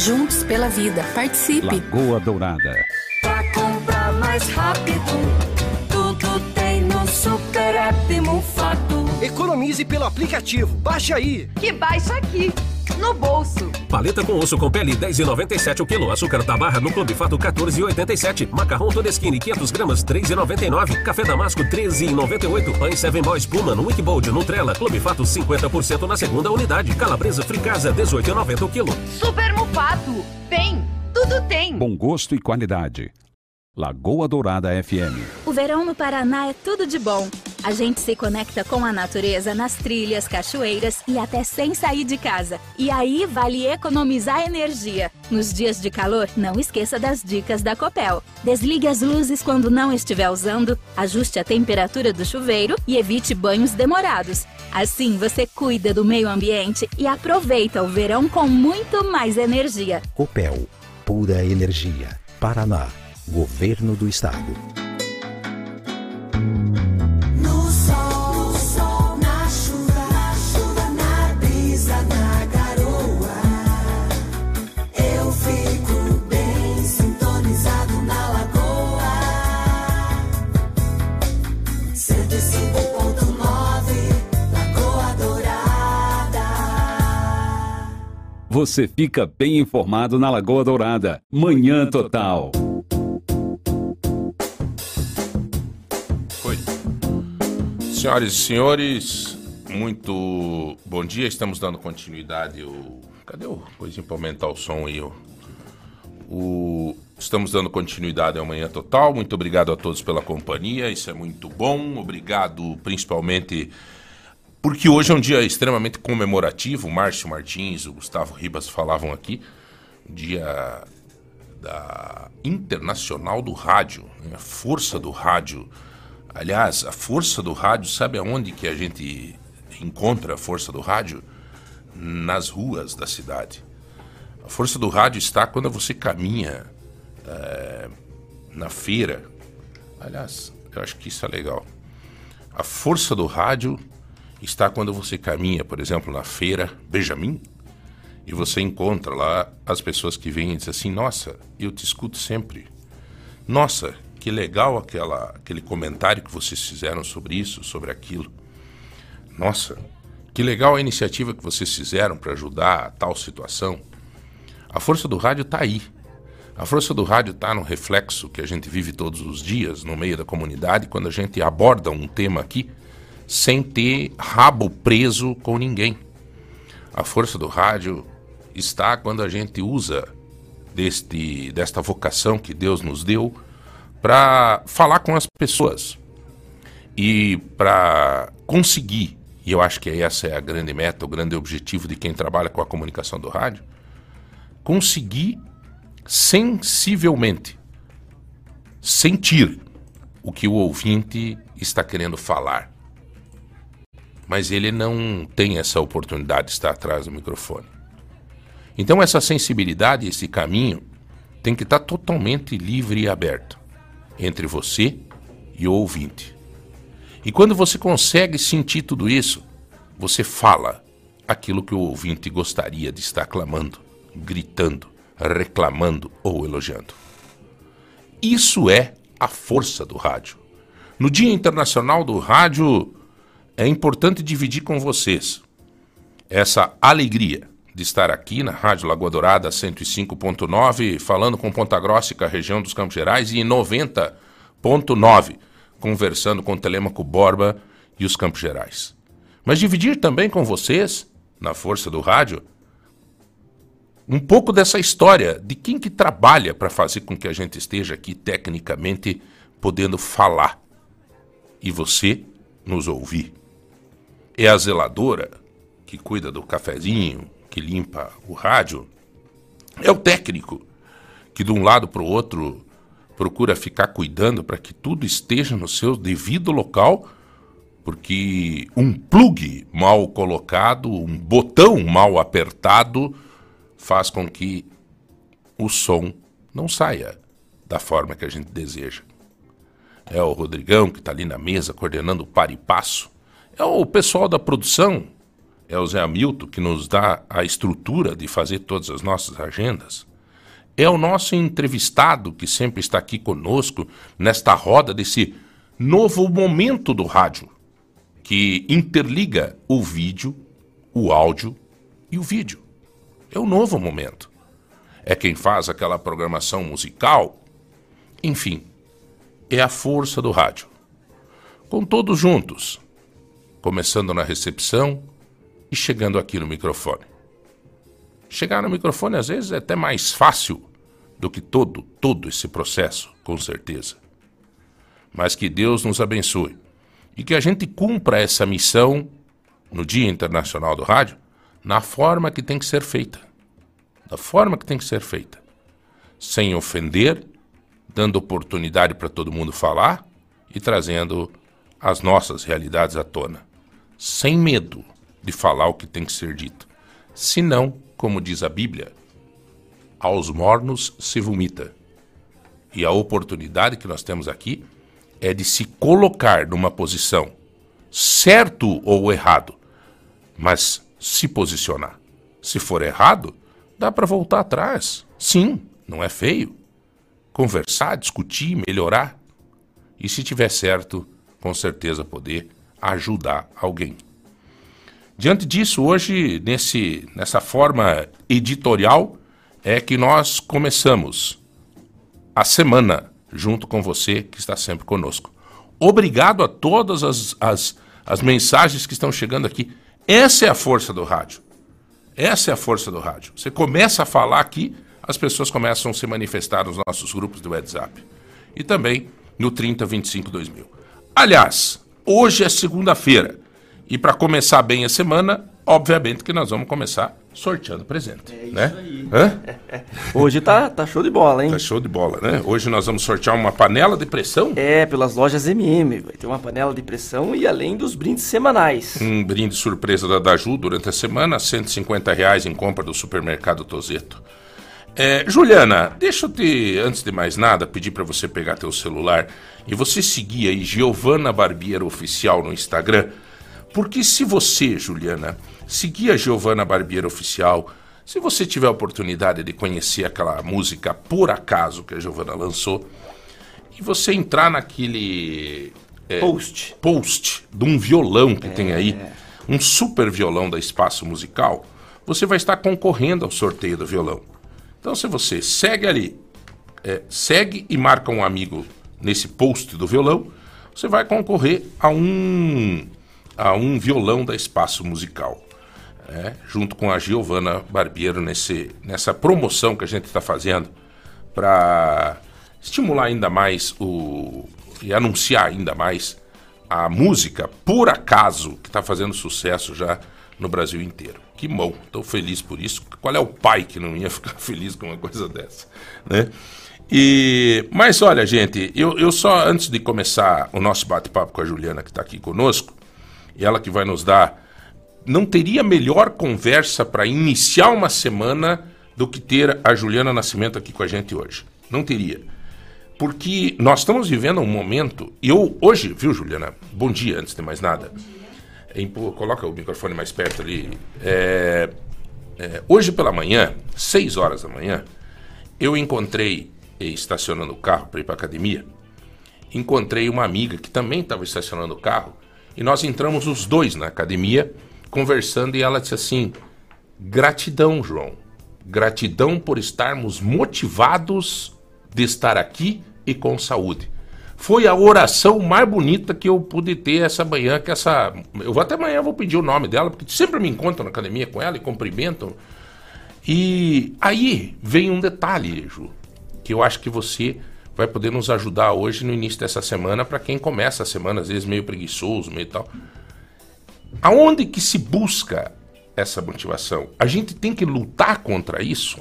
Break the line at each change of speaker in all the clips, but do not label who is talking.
Juntos pela vida. Participe.
Lagoa Dourada.
Pra comprar mais rápido, tudo tem no Super App Mufato.
Economize pelo aplicativo. Baixe aí.
Que baixa aqui, no bolso.
Paleta com osso com pele 10,97 o quilo. Açúcar tabarra no Clube Fato 14,87. Macarrão Todeschini 500 gramas 3,99. Café Damasco 13,98. Pães Seven Boys Puma no Wikibold Nutrela. Clube Fato 50% na segunda unidade. Calabresa Fricasa 18,90 o quilo.
Super Mufato. Bem, tudo tem.
Bom gosto e qualidade. Lagoa Dourada FM.
O verão no Paraná é tudo de bom. A gente se conecta com a natureza nas trilhas, cachoeiras e até sem sair de casa. E aí vale economizar energia. Nos dias de calor, não esqueça das dicas da Copel. Desligue as luzes quando não estiver usando, ajuste a temperatura do chuveiro e evite banhos demorados. Assim você cuida do meio ambiente e aproveita o verão com muito mais energia.
Copel, pura energia. Paraná, Governo do Estado.
Você fica bem informado na Lagoa Dourada. Manhã Total.
Foi. Senhoras e senhores, muito bom dia. Estamos dando continuidade. O... Cadê o coisinho para aumentar o som aí? ó? O... Estamos dando continuidade ao Manhã Total. Muito obrigado a todos pela companhia. Isso é muito bom. Obrigado principalmente porque hoje é um dia extremamente comemorativo. O Márcio Martins, o Gustavo Ribas falavam aqui. Dia da Internacional do Rádio, né? a força do rádio. Aliás, a força do rádio, sabe aonde que a gente encontra a força do rádio? Nas ruas da cidade. A força do rádio está quando você caminha eh, na feira. Aliás, eu acho que isso é legal. A força do rádio está quando você caminha, por exemplo, na feira Benjamin, e você encontra lá as pessoas que vêm e dizem assim: Nossa, eu te escuto sempre. Nossa, que legal aquela, aquele comentário que vocês fizeram sobre isso, sobre aquilo. Nossa, que legal a iniciativa que vocês fizeram para ajudar a tal situação. A força do rádio está aí. A força do rádio está no reflexo que a gente vive todos os dias no meio da comunidade, quando a gente aborda um tema aqui sem ter rabo preso com ninguém. A força do rádio está quando a gente usa deste, desta vocação que Deus nos deu para falar com as pessoas e para conseguir, e eu acho que essa é a grande meta, o grande objetivo de quem trabalha com a comunicação do rádio, conseguir sensivelmente sentir o que o ouvinte está querendo falar. Mas ele não tem essa oportunidade de estar atrás do microfone. Então, essa sensibilidade, esse caminho, tem que estar totalmente livre e aberto entre você e o ouvinte. E quando você consegue sentir tudo isso, você fala aquilo que o ouvinte gostaria de estar clamando, gritando, reclamando ou elogiando. Isso é a força do rádio. No Dia Internacional do Rádio, é importante dividir com vocês essa alegria de estar aqui na Rádio Lagoa Dourada 105.9, falando com Ponta Grossa com a região dos Campos Gerais, e em 90.9, conversando com Telemaco Borba e os Campos Gerais. Mas dividir também com vocês, na força do rádio, um pouco dessa história de quem que trabalha para fazer com que a gente esteja aqui tecnicamente podendo falar e você nos ouvir. É a zeladora que cuida do cafezinho, que limpa o rádio. É o técnico que de um lado para o outro procura ficar cuidando para que tudo esteja no seu devido local, porque um plug mal colocado, um botão mal apertado faz com que o som não saia da forma que a gente deseja. É o Rodrigão que está ali na mesa coordenando o par e passo. É o pessoal da produção. é o Zé Hamilton que nos dá a estrutura de fazer todas as nossas agendas. É o nosso entrevistado que sempre está aqui conosco nesta roda desse novo momento do rádio, que interliga o vídeo, o áudio e o vídeo. É o novo momento. É quem faz aquela programação musical. Enfim, é a força do rádio. Com todos juntos, começando na recepção e chegando aqui no microfone. Chegar no microfone às vezes é até mais fácil do que todo, todo esse processo, com certeza. Mas que Deus nos abençoe e que a gente cumpra essa missão no Dia Internacional do Rádio na forma que tem que ser feita. Da forma que tem que ser feita. Sem ofender, dando oportunidade para todo mundo falar e trazendo as nossas realidades à tona. Sem medo de falar o que tem que ser dito. Senão, como diz a Bíblia, aos mornos se vomita. E a oportunidade que nós temos aqui é de se colocar numa posição, certo ou errado, mas se posicionar. Se for errado, dá para voltar atrás. Sim, não é feio. Conversar, discutir, melhorar. E se tiver certo, com certeza poder ajudar alguém. Diante disso, hoje, nesse, nessa forma editorial, é que nós começamos a semana junto com você que está sempre conosco. Obrigado a todas as, as, as mensagens que estão chegando aqui. Essa é a força do rádio. Essa é a força do rádio. Você começa a falar aqui, as pessoas começam a se manifestar nos nossos grupos do WhatsApp. E também no 3025 2000. Aliás, hoje é segunda-feira. E para começar bem a semana, obviamente que nós vamos começar sorteando presente. É né?
Hoje tá, tá show de bola, hein?
Tá show de bola, né? Hoje nós vamos sortear uma panela de pressão.
É, pelas lojas MM. Vai ter uma panela de pressão e além dos brindes semanais.
Um brinde surpresa da Daju durante a semana, 150 reais em compra do supermercado Tozeto. É, Juliana, deixa eu te, antes de mais nada, pedir para você pegar teu celular e você seguir aí Giovana Barbiero Oficial no Instagram porque se você, Juliana, seguir a Giovanna Barbieri Oficial, se você tiver a oportunidade de conhecer aquela música por acaso que a Giovanna lançou, e você entrar naquele
é, post.
post de um violão que é. tem aí, um super violão da Espaço Musical, você vai estar concorrendo ao sorteio do violão. Então, se você segue ali, é, segue e marca um amigo nesse post do violão, você vai concorrer a um a um violão da Espaço Musical. É, junto com a Giovana Barbiero nesse, nessa promoção que a gente está fazendo para estimular ainda mais o e anunciar ainda mais a música por acaso que está fazendo sucesso já no Brasil inteiro. Que bom, estou feliz por isso. Qual é o pai que não ia ficar feliz com uma coisa dessa, né? E, mas olha, gente, eu, eu só antes de começar o nosso bate-papo com a Juliana que está aqui conosco, ela que vai nos dar. Não teria melhor conversa para iniciar uma semana do que ter a Juliana Nascimento aqui com a gente hoje. Não teria. Porque nós estamos vivendo um momento. E eu, hoje, viu, Juliana? Bom dia, antes de mais nada. É, coloca o microfone mais perto ali. É, é, hoje pela manhã, 6 horas da manhã, eu encontrei, estacionando o carro para ir para academia, encontrei uma amiga que também estava estacionando o carro e nós entramos os dois na academia, conversando, e ela disse assim: gratidão, João. Gratidão por estarmos motivados de estar aqui e com saúde. Foi a oração mais bonita que eu pude ter essa manhã, que essa. Eu vou até amanhã vou pedir o nome dela, porque sempre me encontro na academia com ela e cumprimento. E aí vem um detalhe, Ju, que eu acho que você vai poder nos ajudar hoje no início dessa semana para quem começa a semana às vezes meio preguiçoso, meio tal. Aonde que se busca essa motivação? A gente tem que lutar contra isso.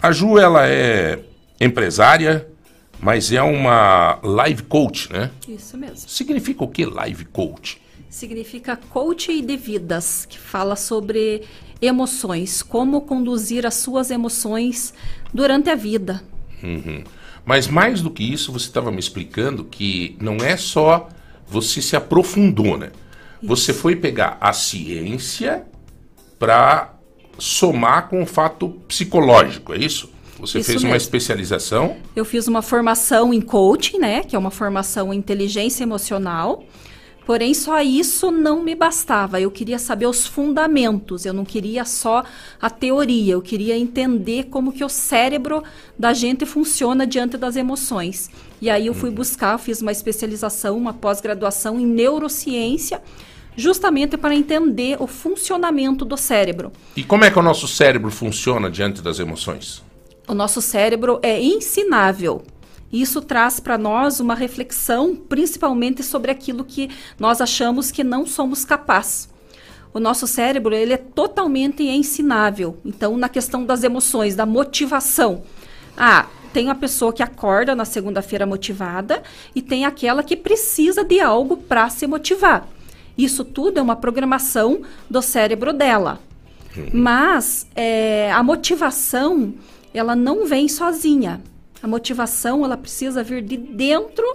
A Ju ela é empresária, mas é uma live coach, né?
Isso mesmo.
Significa o que live coach?
Significa coach de vidas, que fala sobre emoções, como conduzir as suas emoções durante a vida.
Uhum. Mas mais do que isso, você estava me explicando que não é só você se aprofundou, né? Você foi pegar a ciência para somar com o fato psicológico, é isso? Você
Isso
fez uma
mesmo.
especialização?
Eu fiz uma formação em coaching, né? Que é uma formação em inteligência emocional. Porém, só isso não me bastava. Eu queria saber os fundamentos. Eu não queria só a teoria. Eu queria entender como que o cérebro da gente funciona diante das emoções. E aí eu fui buscar, eu fiz uma especialização, uma pós-graduação em neurociência, justamente para entender o funcionamento do cérebro.
E como é que o nosso cérebro funciona diante das emoções?
O nosso cérebro é ensinável. Isso traz para nós uma reflexão, principalmente sobre aquilo que nós achamos que não somos capazes. O nosso cérebro ele é totalmente ensinável. Então, na questão das emoções, da motivação. Ah, tem a pessoa que acorda na segunda-feira motivada e tem aquela que precisa de algo para se motivar. Isso tudo é uma programação do cérebro dela. Mas é, a motivação ela não vem sozinha. A motivação ela precisa vir de dentro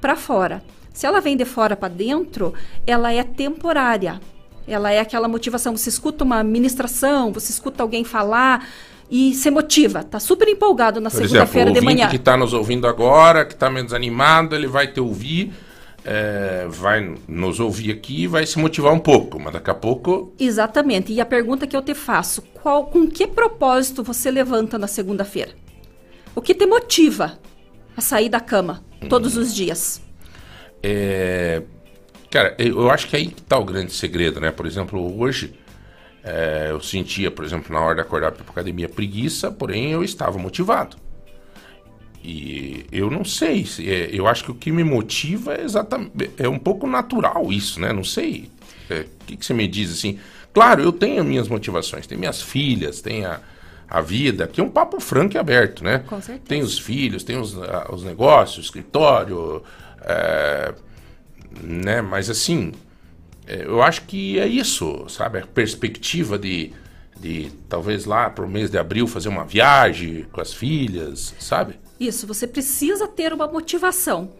para fora. Se ela vem de fora para dentro, ela é temporária. Ela é aquela motivação. Você escuta uma ministração, você escuta alguém falar e se motiva. Tá super empolgado na
o
segunda-feira de manhã.
que está nos ouvindo agora, que está meio desanimado, ele vai te ouvir, é, vai nos ouvir aqui e vai se motivar um pouco, mas daqui a pouco
Exatamente. E a pergunta que eu te faço, qual, com que propósito você levanta na segunda-feira? O que te motiva a sair da cama todos os dias?
É, cara, eu eu acho que aí que tá o grande segredo, né? Por exemplo, hoje é, eu sentia, por exemplo, na hora de acordar para a academia preguiça, porém eu estava motivado. E eu não sei, se é, eu acho que o que me motiva é exatamente é um pouco natural isso, né? Não sei. É, O que, que você me diz assim? Claro, eu tenho minhas motivações, tenho minhas filhas, tenho a, a vida, aqui é um papo franco e aberto, né?
Com certeza.
Tem os filhos, tem os, ah, os negócios, o escritório, é, né? Mas assim, é, eu acho que é isso, sabe? A perspectiva de, de talvez lá pro mês de abril fazer uma viagem com as filhas, sabe?
Isso, você precisa ter uma motivação.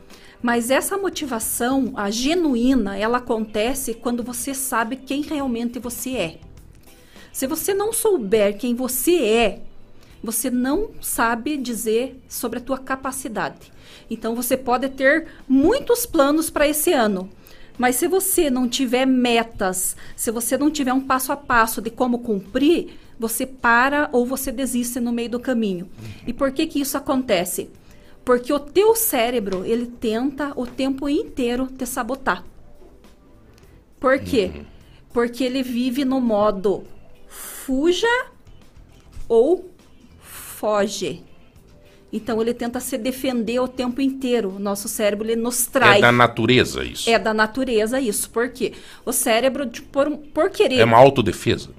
Mas essa motivação, a genuína, ela acontece quando você sabe quem realmente você é. Se você não souber quem você é, você não sabe dizer sobre a tua capacidade. Então você pode ter muitos planos para esse ano, mas se você não tiver metas, se você não tiver um passo a passo de como cumprir, você para ou você desiste no meio do caminho. E por que que isso acontece? Porque o teu cérebro, ele tenta o tempo inteiro te sabotar. Por quê? Porque ele vive no modo fuja ou foge. Então ele tenta se defender o tempo inteiro. O nosso cérebro ele nos trai.
É da natureza isso.
É da natureza isso. Por quê? O cérebro, por, por querer
É uma autodefesa.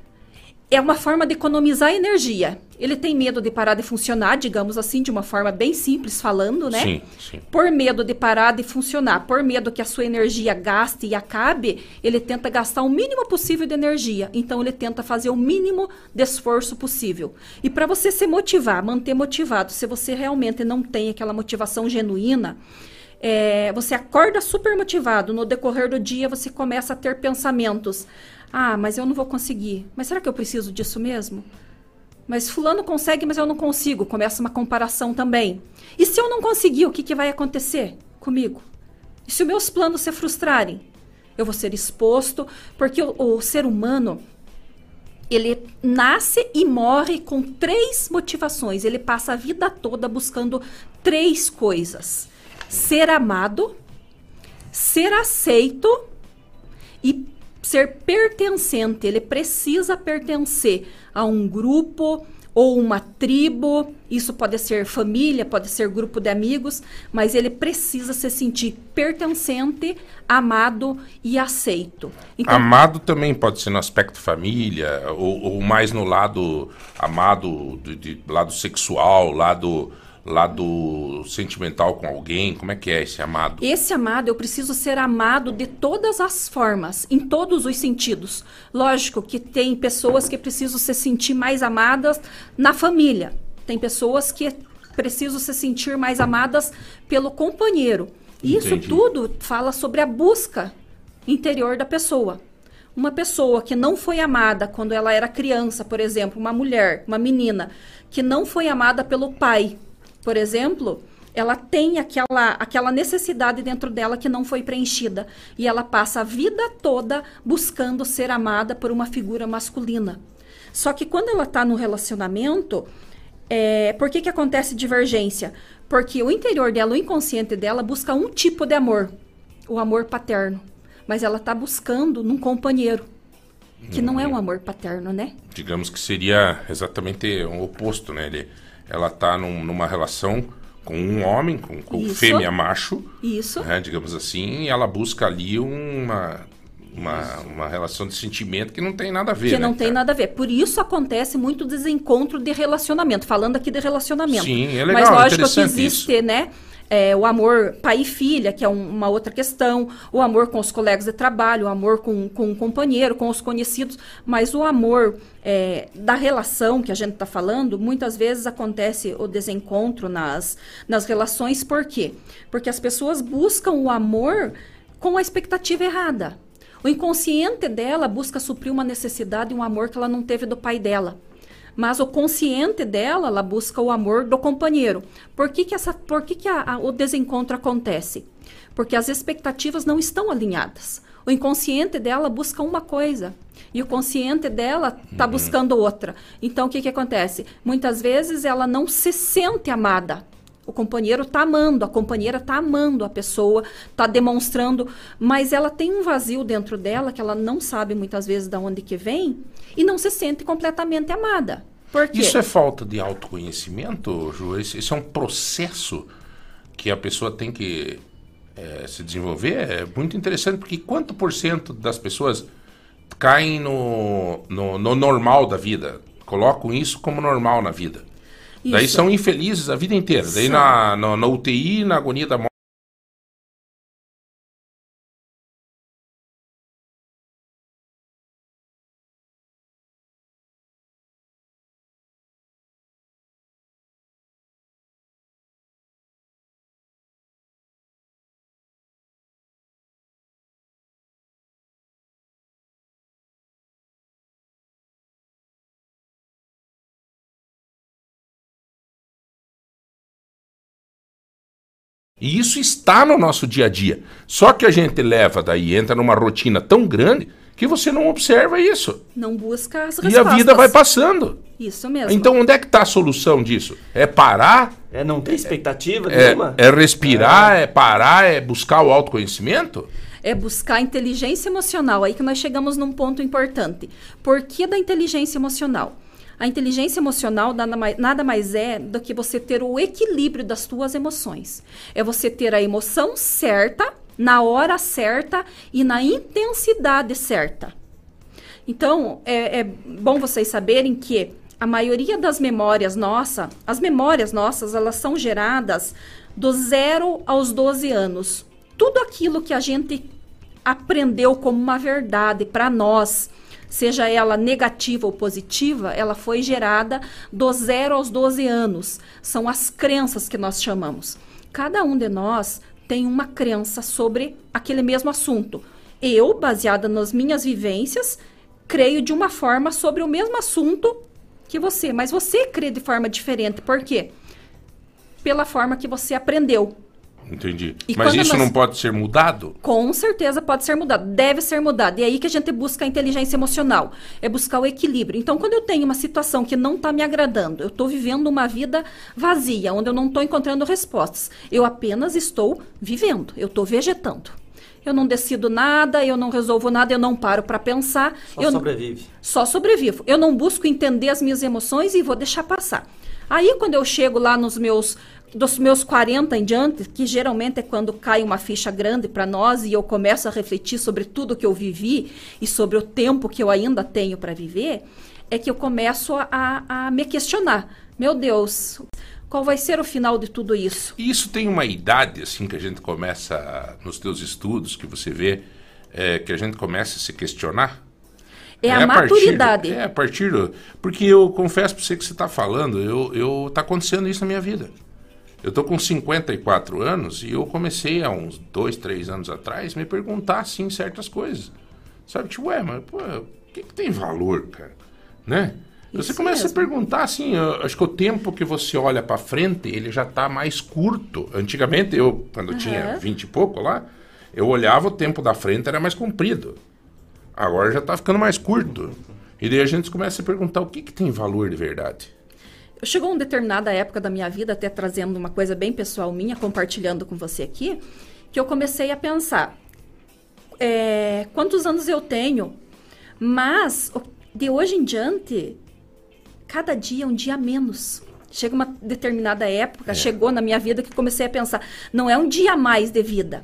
É uma forma de economizar energia. Ele tem medo de parar de funcionar, digamos assim, de uma forma bem simples falando, né?
Sim, sim.
Por medo de parar de funcionar, por medo que a sua energia gaste e acabe, ele tenta gastar o mínimo possível de energia. Então ele tenta fazer o mínimo de esforço possível. E para você se motivar, manter motivado, se você realmente não tem aquela motivação genuína, é, você acorda super motivado, no decorrer do dia você começa a ter pensamentos. Ah, mas eu não vou conseguir. Mas será que eu preciso disso mesmo? Mas fulano consegue, mas eu não consigo. Começa uma comparação também. E se eu não conseguir, o que, que vai acontecer comigo? E se os meus planos se frustrarem? Eu vou ser exposto, porque o, o ser humano, ele nasce e morre com três motivações. Ele passa a vida toda buscando três coisas: ser amado, ser aceito e ser pertencente. Ele precisa pertencer a um grupo ou uma tribo. Isso pode ser família, pode ser grupo de amigos, mas ele precisa se sentir pertencente, amado e aceito. Então,
Amado também pode ser no aspecto família, ou, ou mais no lado amado, de, de- lado sexual, lado, lado sentimental com alguém. Como é que é esse amado?
Esse amado, eu preciso ser amado de todas as formas, em todos os sentidos. Lógico que tem pessoas que precisam se sentir mais amadas na família. Tem pessoas que precisam se sentir mais amadas pelo companheiro. E Isso
Entendi.
tudo fala sobre a busca interior da pessoa. Uma pessoa que não foi amada quando ela era criança, por exemplo, uma mulher, uma menina, que não foi amada pelo pai, por exemplo, ela tem aquela, aquela necessidade dentro dela que não foi preenchida. E ela passa a vida toda buscando ser amada por uma figura masculina. Só que quando ela está no relacionamento, é, por que, que acontece divergência? Porque o interior dela, o inconsciente dela, busca um tipo de amor, o amor paterno. Mas ela está buscando num companheiro, que hum. não é um amor paterno, né?
Digamos que seria exatamente o oposto, né? Ele, ela está num, numa relação com um homem, com, com fêmea macho,
Isso.
Né, digamos assim, e ela busca ali uma uma, uma relação de sentimento que não tem nada a ver.
Que
né,
não tem nada a ver. Por isso acontece muito desencontro de relacionamento. Falando aqui de relacionamento.
Sim, é legal.
Mas lógico que existe, isso. né? É, o amor pai e filha, que é um, uma outra questão, o amor com os colegas de trabalho, o amor com, com o companheiro, com os conhecidos, mas o amor é, da relação que a gente está falando, muitas vezes acontece o desencontro nas, nas relações, por quê? Porque as pessoas buscam o amor com a expectativa errada. O inconsciente dela busca suprir uma necessidade e um amor que ela não teve do pai dela. Mas o consciente dela, ela busca o amor do companheiro. Por que, que, essa, por que, que a, a, o desencontro acontece? Porque as expectativas não estão alinhadas. O inconsciente dela busca uma coisa e o consciente dela está uhum. buscando outra. Então, o que, que acontece? Muitas vezes ela não se sente amada o companheiro está amando, a companheira está amando a pessoa, está demonstrando, mas ela tem um vazio dentro dela que ela não sabe muitas vezes de onde que vem e não se sente completamente amada.
Isso é falta de autoconhecimento, Ju? Isso é um processo que a pessoa tem que é, se desenvolver? É muito interessante, porque quanto por cento das pessoas caem no, no, no normal da vida? Colocam isso como normal na vida. Isso. Daí são infelizes a vida inteira. Daí na, na, na UTI, na agonia da morte. E isso está no nosso dia a dia. Só que a gente leva daí, entra numa rotina tão grande que você não observa isso.
Não busca as respostas.
E a vida vai passando.
Isso mesmo.
Então onde é que está a solução disso? É parar?
É não ter expectativa
é, nenhuma? É respirar, é. é parar, é buscar o autoconhecimento?
é buscar inteligência emocional. Aí que nós chegamos num ponto importante. Por que da inteligência emocional? A inteligência emocional nada mais, nada mais é do que você ter o equilíbrio das suas emoções. É você ter a emoção certa, na hora certa e na intensidade certa. Então, é, é bom vocês saberem que a maioria das memórias nossas, as memórias nossas, elas são geradas do zero aos 12 anos. Tudo aquilo que a gente aprendeu como uma verdade para nós, seja ela negativa ou positiva, ela foi gerada do zero aos 12 anos. São as crenças que nós chamamos. Cada um de nós tem uma crença sobre aquele mesmo assunto. Eu, baseada nas minhas vivências, creio de uma forma sobre o mesmo assunto que você, mas você crê de forma diferente. Por quê? Pela forma que você aprendeu.
Entendi. E Mas isso nós... não pode ser mudado?
Com certeza pode ser mudado. Deve ser mudado. E é aí que a gente busca a inteligência emocional. É buscar o equilíbrio. Então, quando eu tenho uma situação que não está me agradando, eu estou vivendo uma vida vazia, onde eu não estou encontrando respostas. Eu apenas estou vivendo. Eu estou vegetando. Eu não decido nada, eu não resolvo nada, eu não paro para pensar.
Só
eu
sobrevive.
Só sobrevivo. Eu não busco entender as minhas emoções e vou deixar passar. Aí, quando eu chego lá nos meus dos meus 40 em diante, que geralmente é quando cai uma ficha grande para nós e eu começo a refletir sobre tudo que eu vivi e sobre o tempo que eu ainda tenho para viver, é que eu começo a, a, me questionar. Meu Deus, qual vai ser o final de tudo isso?
E isso tem uma idade, assim, que a gente começa, nos teus estudos, que você vê, é, que a gente começa a se questionar?
É, é a, a maturidade.
Partir, é, a partir do... Porque eu confesso para você que você está falando, eu, eu, tá acontecendo isso na minha vida. Eu tô com 54 anos e eu comecei há uns dois, três anos atrás me perguntar assim certas coisas. Sabe, tipo, ué, mas pô, o que, que tem valor, cara? Né? Você
Isso
começa
mesmo.
a perguntar assim, eu acho que o tempo que você olha pra frente, ele já tá mais curto. Antigamente, eu, quando eu tinha
Aham.
20 e pouco lá, eu olhava o tempo da frente, era mais comprido. Agora já tá ficando mais curto. E daí a gente começa a perguntar o que, que tem valor de verdade.
Chegou uma determinada época da minha vida, até trazendo uma coisa bem pessoal minha, compartilhando com você aqui, que eu comecei a pensar: é, quantos anos eu tenho? Mas de hoje em diante, cada dia é um dia menos. Chega uma determinada época, chegou na minha vida que comecei a pensar: não é um dia a mais de vida,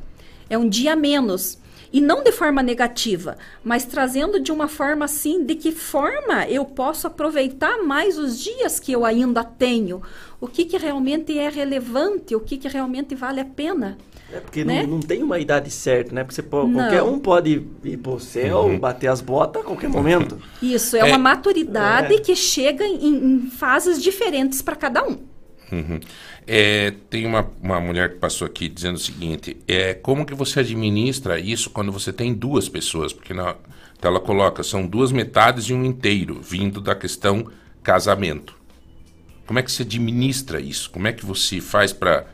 é um dia a menos. E não de forma negativa, mas trazendo de uma forma assim, de que forma eu posso aproveitar mais os dias que eu ainda tenho. O que, que realmente é relevante, o que, que realmente vale a pena.
É porque
Né?
não, não tem uma idade certa, né? Porque pode, qualquer um pode ir pro céu,
Uhum.
bater as botas a qualquer momento.
Isso, é,
É.
uma maturidade
É.
que chega em, em fases diferentes para cada um.
Uhum. É, tem uma, uma mulher que passou aqui dizendo o seguinte: é como que você administra isso quando você tem duas pessoas? Porque na, ela coloca são duas metades e um inteiro, vindo da questão casamento. Como é que você administra isso? Como é que você faz para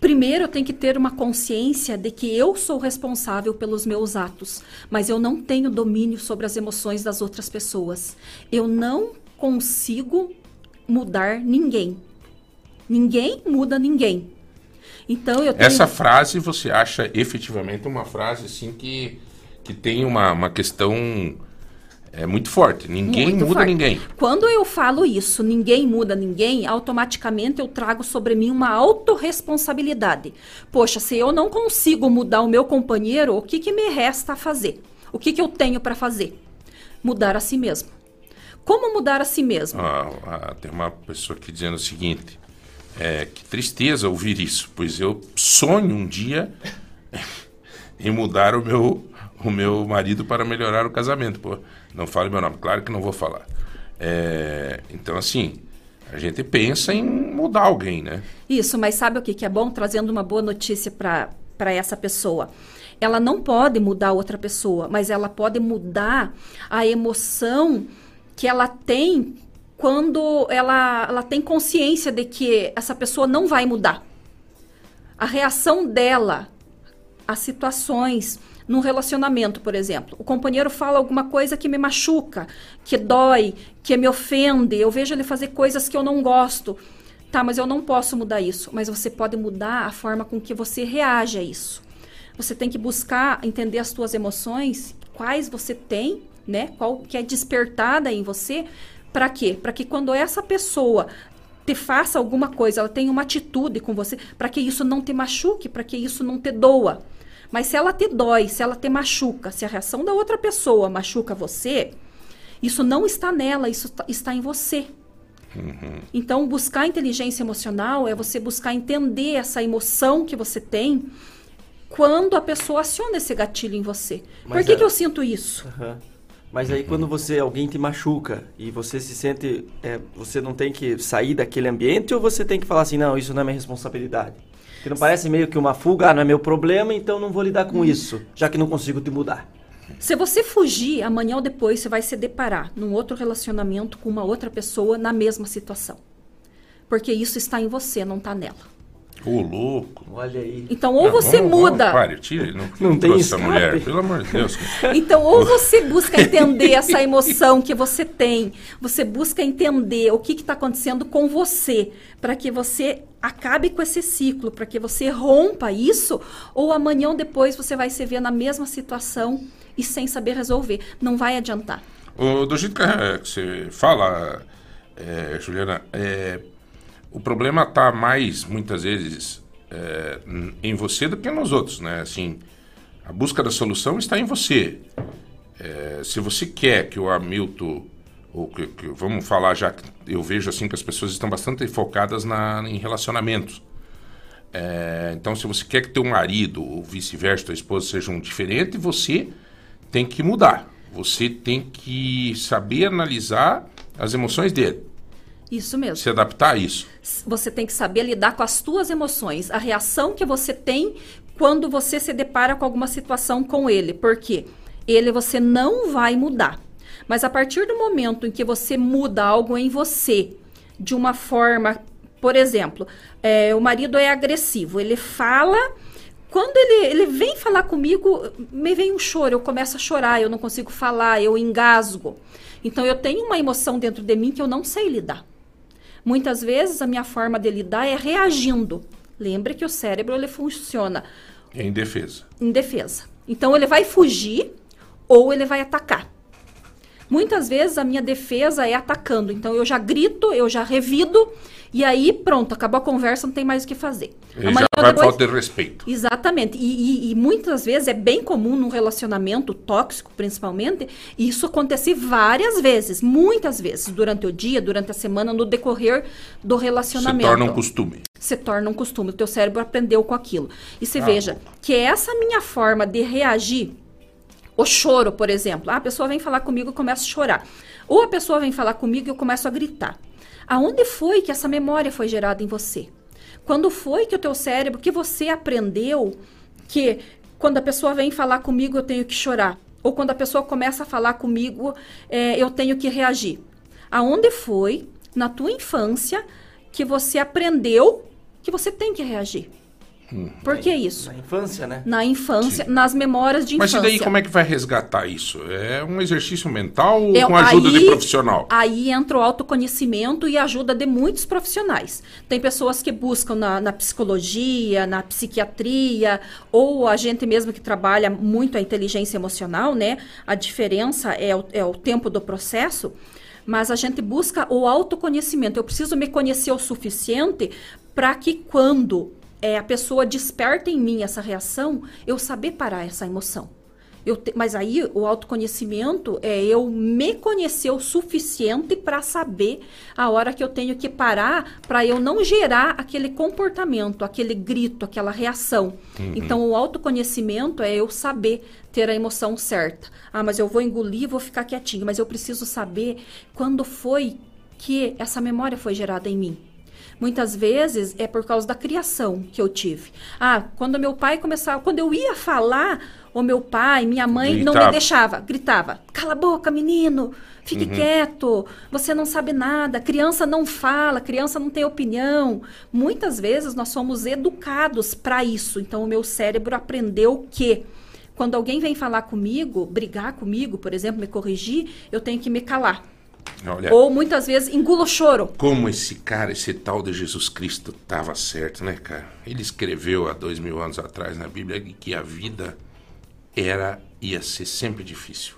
Primeiro, eu tenho que ter uma consciência de que eu sou responsável pelos meus atos, mas eu não tenho domínio sobre as emoções das outras pessoas. Eu não consigo mudar ninguém. Ninguém muda ninguém. Então eu tenho
essa frase você acha efetivamente uma frase assim que que tem uma, uma questão é muito forte. Ninguém
Muito
muda
forte.
ninguém.
Quando eu falo isso, ninguém muda ninguém, automaticamente eu trago sobre mim uma autorresponsabilidade. Poxa, se eu não consigo mudar o meu companheiro, o que, que me resta a fazer? O que, que eu tenho para fazer? Mudar a si mesmo. Como mudar a si mesmo?
Ah, ah, tem uma pessoa aqui dizendo o seguinte: é, que tristeza ouvir isso, pois eu sonho um dia em mudar o meu, o meu marido para melhorar o casamento. Pô, não fale meu nome, claro que não vou falar. É, então, assim, a gente pensa em mudar alguém, né?
Isso, mas sabe o que, que é bom? Trazendo uma boa notícia para essa pessoa. Ela não pode mudar outra pessoa, mas ela pode mudar a emoção que ela tem quando ela, ela tem consciência de que essa pessoa não vai mudar. A reação dela às situações num relacionamento, por exemplo. O companheiro fala alguma coisa que me machuca, que dói, que me ofende. Eu vejo ele fazer coisas que eu não gosto. Tá, mas eu não posso mudar isso. Mas você pode mudar a forma com que você reage a isso. Você tem que buscar entender as suas emoções, quais você tem, né? Qual que é despertada em você. Para quê? Para que quando essa pessoa te faça alguma coisa, ela tenha uma atitude com você, para que isso não te machuque, para que isso não te doa. Mas se ela te dói, se ela te machuca, se a reação da outra pessoa machuca você, isso não está nela, isso tá- está em você. Então, buscar inteligência emocional é você buscar entender essa emoção que você tem quando a pessoa aciona esse gatilho em você.
Mas
Por que,
é-
que eu sinto isso?
Aham. Mas aí quando você alguém te machuca e você se sente, é, você não tem que sair daquele ambiente ou você tem que falar assim, não, isso não é minha responsabilidade. Porque não parece meio que uma fuga, ah, não é meu problema, então não vou lidar com isso, já que não consigo te mudar.
Se você fugir, amanhã ou depois você vai se deparar num outro relacionamento com uma outra pessoa na mesma situação. Porque isso está em você, não está nela.
Ô, louco.
Olha aí.
Então, ou
Não,
você
vamos-
muda.
Vamos, pare, tira, não,
Não
não
tem
essa mulher, pelo amor de Deus.
Então, ou você busca entender essa emoção que você tem, você busca entender o que está acontecendo com você, para que você acabe com esse ciclo, para que você rompa isso, ou amanhã ou depois você vai se ver na mesma situação e sem saber resolver. Não vai adiantar.
O- do jeito que, você fala, eh, Juliana, eh, o problema está mais, muitas vezes, n- em você do que nos outros, né? Assim, a busca da solução está em você. Eh, se você quer que o Hamilton, ou que, que- vamos falar já eu vejo assim que as pessoas estão bastante focadas na, em relacionamentos. É, então, se você quer que teu marido ou vice-versa, tua esposa sejam diferentes, você tem que mudar. Você tem que saber analisar as emoções dele.
Isso mesmo.
Se adaptar a isso.
Você tem que saber lidar com as tuas emoções, a reação que você tem quando você se depara com alguma situação com ele. Porque ele você não vai mudar. Mas a partir do momento em que você muda algo em você de uma forma, por exemplo, é, o marido é agressivo, ele fala. Quando ele, ele vem falar comigo, me vem um choro, eu começo a chorar, eu não consigo falar, eu engasgo. Então eu tenho uma emoção dentro de mim que eu não sei lidar. Muitas vezes a minha forma de lidar é reagindo. Lembre que o cérebro ele funciona
em defesa.
Em defesa. Então ele vai fugir ou ele vai atacar. Muitas vezes a minha defesa é atacando. Então eu já grito, eu já revido e aí pronto, acabou a conversa, não tem mais o que fazer.
Ele já vai depois... falta de respeito.
Exatamente. E, e, e, muitas vezes é bem comum num relacionamento tóxico, principalmente, isso acontecer várias vezes, muitas vezes, durante o dia, durante a semana, no decorrer do relacionamento. Se
torna um costume.
Se torna um costume. O teu cérebro aprendeu com aquilo. E você ah, veja que essa minha forma de reagir o choro, por exemplo. Ah, a pessoa vem falar comigo e começa a chorar. Ou a pessoa vem falar comigo e eu começo a gritar. Aonde foi que essa memória foi gerada em você? Quando foi que o teu cérebro, que você aprendeu que quando a pessoa vem falar comigo eu tenho que chorar? Ou quando a pessoa começa a falar comigo é, eu tenho que reagir? Aonde foi na tua infância que você aprendeu que você tem que reagir? Hum. Por que isso?
Na infância, né?
Na infância, Sim. nas memórias de infância.
Mas e daí como é que vai resgatar isso? É um exercício mental ou é, com a ajuda aí, de profissional?
Aí entra o autoconhecimento e a ajuda de muitos profissionais. Tem pessoas que buscam na, na psicologia, na psiquiatria, ou a gente mesmo que trabalha muito a inteligência emocional, né? A diferença é o, é o tempo do processo mas a gente busca o autoconhecimento. Eu preciso me conhecer o suficiente para que quando é, a pessoa desperta em mim essa reação, eu saber parar essa emoção. Te, mas aí o autoconhecimento é eu me conhecer o suficiente para saber a hora que eu tenho que parar para eu não gerar aquele comportamento, aquele grito, aquela reação. Uhum. Então o autoconhecimento é eu saber ter a emoção certa. Ah, mas eu vou engolir, vou ficar quietinho, mas eu preciso saber quando foi que essa memória foi gerada em mim. Muitas vezes é por causa da criação que eu tive. Ah, quando meu pai começava, quando eu ia falar, o meu pai, minha mãe gritava. não me deixava, gritava: "Cala a boca, menino, fique uhum. quieto, você não sabe nada, criança não fala, criança não tem opinião". Muitas vezes nós somos educados para isso. Então o meu cérebro aprendeu que quando alguém vem falar comigo, brigar comigo, por exemplo, me corrigir, eu tenho que me calar. Olha, Ou muitas vezes engula o choro.
Como esse cara, esse tal de Jesus Cristo, estava certo, né, cara? Ele escreveu há dois mil anos atrás na Bíblia que a vida era, ia ser sempre difícil.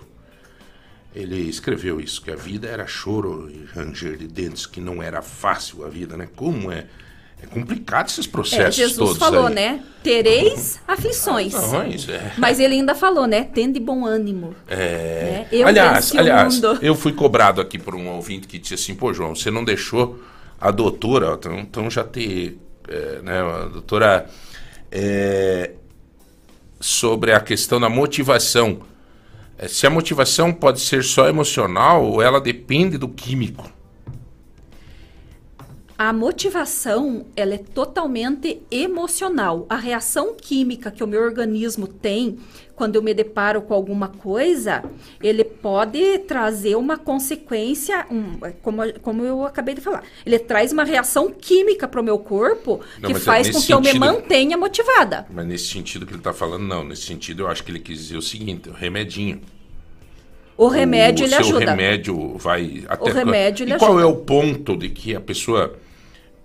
Ele escreveu isso, que a vida era choro e ranger de dentes, que não era fácil a vida, né? Como é é complicado esses processos é,
Jesus
todos
falou,
aí.
né? Tereis aflições.
Isso é.
Mas ele ainda falou, né? Tende bom ânimo.
É. Né? Eu aliás, aliás, eu fui cobrado aqui por um ouvinte que disse assim, pô, João, você não deixou a doutora, então, então já ter, é, né, a doutora é, sobre a questão da motivação. É, se a motivação pode ser só emocional ou ela depende do químico.
A motivação, ela é totalmente emocional. A reação química que o meu organismo tem quando eu me deparo com alguma coisa, ele pode trazer uma consequência, um, como, como eu acabei de falar. Ele traz uma reação química para o meu corpo não, que faz com que sentido, eu me mantenha motivada.
Mas nesse sentido que ele está falando, não. Nesse sentido, eu acho que ele quis dizer o seguinte: o remedinho.
O remédio
o
ele ajuda.
O remédio vai até.
O remédio ele
e
qual
é o ponto de que a pessoa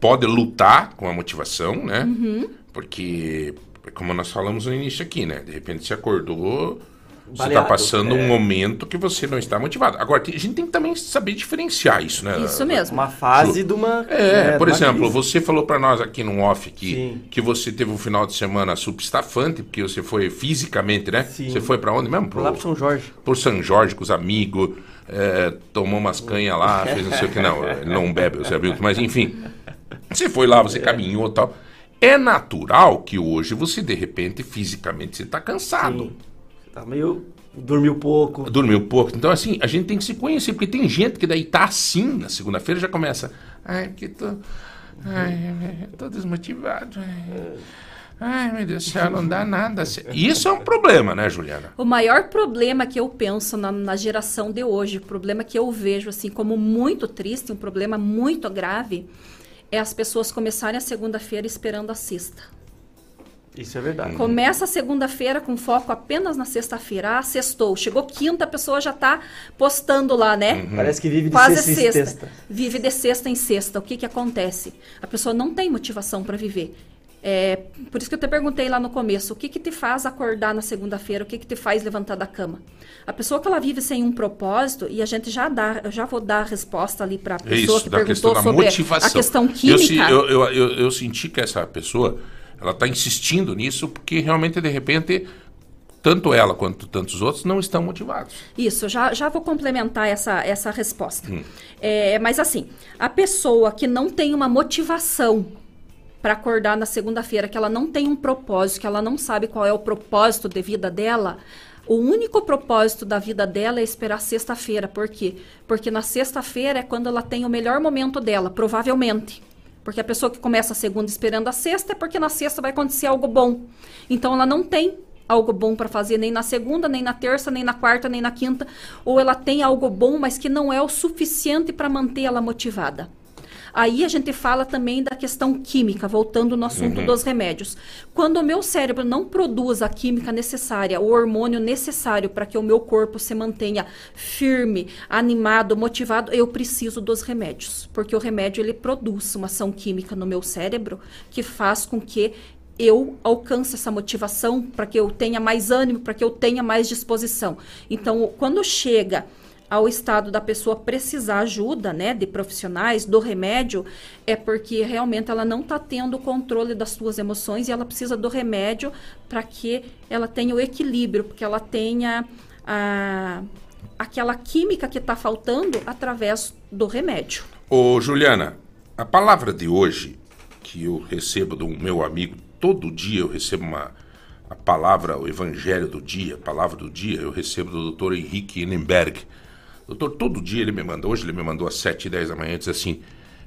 pode lutar com a motivação, né?
Uhum.
Porque, como nós falamos no início aqui, né? De repente você acordou, você está passando é. um momento que você não está motivado. Agora, a gente tem que também saber diferenciar isso, né?
Isso mesmo.
Uma fase de uma.
É, é por exemplo, crise. você falou para nós aqui no off aqui que você teve um final de semana substafante, porque você foi fisicamente, né?
Sim.
Você foi para onde mesmo?
Pro, lá pro São Jorge.
Por São Jorge, com os amigos, é, tomou umas canhas lá, fez não sei o que. Não, ele não bebe, você viu? Mas enfim. Você foi lá, você caminhou e tal. É natural que hoje você, de repente, fisicamente, você está cansado. Sim.
Você tá meio. Dormiu pouco.
Dormiu pouco. Então, assim, a gente tem que se conhecer, porque tem gente que daí tá assim na segunda-feira já começa. Ai, porque tô. Ai, tô desmotivado. Ai. Ai, meu Deus do céu, não dá nada. Isso é um problema, né, Juliana?
O maior problema que eu penso na, na, geração de hoje, o problema que eu vejo assim como muito triste, um problema muito grave, é as pessoas começarem a segunda-feira esperando a sexta.
Isso é verdade.
Começa a segunda-feira com foco apenas na sexta-feira. Ah, sextou. Chegou quinta, a pessoa já está postando lá, né?
Uhum. Parece que vive de
Quase
sexta,
sexta.
em sexta.
Vive de sexta em sexta. O que, que acontece? A pessoa não tem motivação para viver. É, por isso que eu te perguntei lá no começo, o que, que te faz acordar na segunda-feira, o que, que te faz levantar da cama? A pessoa que ela vive sem um propósito, e a gente já dá, eu já vou dar a resposta ali para a pessoa
Isso,
que
questão
perguntou
da
sobre
motivação.
a questão química.
Eu, eu, eu, eu, senti que essa pessoa, ela está insistindo nisso porque realmente, de repente, tanto ela quanto tantos outros não estão motivados.
Isso, já, já vou complementar essa, essa resposta. Hum. É, mas assim, a pessoa que não tem uma motivação para acordar na segunda-feira, que ela não tem um propósito, que ela não sabe qual é o propósito de vida dela, o único propósito da vida dela é esperar sexta-feira. Por quê? Porque na sexta-feira é quando ela tem o melhor momento dela, provavelmente. Porque a pessoa que começa a segunda esperando a sexta é porque na sexta vai acontecer algo bom. Então ela não tem algo bom para fazer nem na segunda, nem na terça, nem na quarta, nem na quinta, ou ela tem algo bom, mas que não é o suficiente para manter ela motivada. Aí a gente fala também da questão química, voltando no assunto uhum. dos remédios. Quando o meu cérebro não produz a química necessária, o hormônio necessário para que o meu corpo se mantenha firme, animado, motivado, eu preciso dos remédios, porque o remédio ele produz uma ação química no meu cérebro que faz com que eu alcance essa motivação para que eu tenha mais ânimo, para que eu tenha mais disposição. Então, quando chega ao estado da pessoa precisar ajuda, né, de profissionais, do remédio, é porque realmente ela não está tendo controle das suas emoções e ela precisa do remédio para que ela tenha o equilíbrio, porque ela tenha a, aquela química que está faltando através do remédio.
Ô, Juliana, a palavra de hoje que eu recebo do meu amigo, todo dia eu recebo uma a palavra, o evangelho do dia, a palavra do dia, eu recebo do Dr. Henrique Innenberg Doutor, todo dia ele me manda, hoje ele me mandou às 7 e 10 da manhã, diz assim: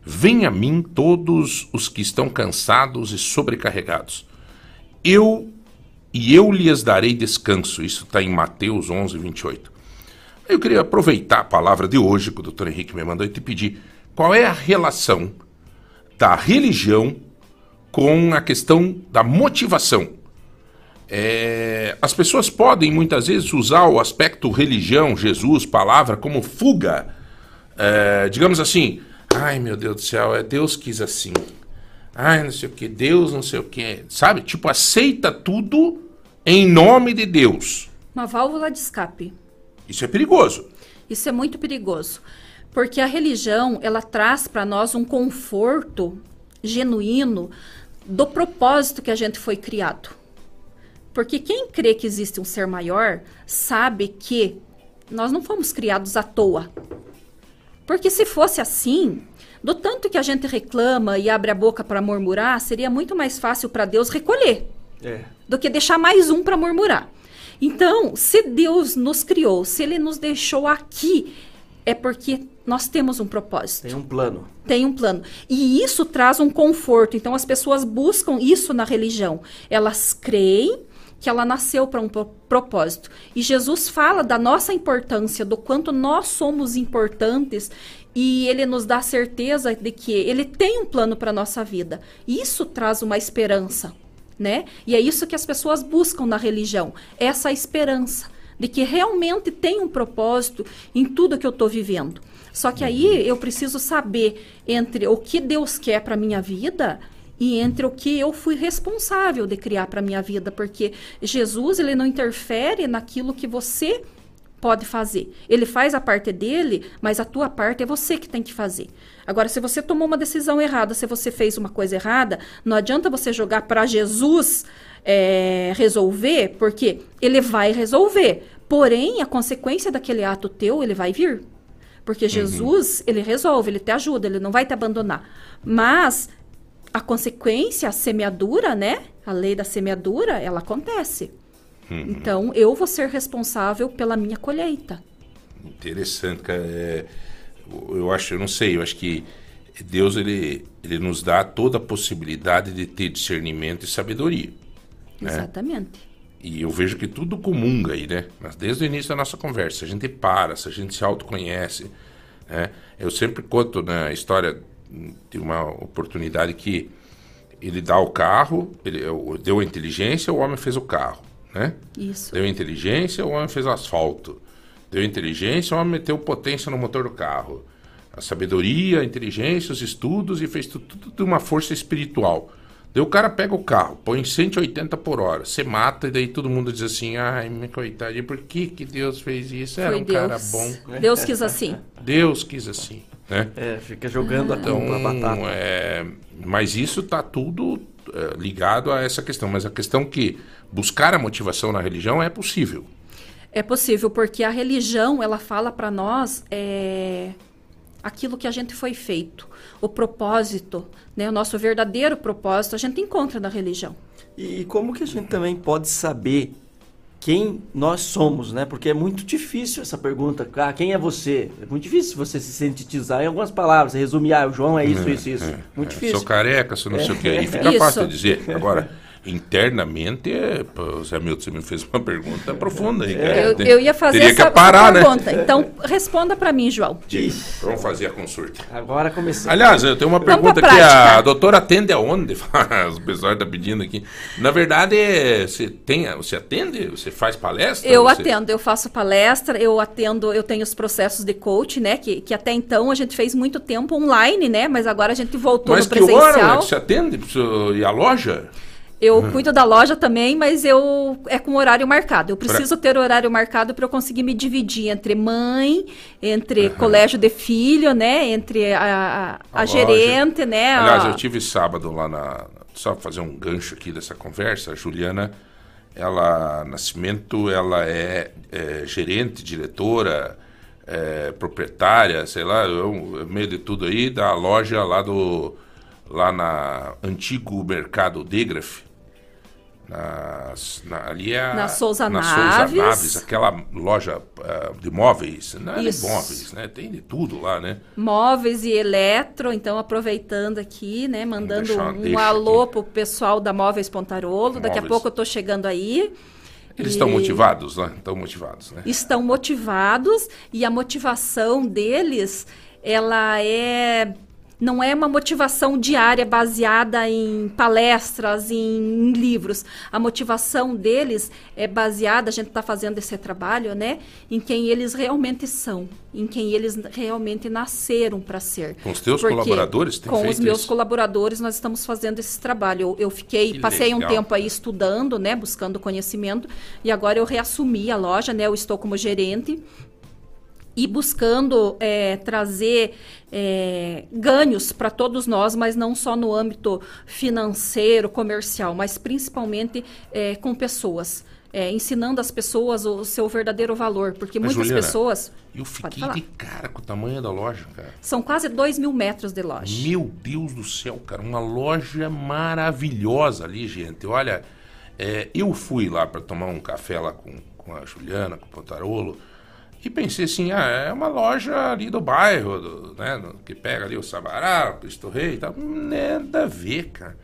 Venha a mim todos os que estão cansados e sobrecarregados. Eu e eu lhes darei descanso. Isso está em Mateus 11, 28. Eu queria aproveitar a palavra de hoje que o doutor Henrique me mandou e te pedir qual é a relação da religião com a questão da motivação. É, as pessoas podem muitas vezes usar o aspecto religião, Jesus, palavra, como fuga. É, digamos assim, ai meu Deus do céu, é Deus quis assim. Ai, não sei o que, Deus não sei o que. Sabe? Tipo, aceita tudo em nome de Deus.
Uma válvula de escape.
Isso é perigoso.
Isso é muito perigoso. Porque a religião, ela traz para nós um conforto genuíno do propósito que a gente foi criado. Porque quem crê que existe um ser maior sabe que nós não fomos criados à toa. Porque se fosse assim, do tanto que a gente reclama e abre a boca para murmurar, seria muito mais fácil para Deus recolher
é.
do que deixar mais um para murmurar. Então, se Deus nos criou, se Ele nos deixou aqui, é porque nós temos um propósito.
Tem um plano.
Tem um plano. E isso traz um conforto. Então, as pessoas buscam isso na religião. Elas creem que ela nasceu para um propósito. E Jesus fala da nossa importância, do quanto nós somos importantes e ele nos dá certeza de que ele tem um plano para nossa vida. Isso traz uma esperança, né? E é isso que as pessoas buscam na religião, essa esperança de que realmente tem um propósito em tudo que eu estou vivendo. Só que aí eu preciso saber entre o que Deus quer para minha vida e entre o que eu fui responsável de criar para minha vida, porque Jesus ele não interfere naquilo que você pode fazer. Ele faz a parte dele, mas a tua parte é você que tem que fazer. Agora, se você tomou uma decisão errada, se você fez uma coisa errada, não adianta você jogar para Jesus é, resolver, porque ele vai resolver. Porém, a consequência daquele ato teu, ele vai vir. Porque uhum. Jesus, ele resolve, ele te ajuda, ele não vai te abandonar. Mas a consequência, a semeadura, né? A lei da semeadura, ela acontece. Uhum. Então, eu vou ser responsável pela minha colheita.
Interessante, cara. É, eu acho, eu não sei, eu acho que Deus ele, ele nos dá toda a possibilidade de ter discernimento e sabedoria. né?
Exatamente.
E eu vejo que tudo comunga aí, né? Mas desde o início da nossa conversa, a gente para, se a gente se autoconhece. Né? Eu sempre conto na a história de uma oportunidade que ele dá o carro, ele eu- deu a inteligência, o homem fez o carro, né?
Isso.
Deu inteligência, o homem fez o asfalto. Deu inteligência, o homem meteu potência no motor do carro. A sabedoria, a inteligência, os estudos e fez tudo, tudo de uma força espiritual. Daí o cara pega o carro, põe 180 por hora, você mata e daí todo mundo diz assim, ai, minha coitadinha, por que que Deus fez isso? Era
Foi
um
Deus.
cara bom.
Deus quis assim.
Deus quis assim, né?
É, fica jogando a
Então,
a batata.
é, mas isso está tudo é, ligado a essa questão. Mas a questão que buscar a motivação na religião é possível.
É possível, porque a religião, ela fala para nós é, aquilo que a gente foi feito. O propósito, né, o nosso verdadeiro propósito, a gente encontra na religião.
E como que a gente também pode saber quem nós somos, né? Porque é muito difícil essa pergunta. Ah, quem é você? É muito difícil você se sintetizar em algumas palavras, resumir, ah, o João é isso, isso, isso. Muito
É,
difícil.
Sou careca, sou não sei o que. Aí fica
Isso.
fácil de dizer. Agora, internamente, é, pô, Zé Milton, você me fez uma pergunta profunda aí, cara.
Eu, eu ia fazer
Teria
essa,
que parar,
essa pergunta.
né?
Então, responda para mim, João.
Diga, Vamos fazer a consulta.
Agora começou.
Aliás, eu tenho uma
Vamos
pergunta aqui. A doutora atende aonde? o pessoal está pedindo aqui. Na verdade, é, você, tem, você atende? Você faz palestra?
Eu
Você-
atendo, eu faço palestra, eu atendo, eu tenho os processos de coach, né? Que, que até então a gente fez muito tempo online, né? Mas agora a gente voltou
Mas
no
que hora né,
presencial.
que você atende? E a loja?
Eu
Uhum.
cuido da loja também, mas eu é com horário marcado. Eu preciso ter horário marcado para eu conseguir me dividir entre mãe, entre colégio de filho, né? Entre a, a- a
A
gerente, né?
Aliás, eu tive sábado lá na. Só fazer um gancho aqui dessa conversa. A Juliana, ela, Nascimento, ela é, é, gerente, diretora, é, proprietária, sei lá, eu meio de tudo aí, da loja lá do. Lá na antigo mercado Degraf. Nas- na, ali é a-
Na Souza
na
Naves.
Souza Naves, aquela loja ah, de móveis, não é de móveis, né? Tem de tudo lá, né?
móveis e eletro, então aproveitando aqui, né, mandando
deixar-
um
deixa
alô pro pessoal da Móveis Pontarolo. Daqui a
Móveis.
pouco eu tô chegando aí.
Eles estão motivados, né? Estão motivados, né?
Estão motivados e a motivação deles, ela é não é uma motivação diária baseada em palestras, em, livros. A motivação deles é baseada, a gente está fazendo esse trabalho, né, em quem eles realmente são, em quem eles realmente nasceram para ser.
Com os teus
Porque
colaboradores tem
Com os meus
isso?
colaboradores nós estamos fazendo esse trabalho. Eu, eu fiquei,
Que
passei um
legal.
tempo aí estudando, né, buscando conhecimento, e agora eu reassumi a loja, né, eu estou como gerente e buscando é, trazer é, ganhos para todos nós, mas não só no âmbito financeiro, comercial, mas principalmente é, com pessoas. É, ensinando as pessoas o seu verdadeiro valor, porque
Mas,
muitas
Juliana,
pessoas.
Eu fiquei de cara com o tamanho da loja, cara.
São quase 2 mil metros de loja.
Meu Deus do céu, cara. Uma loja maravilhosa ali, gente. Olha, é, eu fui lá para tomar um café lá com, com a Juliana, com o Pontarolo. E pensei assim, ah, é uma loja ali do bairro, do- né, que pega ali o Sabará, o Cristo Rei e tal. Nada a ver, cara.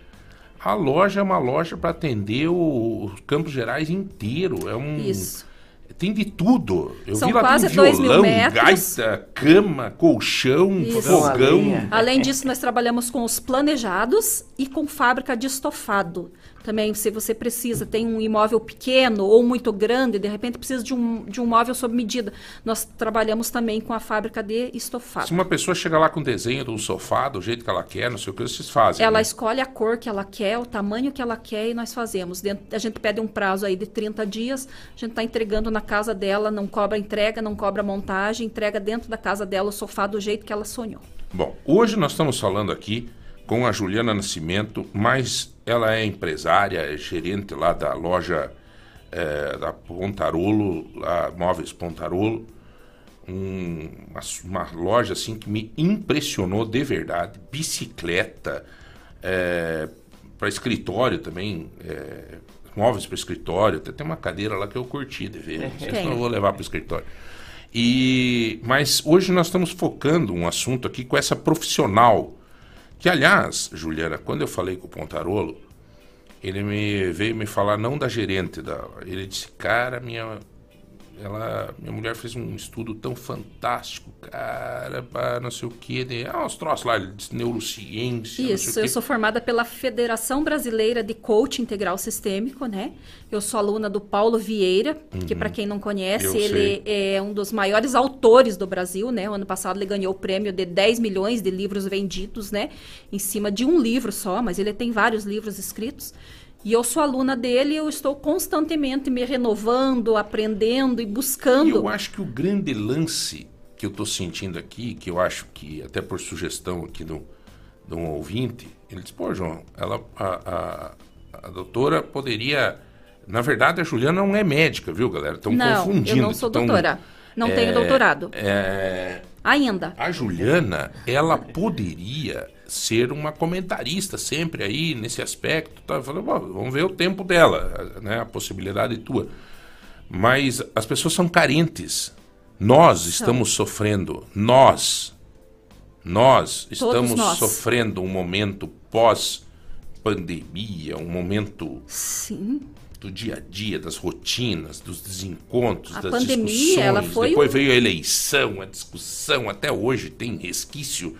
A loja é uma loja para atender o, os Campos Gerais inteiro. É um,
Isso.
Tem de tudo. Eu
São
vi lá
quase
tem
dois mil
violão,
metros.
gaita, cama, colchão,
Isso.
fogão.
Lenha.
Além disso, nós trabalhamos com os planejados e com fábrica de estofado. Também, se você precisa, tem um imóvel pequeno ou muito grande, de repente precisa de um, de um móvel sob medida. Nós trabalhamos também com a fábrica de estofado.
Se uma pessoa chega lá com desenho de um sofá, do jeito que ela quer, não sei o que, vocês fazem.
Ela
né?
escolhe a cor que ela quer, o tamanho que ela quer e nós fazemos. Dentro- a gente pede um prazo aí de 30 dias, a gente está entregando na casa dela, não cobra entrega, não cobra montagem, entrega dentro da casa dela o sofá do jeito que ela sonhou.
Bom, hoje nós estamos falando aqui com a Juliana Nascimento, mas ela é empresária, é gerente lá da loja eh, da Pontarolo, lá, Móveis Pontarolo. Um- uma, uma loja assim que me impressionou de verdade. Bicicleta, para escritório também, eh, móveis para escritório. Até tem uma cadeira lá que eu curti de ver. Não sei se eu vou levar para o escritório. E, mas hoje nós estamos focando um assunto aqui com essa profissional Que, aliás, Juliana, quando eu falei com o Pontarolo, ele me veio me falar não da gerente da. Ele disse, cara, minha. Ela, minha mulher fez um estudo tão fantástico, cara, pá, não sei o que, de, ah, uns troços lá, de neurociência. sei
Isso, eu sou formada pela Federação Brasileira de Coach Integral Sistêmico, né? Eu sou aluna do Paulo Vieira, que
Uhum.
para quem não conhece,
Eu
ele é um dos maiores autores do Brasil, né? O ano passado ele ganhou o prêmio de 10 milhões de livros vendidos, né? Em cima de um livro só, mas ele tem vários livros escritos. E eu sou aluna dele e eu estou constantemente me renovando, aprendendo e buscando.
E eu acho que o grande lance que eu estou sentindo aqui, que eu acho que, até por sugestão aqui do, de um ouvinte, ele disse, pô, João, ela, a, a, a doutora poderia... Na verdade, a Juliana não é médica, viu, galera? Estão
não,
confundindo.
eu não sou
tão-
doutora. Não tenho
É,
doutorado.
É,
Ainda.
a Juliana, ela poderia ser uma comentarista sempre aí nesse aspecto. Tá? Eu falei, "Bom, vamos ver o tempo dela, né? a possibilidade tua. Mas as pessoas são carentes. Nós estamos sofrendo, nós, nós estamos
nós.
sofrendo um momento pós-pandemia, um momento
Sim.
do dia a dia, das rotinas, dos desencontros,
A
das
pandemia,
discussões.
ela foi
Depois
um-
veio a eleição, a discussão. Até hoje tem resquício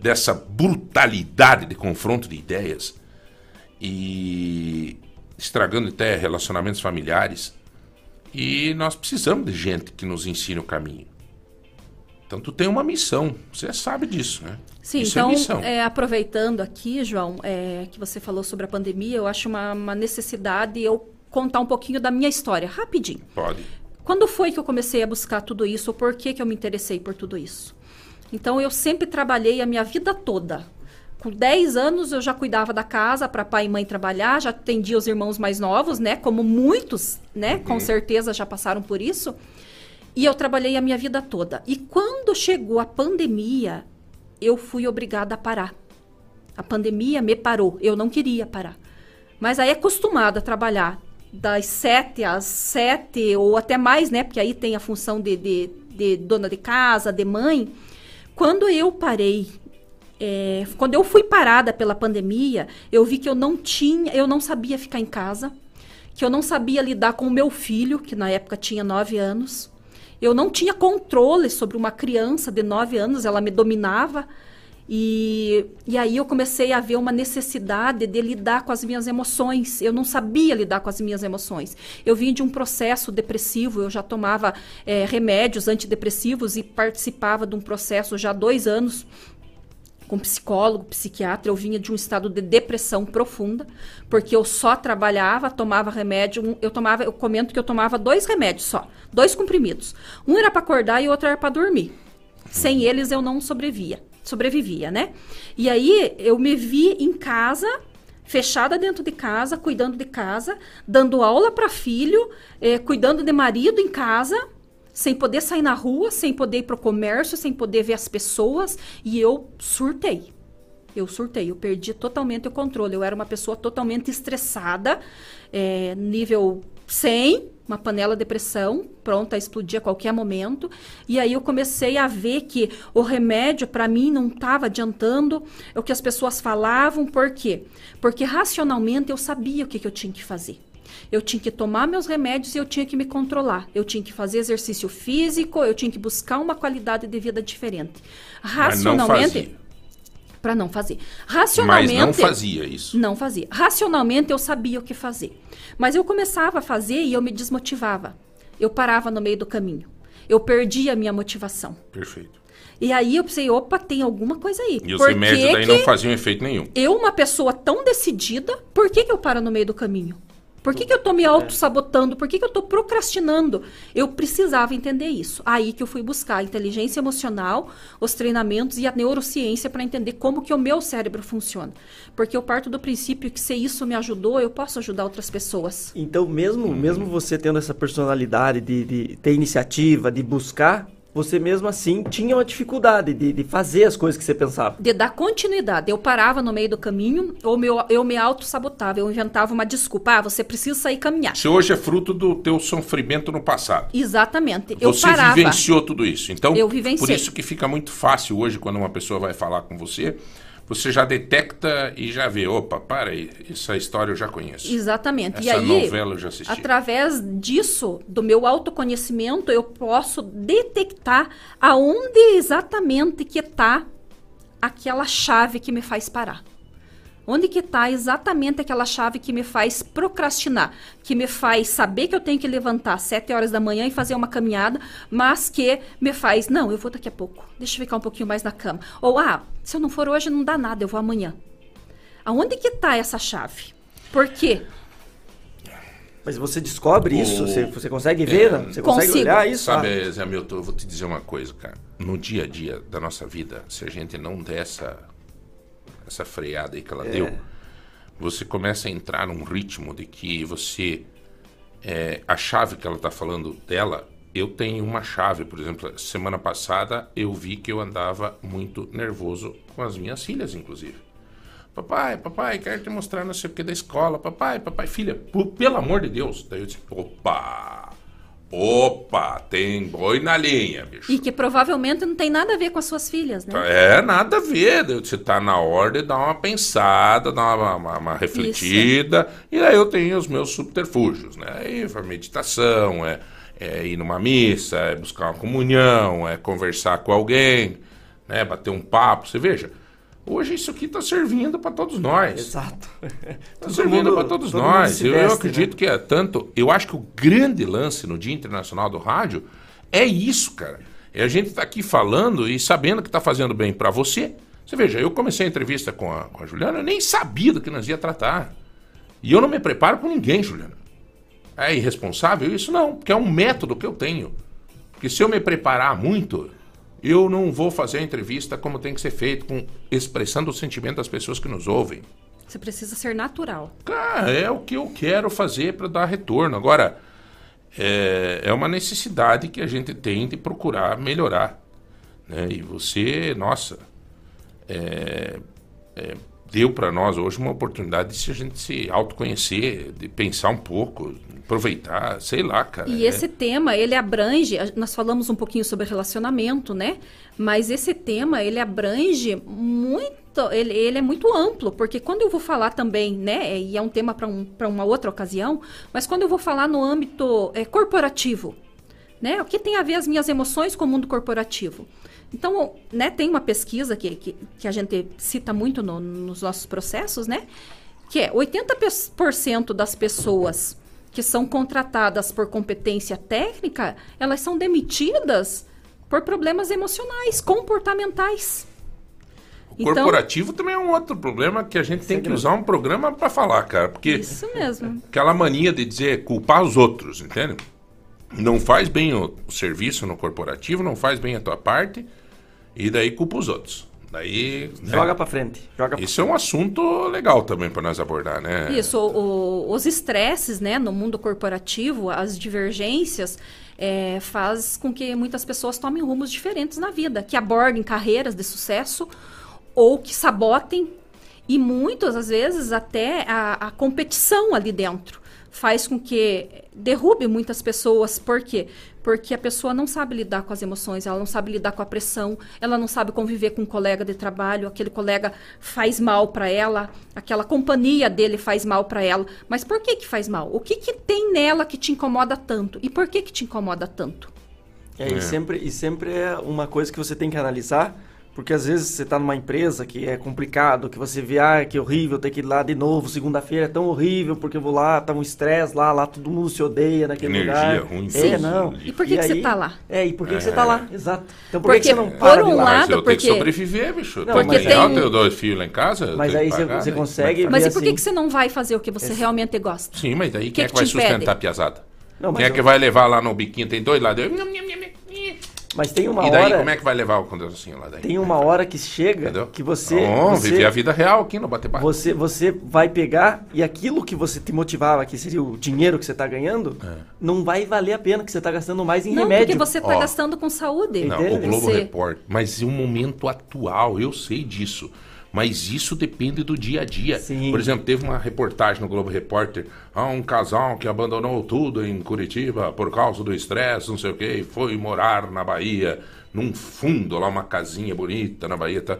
dessa brutalidade de confronto de ideias e estragando até relacionamentos familiares. E nós precisamos de gente que nos ensine o caminho. Então tu tem uma missão, você sabe disso, né?
Sim,
Isso
então,
é missão.
é, aproveitando aqui, João, é, que você falou sobre a pandemia, eu acho uma, uma necessidade eu contar um pouquinho da minha história, rapidinho.
Pode.
Quando foi que eu comecei a buscar tudo isso? Ou por que, que eu me interessei por tudo isso? Então, eu sempre trabalhei a minha vida toda. Com 10 anos, eu já cuidava da casa para pai e mãe trabalhar, já atendia os irmãos mais novos, né? Como muitos, né? Com certeza já passaram por isso. E eu trabalhei a minha vida toda. E quando chegou a pandemia, eu fui obrigada a parar. A pandemia me parou. Eu não queria parar. Mas aí acostumada a trabalhar das sete às sete ou até mais, né? Porque aí tem a função de, de, de dona de casa, de mãe. Quando eu parei, é, quando eu fui parada pela pandemia, eu vi que eu não tinha, eu não sabia ficar em casa, que eu não sabia lidar com o meu filho, que na época tinha nove anos. Eu não tinha controle sobre uma criança de nove anos, ela me dominava. E, e aí eu comecei a ver uma necessidade de lidar com as minhas emoções. Eu não sabia lidar com as minhas emoções. Eu vim de um processo depressivo, eu já tomava eh, remédios antidepressivos e participava de um processo já há dois anos com psicólogo, psiquiatra, eu vinha de um estado de depressão profunda, porque eu só trabalhava, tomava remédio, eu tomava, eu comento que eu tomava dois remédios só, dois comprimidos. Um era para acordar e o outro era para dormir. Sem eles eu não sobrevivia, sobrevivia, né? E aí eu me vi em casa, fechada dentro de casa, cuidando de casa, dando aula para filho, eh, cuidando de marido em casa, sem poder sair na rua, sem poder ir pro comércio, sem poder ver as pessoas, e eu surtei. Eu surtei, eu perdi totalmente o controle. Eu era uma pessoa totalmente estressada, é, nível 100, uma panela de pressão, pronta a explodir a qualquer momento. E aí eu comecei a ver que o remédio para mim não estava adiantando, o que as pessoas falavam, por quê? Porque racionalmente eu sabia o que, que eu tinha que fazer. Eu tinha que tomar meus remédios e eu tinha que me controlar. Eu tinha que fazer exercício físico, eu tinha que buscar uma qualidade de vida diferente.
Mas
Racionalmente, para não fazer.
Mas
Racionalmente,
não fazia isso.
não fazia. Racionalmente eu sabia o que fazer. Mas eu começava a fazer e eu me desmotivava. Eu parava no meio do caminho. Eu perdia a minha motivação.
Perfeito.
E aí eu pensei, opa, tem alguma coisa aí.
E os remédios
que
daí não faziam efeito nenhum.
Eu, uma pessoa tão decidida, por que, que eu paro no meio do caminho? Por que, que eu tô me auto-sabotando? Por que, que eu tô procrastinando? Eu precisava entender isso. Aí que eu fui buscar a inteligência emocional, os treinamentos e a neurociência para entender como que o meu cérebro funciona. Porque eu parto do princípio que se isso me ajudou, eu posso ajudar outras pessoas.
Então, mesmo, mesmo você tendo essa personalidade de, de ter iniciativa, de buscar, você mesmo assim tinha uma dificuldade de, de fazer as coisas que você pensava.
De dar continuidade. Eu parava no meio do caminho, ou meu, eu me auto-sabotava. Eu inventava uma desculpa. Ah, você precisa sair caminhar.
Isso hoje é fruto do teu sofrimento no passado.
Exatamente. Eu
você
parava.
vivenciou tudo isso. Então,
Eu vivenciei.
por isso que fica muito fácil hoje, quando uma pessoa vai falar com você, você já detecta e já vê, opa, para aí, essa história eu já conheço.
Exatamente.
Essa
e aí,
novela eu já assisti.
através disso, do meu autoconhecimento, eu posso detectar aonde exatamente que está aquela chave que me faz parar. Onde que está exatamente aquela chave que me faz procrastinar, que me faz saber que eu tenho que levantar às 7 horas da manhã e fazer uma caminhada, mas que me faz, não, eu vou daqui a pouco, deixa eu ficar um pouquinho mais na cama. Ou, ah, se eu não for hoje não dá nada, eu vou amanhã. Aonde que está essa chave? Por quê?
Mas você descobre isso?
O-
Você, você consegue ver?
É,
né? Você consegue
Consigo.
olhar isso?
Sabe, Zé Milton, eu vou te dizer uma coisa, cara. No dia a dia da nossa vida, se a gente não der essa, essa freada aí que ela
É.
deu, você começa a entrar num ritmo de que você. é, a chave que ela tá falando dela, eu tenho uma chave, por exemplo, semana passada eu vi que eu andava muito nervoso com as minhas filhas, inclusive. Papai, papai, quero te mostrar não sei o que da escola. Papai, papai, filha, pelo amor de Deus. Daí eu disse, opa, opa, tem boi na linha, bicho.
E que provavelmente não tem nada a ver com as suas filhas, né?
É, nada a ver. Disse, tá na de dar uma pensada, dar uma, uma- uma refletida. E aí eu tenho os meus subterfúgios, né? Aí a meditação, é, é ir numa missa, é buscar uma comunhão, é conversar com alguém, né? Bater um papo. Você veja, hoje isso aqui tá servindo para todos nós.
Exato.
Está servindo para todos
todo
nós. Eu, eu
veste,
acredito
né?
que é tanto. Eu acho que o grande lance no Dia Internacional do Rádio é isso, cara. É a gente estar aqui falando e sabendo que está fazendo bem para você. Você veja, eu comecei a entrevista com a, com a Juliana, eu nem sabia do que nós ia tratar. E eu não me preparo com ninguém, Juliana. É irresponsável isso? Não, porque é um método que eu tenho. Porque se eu me preparar muito, eu não vou fazer a entrevista como tem que ser feito, com, expressando o sentimento das pessoas que nos ouvem.
Você precisa ser natural.
Cara, é o que eu quero fazer para dar retorno. Agora, é, é uma necessidade que a gente tem de procurar melhorar. Né? E você, nossa, é, é, deu para nós hoje uma oportunidade de se a gente se autoconhecer, de pensar um pouco, aproveitar, sei lá, cara.
E
é-
esse tema, ele abrange, nós falamos um pouquinho sobre relacionamento, né? Mas esse tema, ele abrange muito, ele, ele é muito amplo, porque quando eu vou falar também, né? E é um tema para um, pra uma outra ocasião, mas quando eu vou falar no âmbito é, corporativo, né? O que tem a ver as minhas emoções com o mundo corporativo? Então, né, tem uma pesquisa que, que, que a gente cita muito no- nos nossos processos, né? Que é 80% das pessoas que são contratadas por competência técnica, elas são demitidas por problemas emocionais, comportamentais.
O corporativo também é um outro problema que a gente tem que usar um programa para falar, cara. Porque
Isso mesmo.
aquela mania de dizer culpar os outros, entende? Não faz bem o, o serviço no corporativo, não faz bem a tua parte, e daí culpa os outros. Daí. né?
Joga pra frente. Joga pra...
Isso é um assunto legal também para nós abordar, né?
Isso, o- o- os estresses, né, no mundo corporativo, as divergências, é, faz com que muitas pessoas tomem rumos diferentes na vida, que abordem carreiras de sucesso ou que sabotem e muitas às vezes até a, a competição ali dentro faz com que derrube muitas pessoas. Por quê? Porque a pessoa não sabe lidar com as emoções, ela não sabe lidar com a pressão, ela não sabe conviver com um colega de trabalho, aquele colega faz mal para ela, aquela companhia dele faz mal para ela. Mas por que que faz mal? O que que tem nela que te incomoda tanto? E por que que te incomoda tanto?
É, E, sempre, e sempre é uma coisa que você tem que analisar, porque às vezes você está numa empresa que é complicado, que você vê, ah, que horrível ter que ir lá de novo, segunda-feira é tão horrível, porque eu vou lá, tá um estresse lá, lá todo mundo se odeia naquele
Energia
lugar.
ruim,
É,
sim.
não.
E por que que você
aí-
tá lá?
É, e por que, que
É.
você tá lá? Exato. Então por que, que
Porque,
você não
por
para de
um lado,
Mas eu tenho que
porque-
sobreviver, bicho.
Não,
Porque
mas
tem, eu tenho dois filhos lá em casa. eu
Mas aí
que
você-
pagar,
você
né?
consegue-
Mas e por que
assim-
que você não vai fazer o que você realmente gosta?
Sim, mas daí
Que
quem é
que
que vai sustentar a piazada?
Não, mas
quem é
eu-
que vai levar lá no biquinho? Tem dois lá. daí-
Mas tem uma
E daí,
hora...
como é que vai levar o condensacinho lá daí?
Tem uma hora que chega
Entendeu?
que você...
Não,
você...
viver a vida real aqui no bate-bate.
Você, você vai pegar e aquilo que você te motivava, que seria o dinheiro que você está ganhando,
É.
não vai valer a pena, que você está gastando mais em
Não,
remédio.
porque você está gastando com saúde.
Não, o
Entende?
Globo
Você-
Repórter. Mas em um momento atual, eu sei disso. Mas isso depende do dia a dia.
Sim.
Por exemplo, teve uma reportagem no Globo Repórter. Ah, um casal que abandonou tudo em Curitiba por causa do estresse, não sei o quê, e foi morar na Bahia, num fundo lá, uma casinha bonita na Bahia. Tá?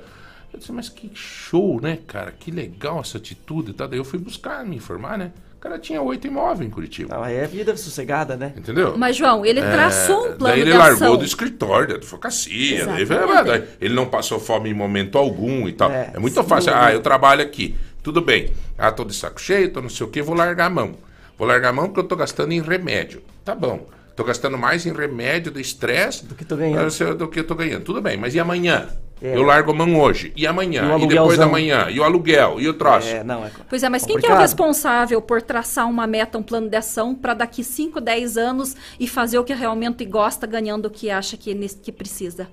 Eu disse, mas que show, né, cara? Que legal essa atitude tal. Daí eu fui buscar, me informar, né? O cara tinha oito imóveis em Curitiba.
Não, aí é vida sossegada, né?
Entendeu?
Mas, João, ele
É,
traçou um plano
Daí ele
de
largou
ação.
do escritório, da advocacia. Daí, daí ele não passou fome em momento algum e tal.
É,
É, muito
sim.
fácil. Ah, eu trabalho aqui. Tudo bem. Ah, tô de saco cheio, tô não sei o que, vou largar a mão. Vou largar a mão porque eu tô gastando em remédio. Tá bom. Tô gastando mais em remédio do estresse do
que tô ganhando.
Do que eu tô ganhando. Tudo bem, mas e amanhã?
É.
Eu largo a mão hoje. E amanhã?
E
E, depois da manhã? E o aluguel? E o troço?
É, não, é
Pois é, mas quem que é o
complicado.
responsável por traçar uma meta, um plano de ação para daqui 5, 10 anos e fazer o que realmente gosta, ganhando o que acha que, que precisa?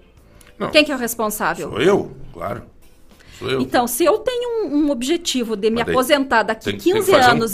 Não.
Quem que é o responsável?
Sou eu, claro.
Então, se eu tenho um, um objetivo de me aposentar daqui
tem que- tem que
15
fazer um
anos e-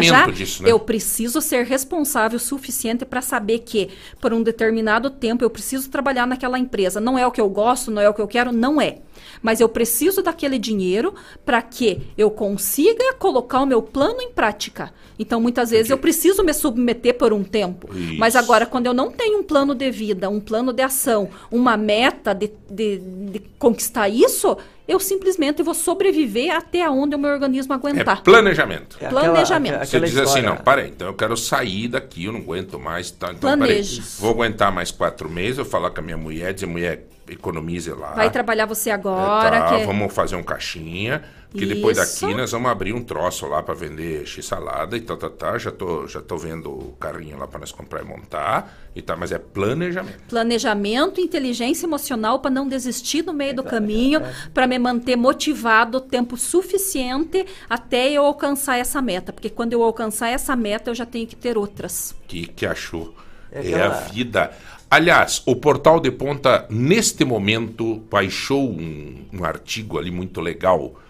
viajar,
disso, né?
eu preciso ser responsável o suficiente para saber que, por um determinado tempo, eu preciso trabalhar naquela empresa. Não é o que eu gosto, não é o que eu quero, não é. Mas eu preciso daquele dinheiro para que eu consiga colocar o meu plano em prática. Então, muitas vezes, eu preciso me submeter por um tempo. Mas
Isso.
agora, quando eu não tenho um plano de vida, um plano de ação, uma meta de, de- de conquistar isso, eu simplesmente vou sobreviver até onde o meu organismo
É
aguentar.
planejamento.
É
Planejamento.
aquela-
Você
aquela
diz assim, não, para aí, então eu quero sair daqui, eu não aguento mais. Tá, então,
Planeje.
peraí, vou aguentar mais quatro meses, eu falar com a minha mulher, dizer, mulher, economize lá.
Vai trabalhar você
É,
agora.
tá,
que...
Vamos fazer um caixinha, porque depois
Isso.
daqui nós vamos abrir um troço lá para vender x-salada e tal, tá, tá, já tô, já tô vendo o carrinho lá para nós comprar e montar, e tá, mas é planejamento.
Planejamento, inteligência emocional para não desistir no meio do
É.
caminho, para me manter motivado tempo suficiente até eu alcançar essa meta. Porque quando eu alcançar essa meta, eu já tenho que ter outras.
que, que achou.
É
É, a vida. Aliás, o Portal de Ponta, neste momento, baixou um, um artigo ali muito legal.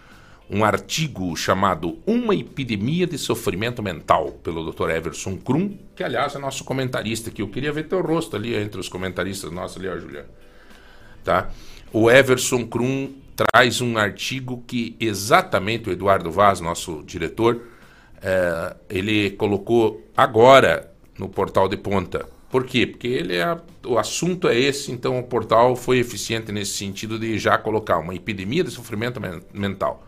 Um artigo chamado Uma Epidemia de Sofrimento Mental, pelo Dr. Everson Krum, que, aliás, é nosso comentarista aqui. Eu queria ver teu rosto ali entre os comentaristas nossos ali, ó, Juliano. Tá? O Everson Krum traz um artigo que exatamente o Eduardo Vaz, nosso diretor, eh, ele colocou agora no portal de ponta. Por quê? Porque ele é, o assunto é esse, então o portal foi eficiente nesse sentido de já colocar uma epidemia de sofrimento men- mental.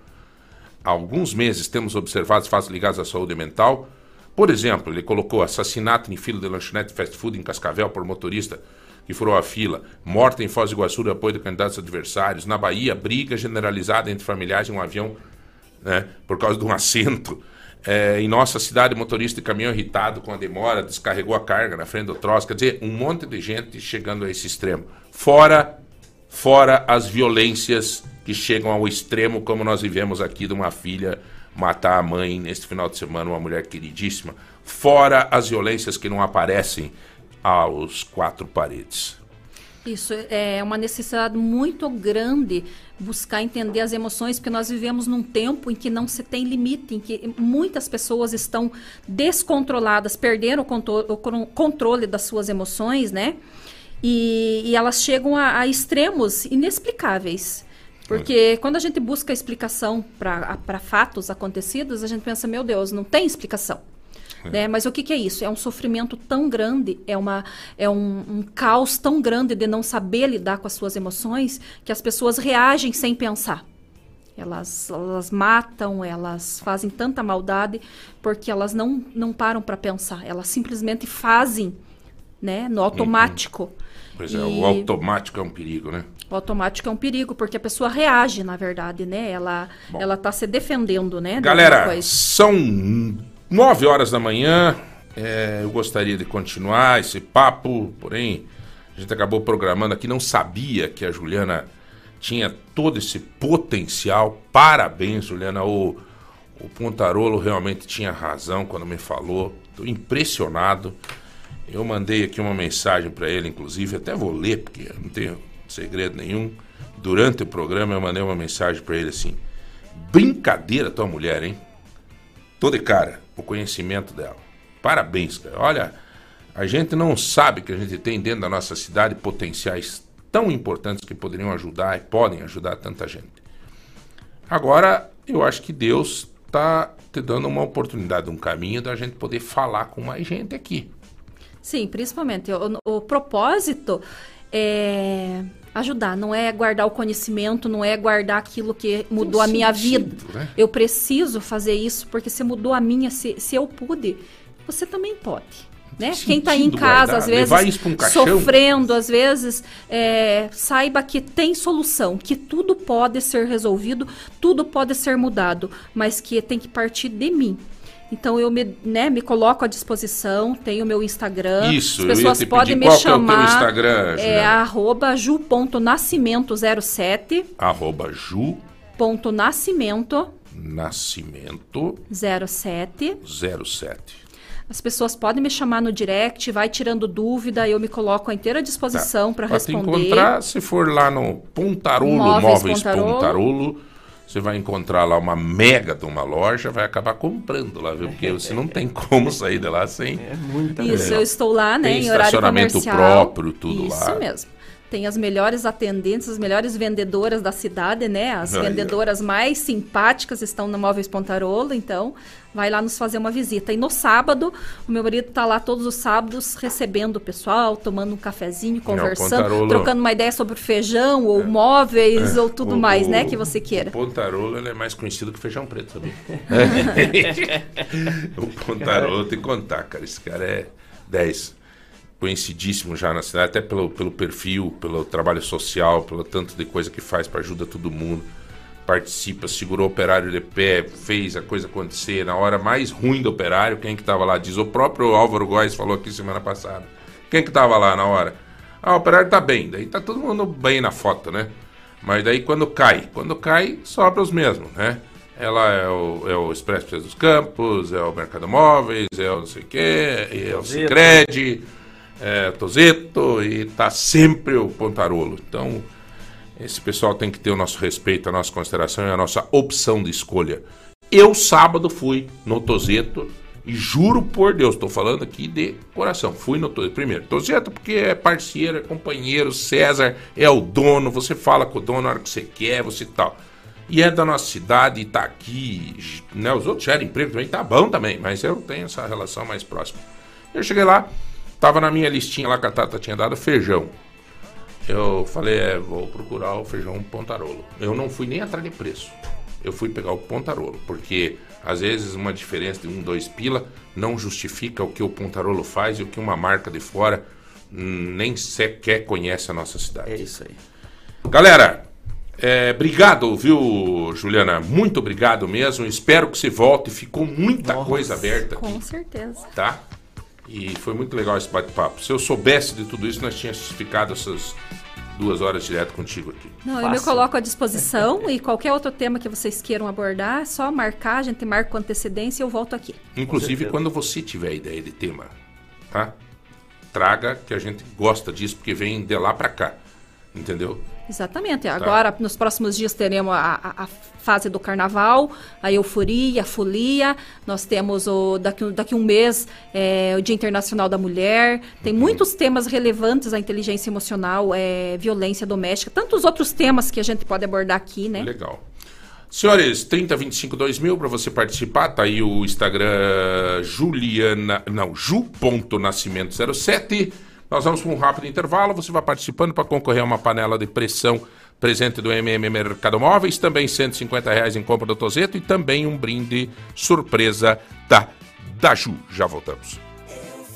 Há alguns meses temos observado fatos ligados à saúde mental. Por exemplo, ele colocou assassinato em fila de lanchonete fast food em Cascavel por motorista que furou a fila, morte em Foz do Iguaçu de apoio de candidatos adversários, na Bahia, briga generalizada entre familiares em um avião né, por causa de um assento. É, em nossa cidade, motorista de caminhão irritado com a demora, descarregou a carga na frente do troço. Quer dizer, um monte de gente chegando a esse extremo. Fora, fora as violências que chegam ao extremo, como nós vivemos aqui de uma filha matar a mãe neste final de semana, uma mulher queridíssima. Fora as violências que não aparecem aos quatro paredes.
Isso é uma necessidade muito grande buscar entender as emoções, porque nós vivemos num tempo em que não se tem limite, em que muitas pessoas estão descontroladas, perderam o controle das suas emoções, né? E, e elas chegam a, a extremos inexplicáveis. Porque quando a gente busca explicação para fatos acontecidos, a gente pensa, meu Deus, não tem explicação. Né? Mas o que, que é isso? É um sofrimento tão grande, é, uma, é um, um caos tão grande de não saber lidar com as suas emoções que as pessoas reagem sem pensar. Elas, elas matam, elas fazem tanta maldade porque elas não, não param para pensar. Elas simplesmente fazem né, no automático.
Pois é,
E-
o automático é um perigo, né?
O automático é um perigo, porque a pessoa reage, na verdade, né? Ela, ela tá se defendendo, né?
Galera, são nove horas da manhã. É, eu gostaria de continuar esse papo, porém, a gente acabou programando aqui. Não sabia que a Juliana tinha todo esse potencial. Parabéns, Juliana. O, o Pontarolo realmente tinha razão quando me falou. Estou impressionado. Eu mandei aqui uma mensagem para ele, inclusive, até vou ler, porque não tenho segredo nenhum. Durante o programa, eu mandei uma mensagem para ele assim: Brincadeira, tua mulher, hein? Tô de cara, o conhecimento dela. Parabéns, cara. Olha, a gente não sabe que a gente tem dentro da nossa cidade potenciais tão importantes que poderiam ajudar e podem ajudar tanta gente. Agora, eu acho que Deus está te dando uma oportunidade, um caminho da gente poder falar com mais gente aqui.
Sim, principalmente. O, o propósito é, ajudar. Não é guardar o conhecimento, não é guardar aquilo que mudou a minha
sentido,
vida.
né?
Eu preciso fazer isso porque se mudou a minha, se, se eu pude, você também pode. Né? Quem está em casa,
guardar?
às vezes,
um
sofrendo, às vezes, é, saiba que tem solução, que tudo pode ser resolvido, tudo pode ser mudado, mas que tem que partir de mim. Então eu me, né, me coloco à disposição, tenho o meu Instagram.
Isso, eu
as
ia
pessoas
te
podem
pedir,
me
é o teu
chamar.
Instagram,
é arroba ju.nascimento07.
Arroba Ju
Ponto Nascimento
Nascimento
07.
07.
As pessoas podem me chamar no direct, vai tirando dúvida, eu me coloco à inteira disposição para
Pra te
responder.
encontrar, se for lá no Pontarolo
Móveis
Móveis,
Pontarolo.
Pontarolo, você vai encontrar lá uma mega de uma loja, vai acabar comprando lá, viu? Porque você não tem como sair de lá sem.
É muita
Isso, eu estou lá, né,
Tem
em horário
estacionamento
comercial.
próprio, tudo
Isso
lá.
Isso mesmo. Tem as melhores atendentes, as melhores vendedoras da cidade, né? As vendedoras mais simpáticas estão na Móveis Pontarolo, então vai lá nos fazer uma visita. E no sábado, o meu marido está lá todos os sábados recebendo o pessoal, tomando um cafezinho, conversando,
Pontarolo-
trocando uma ideia sobre feijão ou móveis ou tudo
É. O-
mais,
o-
né, que você queira.
O Pontarolo é mais conhecido que feijão preto, sabia? o Pontarolo, tem que contar, cara. Esse cara é 10. Conhecidíssimo já na cidade, até pelo, pelo perfil, pelo trabalho social, pelo tanto de coisa que faz para ajudar todo mundo. Participa, segurou o operário de pé, fez a coisa acontecer. Na hora mais ruim do operário, quem que tava lá? Diz o próprio Álvaro Góes falou aqui semana passada. Quem que tava lá na hora? Ah, o operário tá bem. Daí tá todo mundo bem na foto, né? Mas daí quando cai, quando cai, sobra os mesmos, né? Ela é o, é o Expresso dos Campos, é o Mercado Móveis, é o não sei o quê, é o. Cicred, é Tozeto e tá sempre o Pontarolo. Então, esse pessoal tem que ter o nosso respeito, a nossa consideração e a nossa opção de escolha. Eu, sábado, fui no Tozeto e juro por Deus, estou falando aqui de coração. Fui no Tozeto. Primeiro, Tozeto porque é parceiro, é companheiro, César é o dono, você fala com o dono na hora que você quer, você tal. E é da nossa cidade e tá aqui, né? Os outros geram emprego também, tá bom também, mas eu tenho essa relação mais próxima. Eu cheguei lá, tava na minha listinha lá que a Tata tinha dado feijão. Eu falei, é, vou procurar o feijão Pontarolo. Eu não fui nem atrás de preço. Eu fui pegar o Pontarolo, porque às vezes uma diferença de um, dois pila não justifica o que o Pontarolo faz e o que uma marca de fora nem sequer conhece a nossa cidade.
É isso aí.
Galera, é, obrigado, viu, Juliana? Muito obrigado mesmo. Espero que você volte. Ficou muita coisa aberta aqui
Com certeza.
tá? E foi muito legal esse bate-papo. Se eu soubesse de tudo isso, nós tínhamos ficado essas duas horas direto contigo aqui.
Não, eu me coloco à disposição e qualquer outro tema que vocês queiram abordar, é só marcar, a gente marca com antecedência e eu volto aqui.
Inclusive, quando você tiver ideia de tema, tá? Traga, que a gente gosta disso, porque vem de lá pra cá. Entendeu?
Exatamente.
Tá.
Agora, nos próximos dias, teremos a, a- a fase do carnaval, a euforia, a folia. Nós temos o, daqui, daqui um mês é, o Dia Internacional da Mulher. Tem muitos temas relevantes à inteligência emocional, é, violência doméstica, tantos outros temas que a gente pode abordar aqui, né?
Legal. Senhores, 30252000 para você participar, tá aí o Instagram Juliana, não, ju.nascimento07. Nós vamos para um rápido intervalo, você vai participando para concorrer a uma panela de pressão presente do MM Mercado Móveis, também 150 reais em compra do Tozeto e também um brinde surpresa da da Ju. Já voltamos.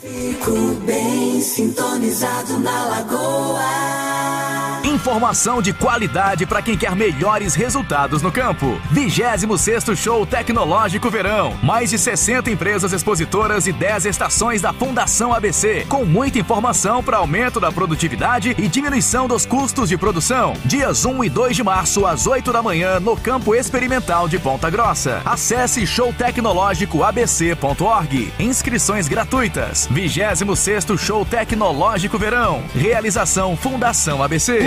Fico bem sintonizado na lagoa.
Informação de qualidade para quem quer melhores resultados no campo. 26º Show Tecnológico Verão. Mais de 60 empresas expositoras e 10 estações da Fundação ABC, com muita informação para aumento da produtividade e diminuição dos custos de produção. Dias 1 e 2 de março às 8 da manhã no Campo Experimental de Ponta Grossa. Acesse showtecnológicoabc.org. Inscrições gratuitas. 26º Show Tecnológico Verão. Realização Fundação ABC.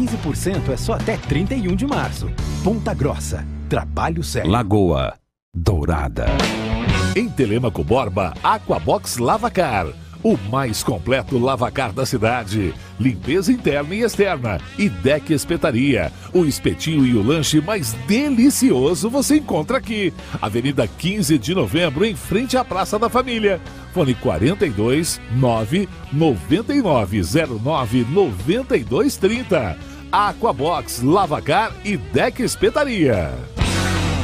é só até 31 de março. Ponta Grossa. Trabalho sério.
Lagoa Dourada.
Em Telemaco Borba, Aquabox Lavacar. O mais completo lavacar da cidade. Limpeza interna e externa. E deck espetaria. O espetinho e o lanche mais delicioso você encontra aqui. Avenida 15 de novembro, em frente à Praça da Família. Fone 42 9 99 09 92 30. Aquabox Lavacar e Deck Espetaria.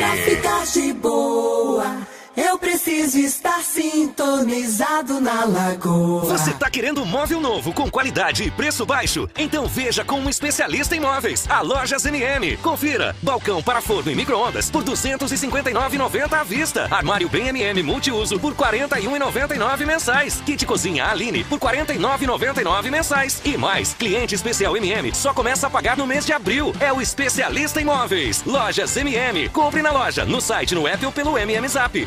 Pra ficar de boa. Eu preciso estar sintonizado na lagoa.
Você tá querendo um móvel novo, com qualidade e preço baixo? Então veja com um especialista em móveis, a Lojas MM. Confira: balcão para forno e micro-ondas por R$ 259,90 à vista. Armário bem MM multiuso por R$ 41,99 mensais. Kit cozinha Aline por R$ 49,99 mensais. E mais, cliente especial MM só começa a pagar no mês de abril. É o especialista em móveis. Lojas MM. Compre na loja, no site, no app ou pelo MM Zap.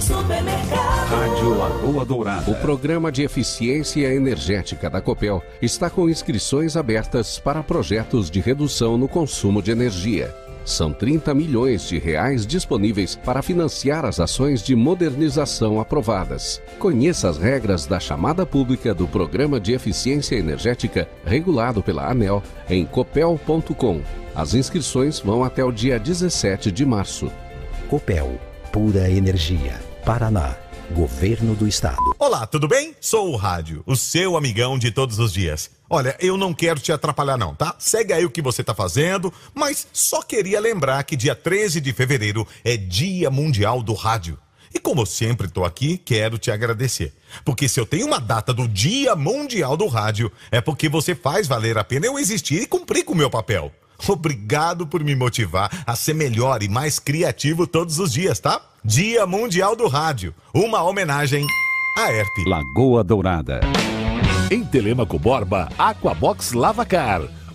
Supermercado.
Rádio Lagoa Dourada. O programa de eficiência energética da Copel está com inscrições abertas para projetos de redução no consumo de energia. São 30 milhões de reais disponíveis para financiar as ações de modernização aprovadas. Conheça as regras da chamada pública do Programa de Eficiência Energética regulado pela ANEL em copel.com. As inscrições vão até o dia 17 de março.
Copel, pura energia. Paraná, Governo do Estado.
Olá, tudo bem? Sou o Rádio, o seu amigão de todos os dias. Olha, eu não quero te atrapalhar não, tá? Segue aí o que você tá fazendo, mas só queria lembrar que dia 13 de fevereiro é Dia Mundial do Rádio. E como eu sempre tô aqui, quero te agradecer. Porque se eu tenho uma data do Dia Mundial do Rádio, é porque você faz valer a pena eu existir e cumprir com o meu papel. Obrigado por me motivar a ser melhor e mais criativo todos os dias, tá? Dia Mundial do Rádio, uma homenagem à ERP.
Lagoa Dourada.
Em Telemaco Borba, Aquabox Lavacar.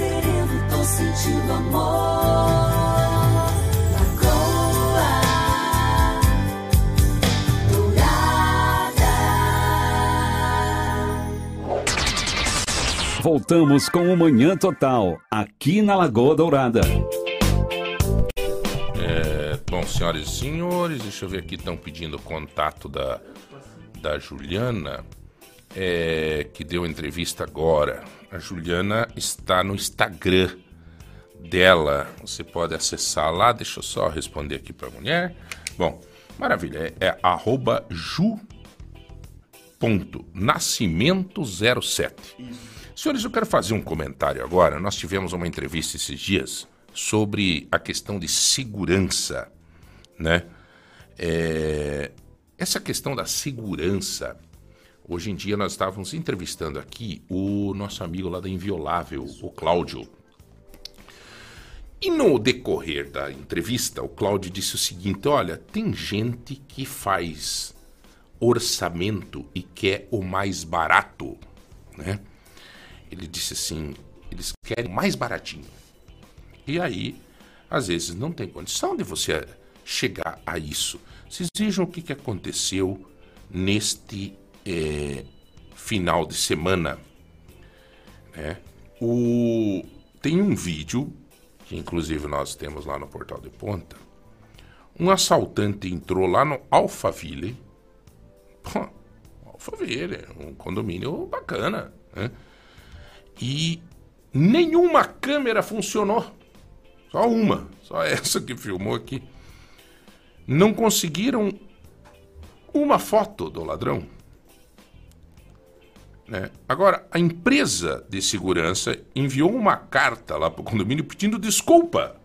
Sereno, tô sentindo amor. Lagoa
Voltamos com o Manhã Total, aqui na Lagoa Dourada.
É, bom, senhoras e senhores, deixa eu ver aqui, estão pedindo o contato da, da Juliana, é, que deu entrevista agora. A Juliana está no Instagram dela. Você pode acessar lá, deixa eu só responder aqui para a mulher. Bom, maravilha, é, é arroba ju.nascimento07. Senhores, eu quero fazer um comentário agora. Nós tivemos uma entrevista esses dias sobre a questão de segurança, né? É, essa questão da segurança, hoje em dia nós estávamos entrevistando aqui o nosso amigo lá da Inviolável, o Cláudio. E no decorrer da entrevista, o Cláudio disse o seguinte: olha, tem gente que faz orçamento e quer o mais barato, né? Ele disse assim: eles querem mais baratinho. E aí, às vezes, não tem condição de você chegar a isso. Vocês vejam o que, que aconteceu neste é, final de semana. Né? O, tem um vídeo, que inclusive nós temos lá no Portal de Ponta. Um assaltante entrou lá no Alphaville. Pô, Alphaville, um condomínio bacana. Né? E nenhuma câmera funcionou. Só uma, só essa que filmou aqui não conseguiram uma foto do ladrão. Né? Agora, a empresa de segurança enviou uma carta lá para o condomínio pedindo desculpa.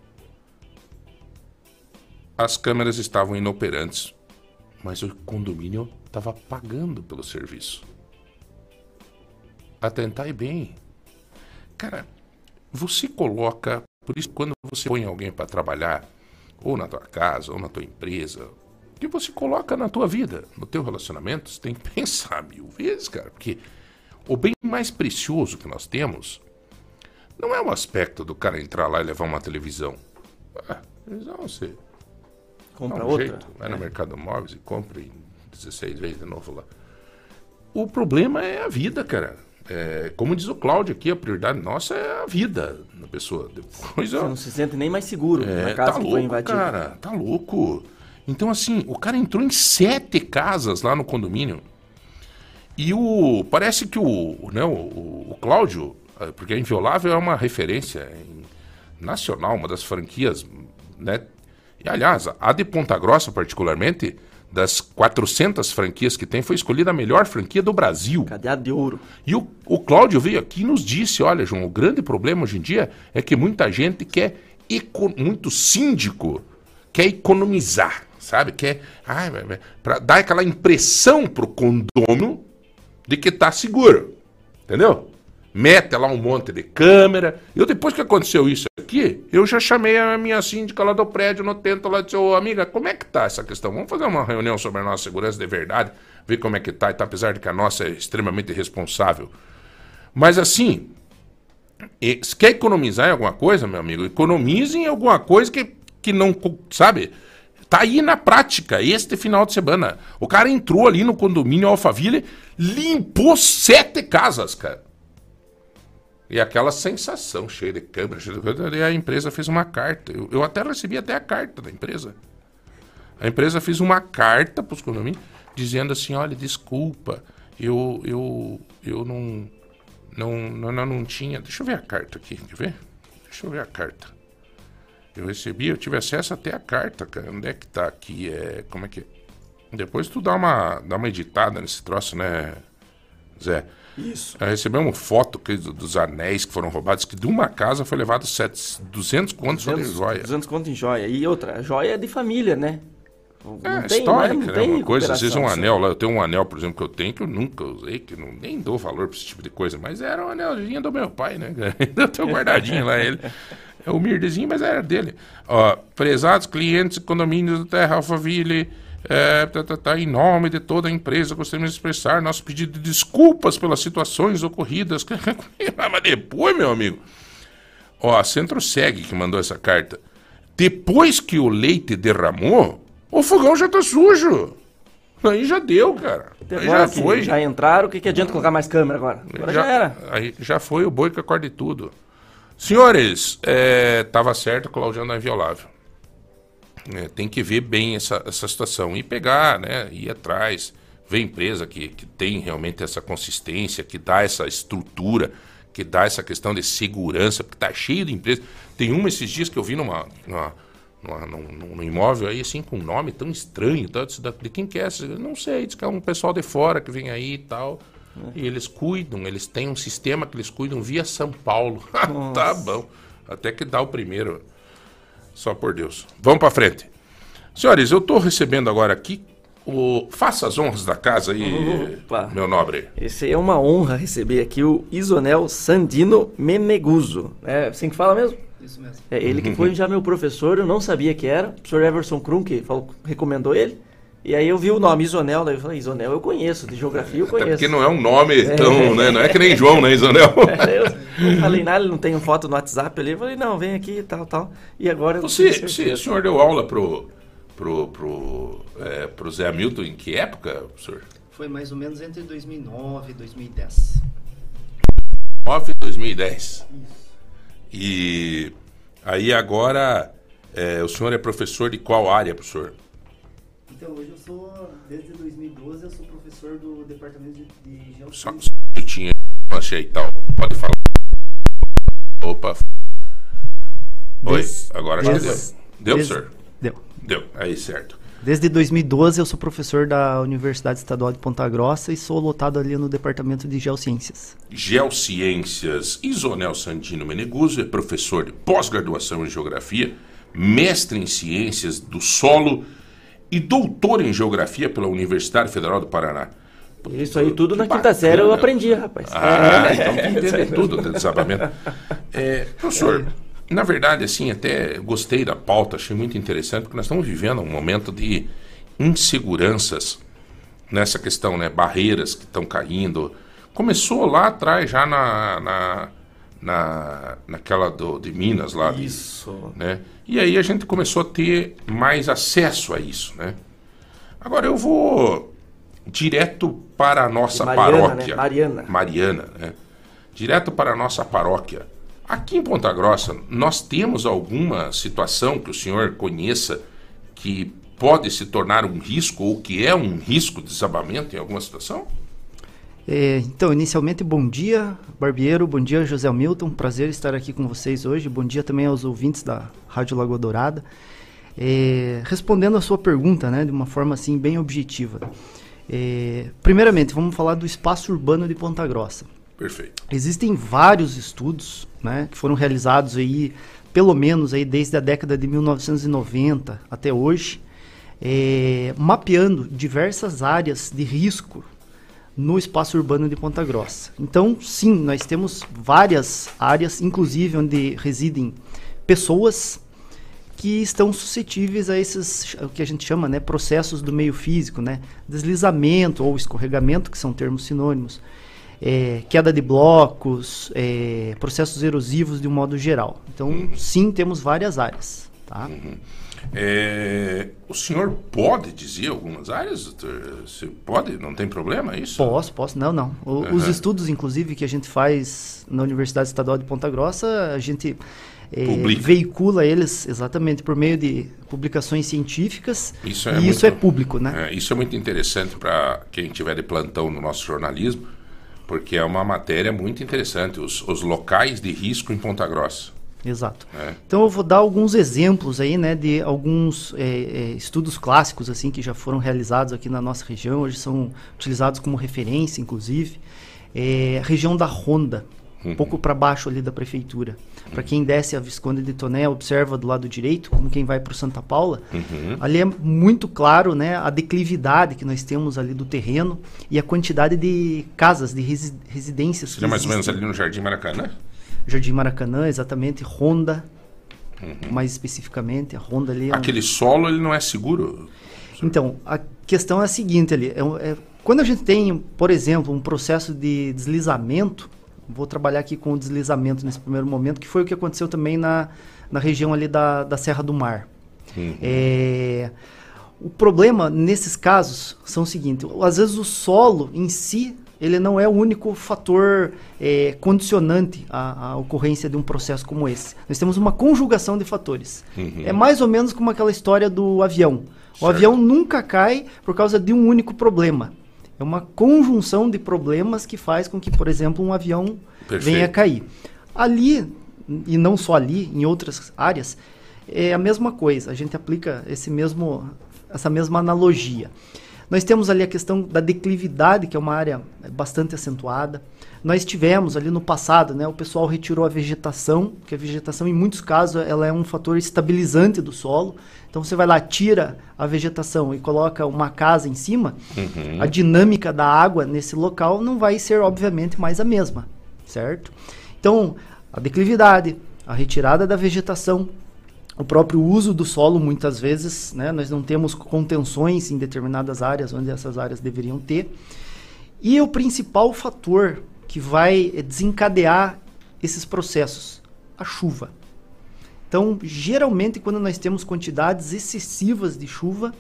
As câmeras estavam inoperantes, mas o condomínio estava pagando pelo serviço. Atentai bem. Cara, você coloca. Por isso, quando você põe alguém para trabalhar ou na tua casa, ou na tua empresa, que você coloca na tua vida, no teu relacionamento, você tem que pensar mil vezes, cara, porque o bem mais precioso que nós temos não é o aspecto do cara entrar lá e levar uma televisão. Ah, televisão você
compra um outra. Jeito,
vai é. no mercado móveis e compra em 16 vezes de novo lá. O problema é a vida, cara. É, como diz o Cláudio aqui, a prioridade nossa é a vida da pessoa. Depois,
Você não se sente nem mais seguro
é, na casa tá louco. Cara, tá louco. Então, assim, o cara entrou em sete casas lá no condomínio. E o. Parece que o. Né, o, o Cláudio, eh, porque a Inviolável é uma referência nacional, uma das franquias, né? E aliás, a de Ponta Grossa, particularmente, das 400 franquias que tem, foi escolhida a melhor franquia do Brasil.
Cadeado de ouro.
E o, o Cláudio veio aqui e nos disse: olha, João, o grande problema hoje em dia é que muita gente quer, muito síndico, quer economizar, sabe? Quer ai, para dar aquela impressão pro condomínio de que tá seguro. Entendeu? mete lá um monte de câmera. Eu, depois que aconteceu isso aqui, eu já chamei a minha síndica lá do prédio no tento lá disse, ô amiga, como é que tá essa questão? Vamos fazer uma reunião sobre a nossa segurança de verdade, ver como é que tá, e tá, apesar de que a nossa é extremamente responsável. Mas assim, se quer economizar em alguma coisa, meu amigo, economize em alguma coisa que, que não, sabe... Tá aí na prática, este final de semana. O cara entrou ali no condomínio Alphaville, limpou sete casas, cara. E aquela sensação cheia de câmera, cheia de câmera, e a empresa fez uma carta. Eu, eu, até recebi até a carta da empresa. A empresa fez uma carta para os condomínios dizendo assim, olha, desculpa, eu, eu, eu não, não, não, não, tinha... Deixa eu ver a carta aqui, quer ver? Deixa eu ver a carta. Eu recebi, eu tive acesso até a carta, cara. Onde é que tá aqui? É, como é que... Depois tu dá uma, dá uma editada nesse troço, né, Zé?
Isso.
É, recebemos foto que, dos anéis que foram roubados, que de uma casa foi levado 7, 200 contos 200, em joia.
200 contos em joia. E outra, joia é de família, né?
Não é, tem, histórica, né? Uma coisa, às vezes um anel lá, eu tenho um anel, por exemplo, que eu tenho, que eu nunca usei, que não, nem dou valor para esse tipo de coisa, mas era um anelzinho do meu pai, né? Eu tenho guardadinho lá ele. É humildezinho, mas era dele. Ó, prezados clientes, condomínios do Terra Alphaville, é, tá, tá, tá, em nome de toda a empresa, gostaríamos de expressar nosso pedido de desculpas pelas situações ocorridas. Mas depois, meu amigo, ó, a Centro Segue que mandou essa carta. Depois que o leite derramou, o fogão já tá sujo. Aí já deu, cara.
Até
Aí já foi.
Já entraram, o que, que adianta colocar mais câmera agora? Agora já, era.
Aí já foi o boi que acorda de tudo. Senhores, é, tava certo, Claudiano é inviolável. É, tem que ver bem essa, essa situação e pegar, né? Ir atrás, ver empresa que, que tem realmente essa consistência, que dá essa estrutura, que dá essa questão de segurança, porque tá cheio de empresas. Tem uma esses dias que eu vi numa, numa, numa- num, num imóvel aí, assim, com um nome tão estranho, "Da- de quem que é? essa?" Eu Não sei, diz que é um pessoal de fora que vem aí e tal. E eles cuidam, eles têm um sistema que eles cuidam via São Paulo. tá bom. Até que dá o primeiro. Só por Deus. Vamos para frente. Senhores, eu estou recebendo agora aqui o. Faça as honras da casa aí,
Opa.
meu nobre.
Esse é uma honra receber aqui o Isonel Sandino Meneguso. É assim que fala mesmo?
Isso mesmo.
É ele que foi já meu professor, eu não sabia que era. O professor Everson Krum, que falou, recomendou ele. E aí eu vi o nome Isonel, daí eu falei, Isonel eu conheço, de geografia eu conheço.
Até porque não é um nome
É.
tão. Né? Não é que nem João, né, Isonel?
É, eu não falei nada, ele não tem foto no WhatsApp ali. Eu falei, não, vem aqui e tal, tal. E agora eu
Você, você, o senhor deu aula pro, pro, pro, é, pro Zé Hamilton em que época, professor?
Foi mais ou menos entre 2009 e 2010.
9 2010. E aí agora é, o senhor é professor de qual área, professor?
Então, hoje eu sou, desde 2012, eu sou professor do Departamento de, de
Só
Geofísica.
que eu tinha achei e tal. Pode falar. Opa. Oi, agora acho que deu. Deu, senhor?
Deu.
Deu, aí certo.
Desde 2012 eu sou professor da Universidade Estadual de Ponta Grossa e sou lotado ali no Departamento de Geociências.
Geociências, Isonel Sandino Meneguso é professor de pós-graduação em Geografia, mestre em Ciências do Solo e doutor em Geografia pela Universidade Federal do Paraná.
Isso aí tudo na
Que
quinta série eu
bacana.
aprendi, rapaz.
Ah,
É.
então tem que entender tudo do desabamento. É, professor, na verdade, assim, até gostei da pauta, achei muito interessante, porque nós estamos vivendo um momento de inseguranças nessa questão, né? Barreiras que estão caindo. Começou lá atrás, já na, na, na naquela do, de Minas lá. de-
Isso.
né? E aí a gente começou a ter mais acesso a isso, né? Agora eu vou direto para a nossa
Mariana,
paróquia.
né? Mariana.
Mariana, né? Direto para a nossa paróquia. Aqui em Ponta Grossa, nós temos alguma situação que o senhor conheça que pode se tornar um risco ou que é um risco de desabamento em alguma situação?
É, então, inicialmente, bom dia, Barbeiro, bom dia, José Milton, prazer estar aqui com vocês hoje, bom dia também aos ouvintes da Rádio Lagoa Dourada. É, respondendo a sua pergunta, né, de uma forma assim bem objetiva. É, primeiramente, vamos falar do espaço urbano de Ponta Grossa.
Perfeito.
Existem vários estudos, né, que foram realizados aí, pelo menos aí desde a década de 1990 até hoje, é, mapeando diversas áreas de risco no espaço urbano de Ponta Grossa. Então, sim, nós temos várias áreas, inclusive onde residem pessoas que estão suscetíveis a esses, o que a gente chama, né, processos do meio físico, né, deslizamento ou escorregamento, que são termos sinônimos, é, queda de blocos, é, processos erosivos de um modo geral. Então, sim, temos várias áreas, tá?
É, o senhor pode dizer algumas áreas? Você pode? Não tem problema é isso?
Posso, posso. Não, não. O- Os
Aham.
estudos, inclusive, que a gente faz na Universidade Estadual de Ponta Grossa, a gente
Publica.
veicula eles exatamente por meio de publicações científicas.
Isso é
e
muito-
isso é público, né?
É, isso é muito interessante para quem tiver de plantão no nosso jornalismo, porque é uma matéria muito interessante, os, os locais de risco em Ponta Grossa.
Exato.
né?
Então eu vou dar alguns exemplos aí, né, de alguns eh, eh, estudos clássicos assim que já foram realizados aqui na nossa região, hoje são utilizados como referência, inclusive. É, a região da Ronda, um
Uhum.
pouco para baixo ali da prefeitura. Para quem desce a Visconde de Toné, observa do lado direito, como quem vai para o Santa Paula.
Uhum.
Ali é muito claro, né, a declividade que nós temos ali do terreno e a quantidade de casas, de resi- residências.
Seria mais ou menos
existem.
ali no Jardim Maracanã?
Jardim Maracanã, exatamente, Ronda,
Uhum.
mais especificamente, a Ronda ali. é um-
Aquele solo ele não é seguro?
Então, a questão é a seguinte ali, é um- é- quando a gente tem, por exemplo, um processo de deslizamento, vou trabalhar aqui com o deslizamento nesse primeiro momento, que foi o que aconteceu também na, na região ali da, da Serra do Mar.
Uhum.
É, O problema nesses casos são o seguinte: às vezes o solo em si ele não é o único fator é, condicionante à, à, ocorrência de um processo como esse. Nós temos uma conjugação de fatores. Uhum. É mais ou menos como aquela história do avião. O certo. avião nunca cai por causa de um único problema. É uma conjunção de problemas que faz com que, por exemplo, um avião Perfeito. venha cair. Ali, e não só ali, em outras áreas, é a mesma coisa. A gente aplica esse mesmo, essa mesma analogia. Nós temos ali a questão da declividade, que é uma área bastante acentuada. Nós tivemos ali no passado, né, o pessoal retirou a vegetação, que a vegetação em muitos casos ela é um fator estabilizante do solo. Então você vai lá, tira a vegetação e coloca uma casa em cima, uhum. a dinâmica da água nesse local não vai ser obviamente mais a mesma, certo? Então, a declividade, a retirada da vegetação, o próprio uso do solo, muitas vezes, né, nós não temos contenções em determinadas áreas onde essas áreas deveriam ter. E o principal fator que vai desencadear esses processos, a chuva. Então, geralmente, quando nós temos quantidades excessivas de chuva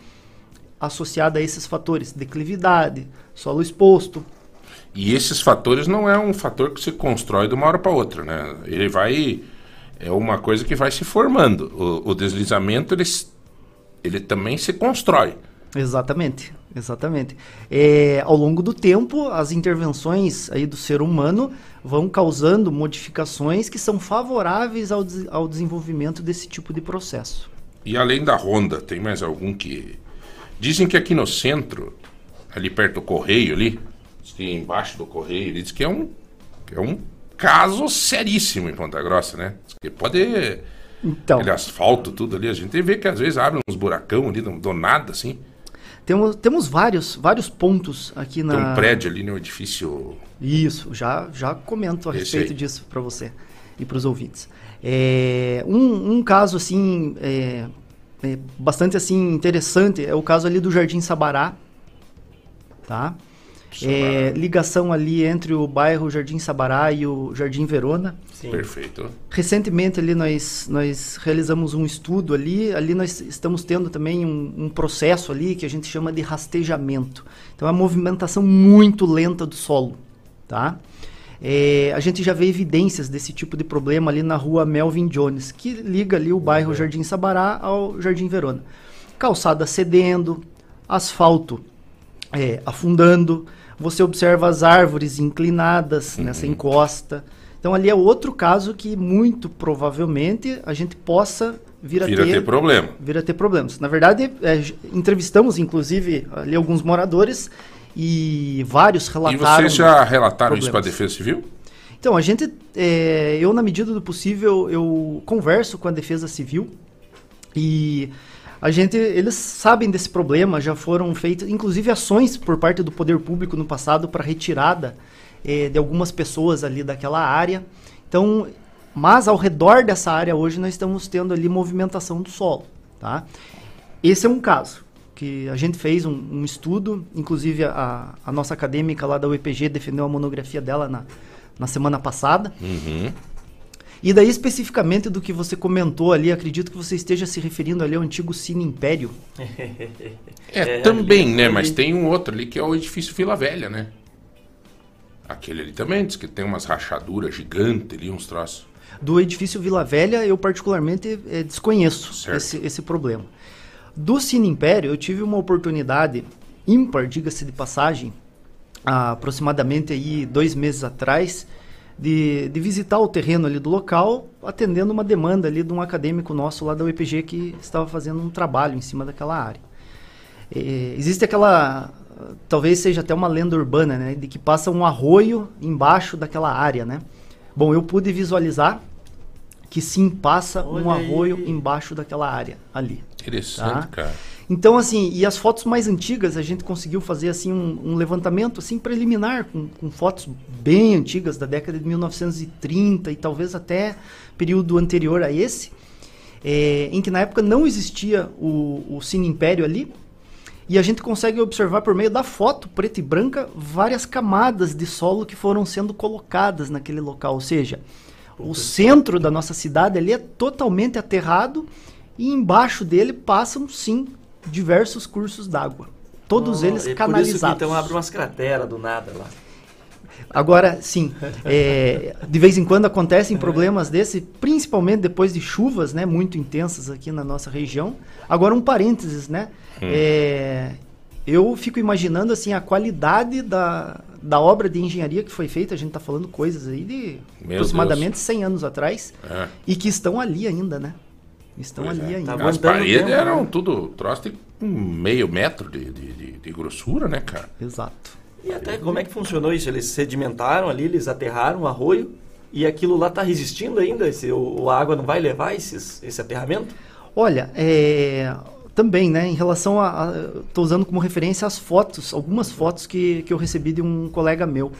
associada a esses fatores, declividade, solo exposto.
E esses fatores não é um fator que se constrói de uma hora para outra, né? Ele vai é uma coisa que vai se formando. O, o deslizamento ele, ele também se constrói.
Exatamente, exatamente. É, ao longo do tempo, as intervenções aí do ser humano vão causando modificações que são favoráveis ao, ao desenvolvimento desse tipo de processo.
E além da Honda, tem mais algum que. Dizem que aqui no centro, ali perto do correio ali, embaixo do correio, ele diz que é um, que é um caso seríssimo em Ponta Grossa, né? Que pode. Então. Aquele asfalto, tudo ali. A gente vê que às vezes abre uns buracão ali, do nada, assim.
Temos, temos vários, vários pontos aqui na.
Tem um prédio ali né, edifício.
Isso, já, já comento a respeito disso para você e para os ouvintes. É, um, um caso assim é, é bastante assim interessante é o caso ali do Jardim Sabará, tá? É, ligação ali entre o bairro Jardim Sabará e o Jardim Verona.
Sim. Perfeito.
Recentemente ali nós, nós realizamos um estudo ali, ali nós estamos tendo também um, um processo ali que a gente chama de rastejamento. Então é uma movimentação muito lenta do solo, tá? É, a gente já vê evidências desse tipo de problema ali na rua Melvin Jones, que liga ali o bairro uhum. Jardim Sabará ao Jardim Verona. Calçada cedendo, asfalto é, afundando, você observa as árvores inclinadas uhum. nessa encosta. Então ali é outro caso que muito provavelmente a gente possa vir a, ter,
ter problema.
Vir a ter problemas. Na verdade, é, entrevistamos inclusive ali alguns moradores e vários relataram.
E vocês já relataram problemas. isso para a Defesa Civil?
Então a gente, é, eu na medida do possível eu converso com a Defesa Civil e a gente, eles sabem desse problema, já foram feitas, inclusive ações por parte do poder público no passado para retirada eh, de algumas pessoas ali daquela área. Então, mas ao redor dessa área hoje nós estamos tendo ali movimentação do solo, tá? Esse é um caso que a gente fez um, um estudo, inclusive a, a, nossa acadêmica lá da UEPG defendeu a monografia dela na, na semana passada.
Uhum.
E daí, especificamente do que você comentou ali, acredito que você esteja se referindo ali ao antigo Cine Império.
é, é, também, né? Mas tem um outro ali que é o edifício Vila Velha, né? Aquele ali também diz que tem umas rachaduras gigantes ali, uns troços.
Do edifício Vila Velha, eu particularmente é, desconheço esse, esse problema. Do Cine Império, eu tive uma oportunidade ímpar, diga-se de passagem, aproximadamente aí dois meses atrás, de, de visitar o terreno ali do local, atendendo uma demanda ali de um acadêmico nosso lá da UEPG que estava fazendo um trabalho em cima daquela área. É, existe aquela, talvez seja até uma lenda urbana, né, de que passa um arroio embaixo daquela área, né? Bom, eu pude visualizar que sim passa Olha um arroio aí. embaixo daquela área ali.
Interessante, tá? cara.
Então, assim, e as fotos mais antigas, a gente conseguiu fazer, assim, um, um levantamento, assim, preliminar, com, com, fotos bem antigas, da década de 1930 e talvez até período anterior a esse, é, em que na época não existia o, o Cine Império ali, e a gente consegue observar por meio da foto preta e branca várias camadas de solo que foram sendo colocadas naquele local, ou seja, o centro da nossa cidade ali é totalmente aterrado e embaixo dele passam sim diversos cursos d'água. Todos
Oh,
eles
é
canalizados.
Que, então abre umas crateras do nada lá.
Agora, sim, é, de vez em quando acontecem problemas desse, principalmente depois de chuvas, né, muito intensas aqui na nossa região. Agora, um parênteses, né?
Hum.
É, eu fico imaginando, assim, a qualidade da, da obra de engenharia que foi feita. A gente está falando coisas aí de
Meu
aproximadamente
Deus.
100 anos atrás.
É.
E que estão ali ainda, né? Estão
Pois
ali
é.
ainda.
As paredes eram tudo, troço de um meio metro de, de, de- de grossura, né, cara?
Exato.
E até como é que funcionou isso? Eles sedimentaram ali, eles aterraram o arroio e aquilo lá está resistindo ainda? Esse, o, a água não vai levar esses, esse aterramento?
Olha, é, também, né, em relação a. Estou usando como referência as fotos, algumas fotos que, que eu recebi de um colega meu,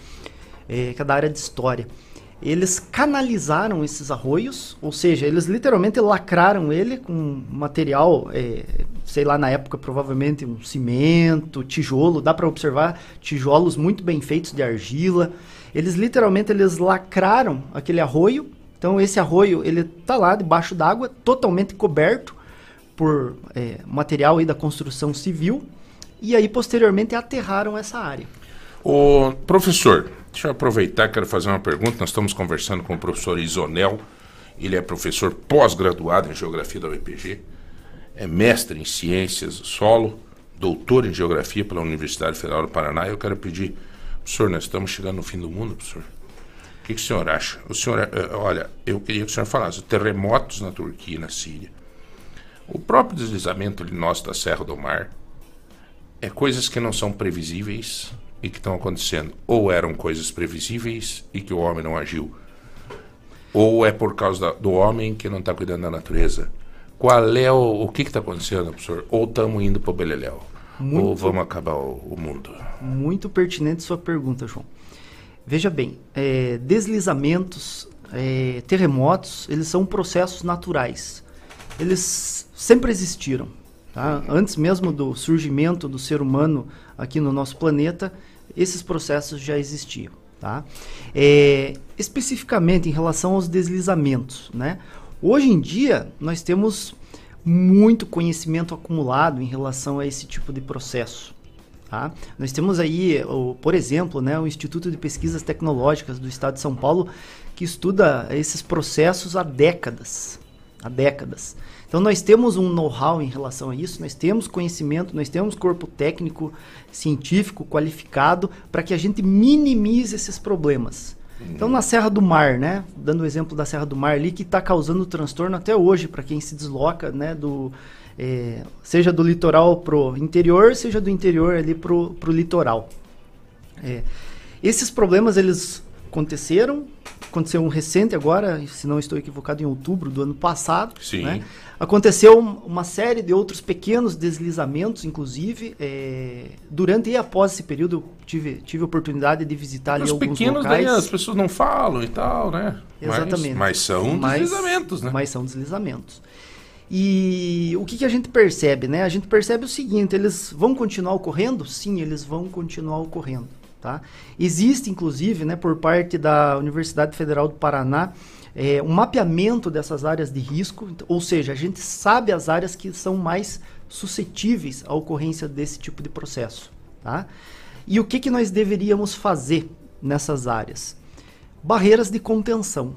é, que é da área de história. Eles canalizaram esses arroios, ou seja, eles literalmente lacraram ele com material, é, sei lá, na época provavelmente um cimento, tijolo, dá para observar tijolos muito bem feitos de argila. Eles literalmente eles lacraram aquele arroio. Então esse arroio ele tá lá debaixo d'água, totalmente coberto por é, material aí da construção civil. E aí posteriormente aterraram essa área.
Ô, professor, deixa eu aproveitar, quero fazer uma pergunta. Nós estamos conversando com o professor Isonel. Ele é professor pós-graduado em Geografia da UEPG, é mestre em Ciências do Solo, doutor em Geografia pela Universidade Federal do Paraná. Eu quero pedir, professor, nós estamos chegando no fim do mundo, professor. O que, que o senhor acha? O senhor, eh, olha, eu queria que o senhor falasse terremotos na Turquia e na Síria. O próprio deslizamento ali nosso da Serra do Mar é coisas que não são previsíveis e que estão acontecendo. Ou eram coisas previsíveis e que o homem não agiu. Ou é por causa da- do homem que não está cuidando da natureza. Qual é o, o que está acontecendo, professor? Ou estamos indo para o Beleléu?
Muito-
Ou vamos acabar o, o mundo?
Muito pertinente sua pergunta, João. Veja bem, é, deslizamentos, é, terremotos, eles são processos naturais. Eles sempre existiram. tá? Antes mesmo do surgimento do ser humano aqui no nosso planeta, esses processos já existiam. Tá? É, especificamente em relação aos deslizamentos, né? Hoje em dia nós temos muito conhecimento acumulado em relação a esse tipo de processo. Tá? Nós temos aí, o, por exemplo, né, o Instituto de Pesquisas Tecnológicas do Estado de São Paulo, que estuda esses processos há décadas. Há décadas. Então nós temos um know-how em relação a isso, nós temos conhecimento, nós temos corpo técnico, científico, qualificado, para que a gente minimize esses problemas. Então na Serra do Mar, né, dando o exemplo da Serra do Mar ali, que está causando transtorno até hoje para quem se desloca, né, do, é, seja do litoral pro interior, seja do interior ali pro, pro litoral. É, esses problemas eles aconteceram, aconteceu um recente agora, se não estou equivocado, em outubro do ano passado.
Sim.
né? Aconteceu um- uma série de outros pequenos deslizamentos, inclusive, é, durante e após esse período eu tive, tive a oportunidade de visitar ali
Os
alguns
pequenos
locais.
daí as pessoas não falam e tal, né? Mas-
Exatamente.
Mas, são
Mas-
deslizamentos, né?
Mas são deslizamentos. E o que, que a gente percebe, né? A gente percebe o seguinte, eles vão continuar ocorrendo? Sim, eles vão continuar ocorrendo, tá? Existe, inclusive, né, por parte da Universidade Federal do Paraná, é, um mapeamento dessas áreas de risco, ent- ou seja, a gente sabe as áreas que são mais suscetíveis à ocorrência desse tipo de processo, tá? E o que, que nós deveríamos fazer nessas áreas? Barreiras de contenção.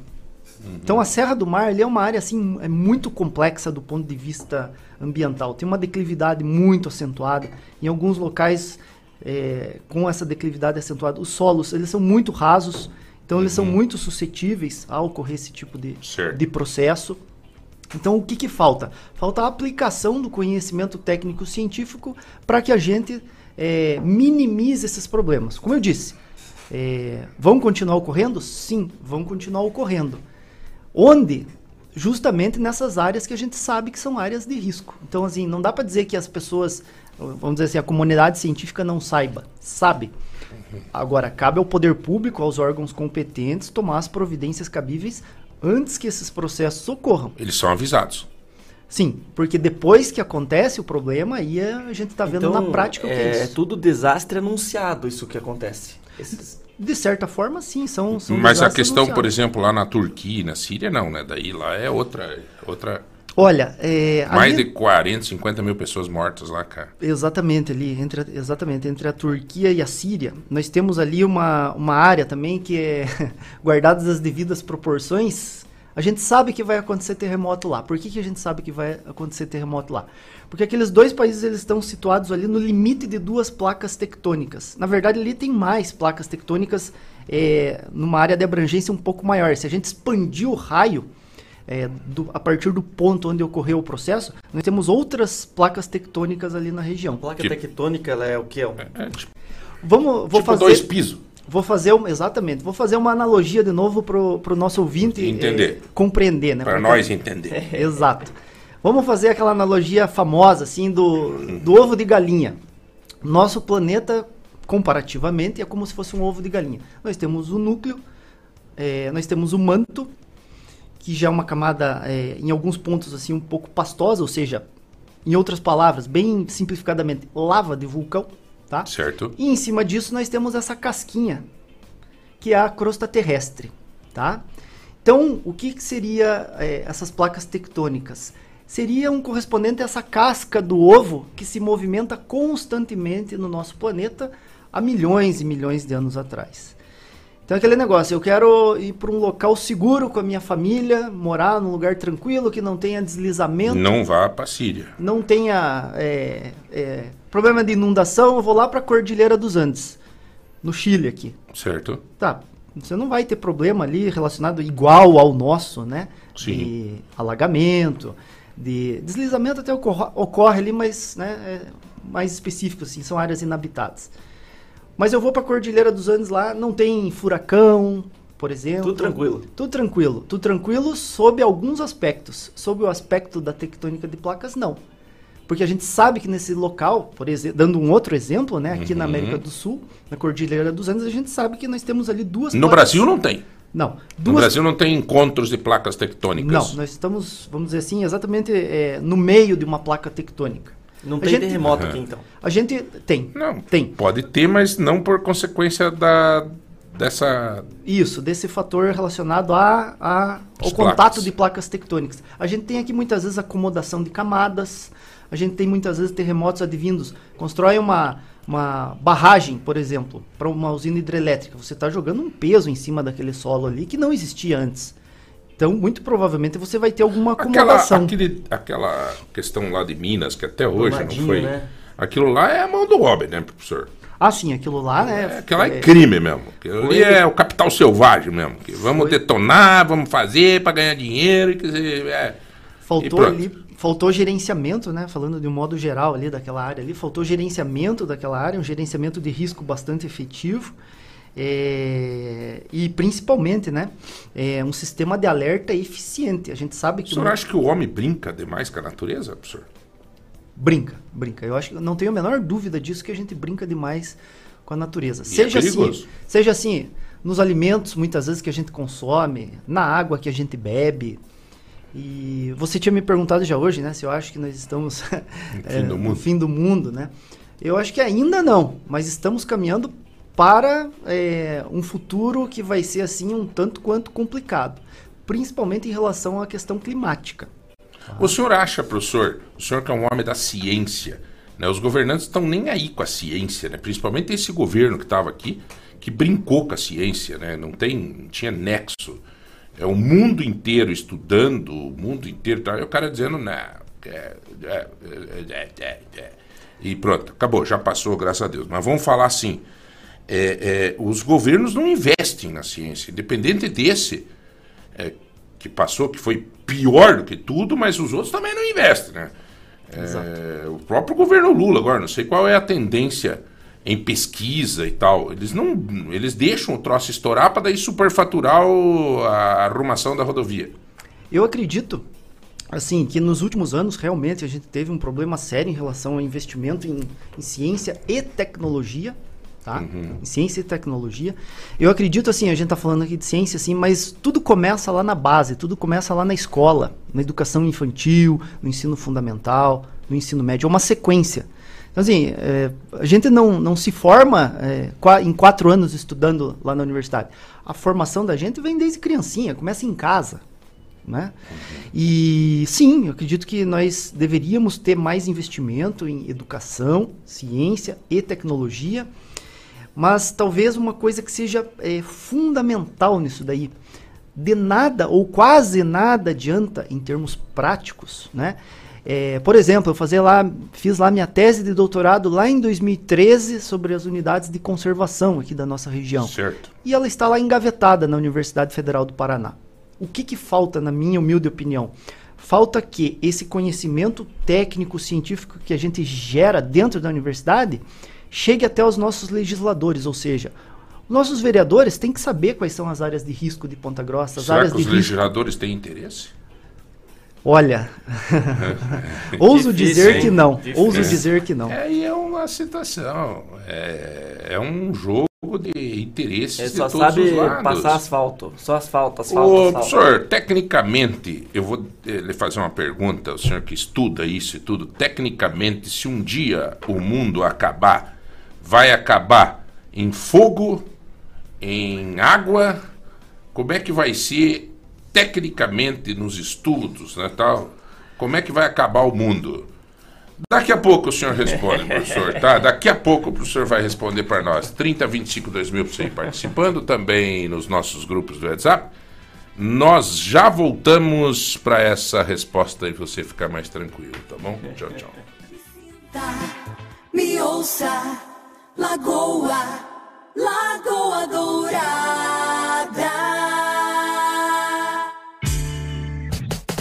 Então a Serra do Mar é uma área assim é muito complexa do ponto de vista ambiental. Tem uma declividade muito acentuada. Em alguns locais é, com essa declividade acentuada, os solos eles são muito rasos. Então eles são muito suscetíveis a ocorrer esse tipo de, de processo. Então o que, que falta? Falta a aplicação do conhecimento técnico científico para que a gente é, minimize esses problemas. Como eu disse, é, vão continuar ocorrendo? Sim, vão continuar ocorrendo. Onde? Justamente nessas áreas que a gente sabe que são áreas de risco. Então, assim, não dá para dizer que as pessoas, vamos dizer assim, a comunidade científica não saiba. Sabe. Agora, cabe ao poder público, aos órgãos competentes, tomar as providências cabíveis antes que esses processos ocorram.
Eles são avisados.
Sim, porque depois que acontece o problema, aí a gente está vendo na prática o que é
é
isso.
tudo desastre anunciado isso que acontece. Esses-
De certa forma, sim, são. são
Mas a questão, por
anunciados.
exemplo, lá na Turquia e na Síria, não, né? Daí lá é outra. outra
Olha, é,
Mais de 40, 50 mil pessoas mortas lá, cara.
Exatamente, ali, entre, exatamente, entre a Turquia e a Síria. Nós temos ali uma, uma área também que é, guardadas as devidas proporções, a gente sabe que vai acontecer terremoto lá. Por que, que a gente sabe que vai acontecer terremoto lá? Porque aqueles dois países eles estão situados ali no limite de duas placas tectônicas. Na verdade, ali tem mais placas tectônicas é, numa área de abrangência um pouco maior. Se a gente expandir o raio, é, do- a partir do ponto onde ocorreu o processo, nós temos outras placas tectônicas ali na região.
Placa tectônica, ela é o que?
Vamos, vou
Tipo
fazer
dois pisos.
Vou fazer um, exatamente. Vou fazer uma analogia de novo pro, pro nosso ouvinte
Entender.
eh, compreender, né?
Para nós entender.
É, exato. Vamos fazer aquela analogia famosa assim do, do ovo de galinha. Nosso planeta comparativamente é como se fosse um ovo de galinha. Nós temos o núcleo, eh, nós temos o manto, que já é uma camada eh, em alguns pontos assim um pouco pastosa, ou seja, em outras palavras, bem simplificadamente, lava de vulcão, tá?
Certo.
E em cima disso nós temos essa casquinha, que é a crosta terrestre, tá? Então, o que, que seria eh, essas placas tectônicas? Seria um correspondente a essa casca do ovo que se movimenta constantemente no nosso planeta há milhões e milhões de anos atrás. Então, aquele negócio, eu quero ir para um local seguro com a minha família, morar num lugar tranquilo, que não tenha deslizamento,
Não vá para Síria.
não tenha é, é, problema de inundação, eu vou lá para a Cordilheira dos Andes, no Chile aqui.
Certo?
Tá, você não vai ter problema ali relacionado igual ao nosso, né?
Sim.
De alagamento, de deslizamento até ocorre, ocorre ali, mas né, é mais específico, assim, são áreas inabitadas. Mas eu vou para a Cordilheira dos Andes lá, não tem furacão, por exemplo.
Tudo tranquilo.
Tudo tranquilo. Tudo tranquilo sob alguns aspectos. Sob o aspecto da tectônica de placas, não. Porque a gente sabe que nesse local, por exemplo, dando um outro exemplo, né, aqui na
Uhum.
América do Sul, na Cordilheira dos Andes, a gente sabe que nós temos ali duas
No
placas-
Brasil não tem.
Não.
No
Duas...
Brasil não tem encontros de placas tectônicas.
Não, nós estamos, vamos dizer assim, exatamente é, no meio de uma placa tectônica.
Não
A
tem terremoto aqui, então?
A gente tem.
Não,
tem.
Pode ter, mas não por consequência da dessa
Isso, desse fator relacionado a, a, ao contato
placas.
de placas tectônicas. A gente tem aqui muitas vezes acomodação de camadas, a gente tem muitas vezes terremotos advindos. Constrói uma, uma barragem, por exemplo, para uma usina hidrelétrica. Você está jogando um peso em cima daquele solo ali que não existia antes. Então, muito provavelmente você vai ter alguma
aquela
acomodação.
aquele, aquela questão lá de Minas que até hoje não foi.
né?
Aquilo lá é a mão do homem, né, professor?
Ah, sim, aquilo lá, né?
Aquilo lá é crime mesmo. Aquilo ali
Foi-
é o capital selvagem mesmo. que vamos detonar, vamos fazer para ganhar dinheiro. e quer dizer, é.
Faltou ali, faltou gerenciamento, né? Falando de um modo geral ali daquela área ali, faltou gerenciamento daquela área, um gerenciamento de risco bastante efetivo. É, e principalmente, né? é, um sistema de alerta eficiente. A gente sabe
O
que.
senhor
não-
acha que o homem brinca demais com a natureza, professor?
Brinca, brinca. Eu acho que não tenho a menor dúvida disso que a gente brinca demais com a natureza.
E
seja
é
assim, seja assim, nos alimentos muitas vezes que a gente consome, na água que a gente bebe. E você tinha me perguntado já hoje, né, se eu acho que nós estamos é,
do
no
mundo.
fim do mundo, né? Eu acho que ainda não, mas estamos caminhando para é, um futuro que vai ser assim um tanto quanto complicado, principalmente em relação à questão climática.
O senhor acha, professor, o senhor que é um homem da ciência, né? Os governantes estão nem aí com a ciência, né? Principalmente esse governo que estava aqui, que brincou com a ciência, né? Não tem, tinha nexo. É o mundo inteiro estudando, o mundo inteiro, tá? E o cara dizendo, é, é, é, é, é, é. e pronto, acabou, já passou, graças a Deus. Mas vamos falar assim, é, é, os governos não investem na ciência, independente desse, é, que passou, que foi pior do que tudo, mas os outros também não investem, né? É, o próprio governo Lula agora, não sei qual é a tendência em pesquisa e tal. Eles não, eles deixam o troço estourar para daí superfaturar o- a arrumação da rodovia.
Eu acredito, assim, que nos últimos anos realmente a gente teve um problema sério em relação ao investimento em, em ciência e tecnologia, tá? Em ciência e tecnologia. Eu acredito, assim, a gente tá falando aqui de ciência, assim, mas tudo começa lá na base, tudo começa lá na escola, na educação infantil, no ensino fundamental, no ensino médio, é uma sequência. Então, assim, é, a gente não, não se forma é, em quatro anos estudando lá na universidade. A formação da gente vem desde criancinha, começa em casa. Né? E sim, eu acredito que nós deveríamos ter mais investimento em educação, ciência e tecnologia, mas talvez uma coisa que seja é, fundamental nisso daí. De nada ou quase nada adianta em termos práticos, né? É, por exemplo, eu fazer lá, fiz lá minha tese de doutorado lá em 2013 sobre as unidades de conservação aqui da nossa região.
Certo.
E ela está lá engavetada na Universidade Federal do Paraná. O que, que falta, na minha humilde opinião? Falta que esse conhecimento técnico, científico que a gente gera dentro da universidade chegue até os nossos legisladores, ou seja, nossos vereadores têm que saber quais são as áreas de risco de Ponta Grossa, as
Será
áreas
que os
de risco.
legisladores têm interesse?
Olha, ouso
Difícil,
dizer
hein?
que não.
Difícil.
Ouso dizer que não.
É, aí é uma situação, é, é um jogo de interesses
Ele
de
só
todos
sabe
os lados.
passar asfalto. Só asfalto, asfalto,
Ô,
asfalto.
professor, tecnicamente, eu vou eh, lhe fazer uma pergunta, o senhor que estuda isso e tudo. Tecnicamente, se um dia o mundo acabar, vai acabar em fogo, em água? Como é que vai ser tecnicamente nos estudos, né, tal? Como é que vai acabar o mundo? Daqui a pouco o senhor responde, professor, tá? Daqui a pouco o professor vai responder para nós. 30, 25, 2000 para você ir participando também nos nossos grupos do WhatsApp. Nós já voltamos para essa resposta e você ficar mais tranquilo, tá bom? Tchau, tchau.
Me ouça, Lagoa, Lagoa Dourada.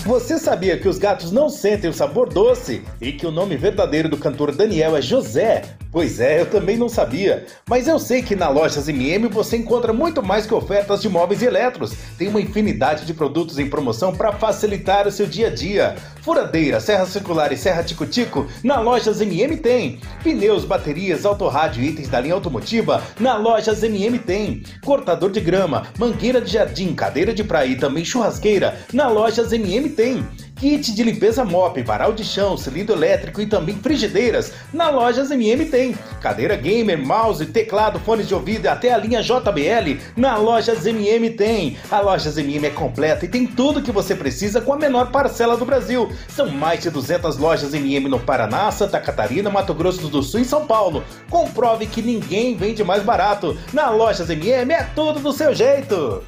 Você sabia que os gatos não sentem o sabor doce e que o nome verdadeiro do cantor Daniel é José? Pois é, eu também não sabia. Mas eu sei que na Lojas MM você encontra muito mais que ofertas de móveis e eletros. Tem uma infinidade de produtos em promoção para facilitar o seu dia a dia. Furadeira, serra circular e serra tico-tico, na Lojas MM tem. Pneus, baterias, autorrádio e itens da linha automotiva, na Lojas MM tem. Cortador de grama, mangueira de jardim, cadeira de praia e também churrasqueira, na Lojas MM tem. Kit de limpeza mop, varal de chão, cilindro elétrico e também frigideiras. Na Lojas MM tem. Cadeira gamer, mouse, teclado, fones de ouvido e até a linha JBL. Na Lojas MM tem. A Lojas MM é completa e tem tudo que você precisa com a menor parcela do Brasil. São mais de 200 lojas MM no Paraná, Santa Catarina, Mato Grosso do Sul e São Paulo. Comprove que ninguém vende mais barato. Na Lojas MM é tudo do seu jeito.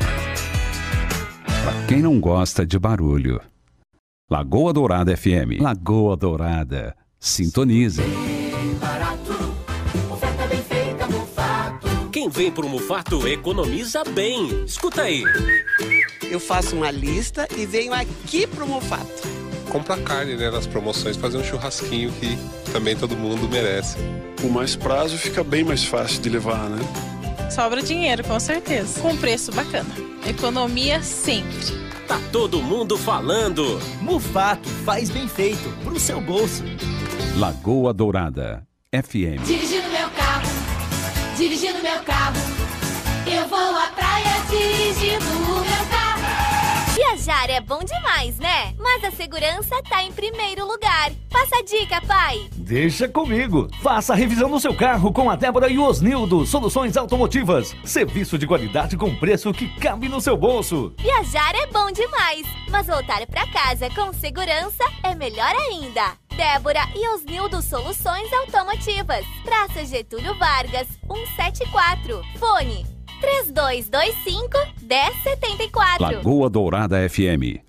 Quem não gosta de barulho? Lagoa Dourada FM. Lagoa Dourada. Sintonize.
Quem vem pro Mufato economiza bem. Escuta aí.
Eu faço uma lista e venho aqui pro Mufato.
compra carne, né, nas promoções, fazer um churrasquinho que também todo mundo merece.
Com mais prazo fica bem mais fácil de levar, né?
Sobra dinheiro, com certeza. Com preço bacana. Economia sempre.
Tá todo mundo falando.
Mufato faz bem feito pro seu bolso.
Lagoa Dourada FM.
Dirigindo meu carro, dirigindo meu carro. Eu vou à praia dirigindo o meu carro.
Viajar é bom demais, né? Mas a segurança tá em primeiro lugar. Passa a dica, pai.
Deixa comigo. Faça a revisão do seu carro com a Débora e o Osnildo. Soluções automotivas. Serviço de qualidade com preço que cabe no seu bolso.
Viajar é bom demais, mas voltar pra casa com segurança é melhor ainda. Débora e Osnildo Soluções Automotivas. Praça Getúlio Vargas, 174. Fone 3225 1074.
Lagoa Dourada FM.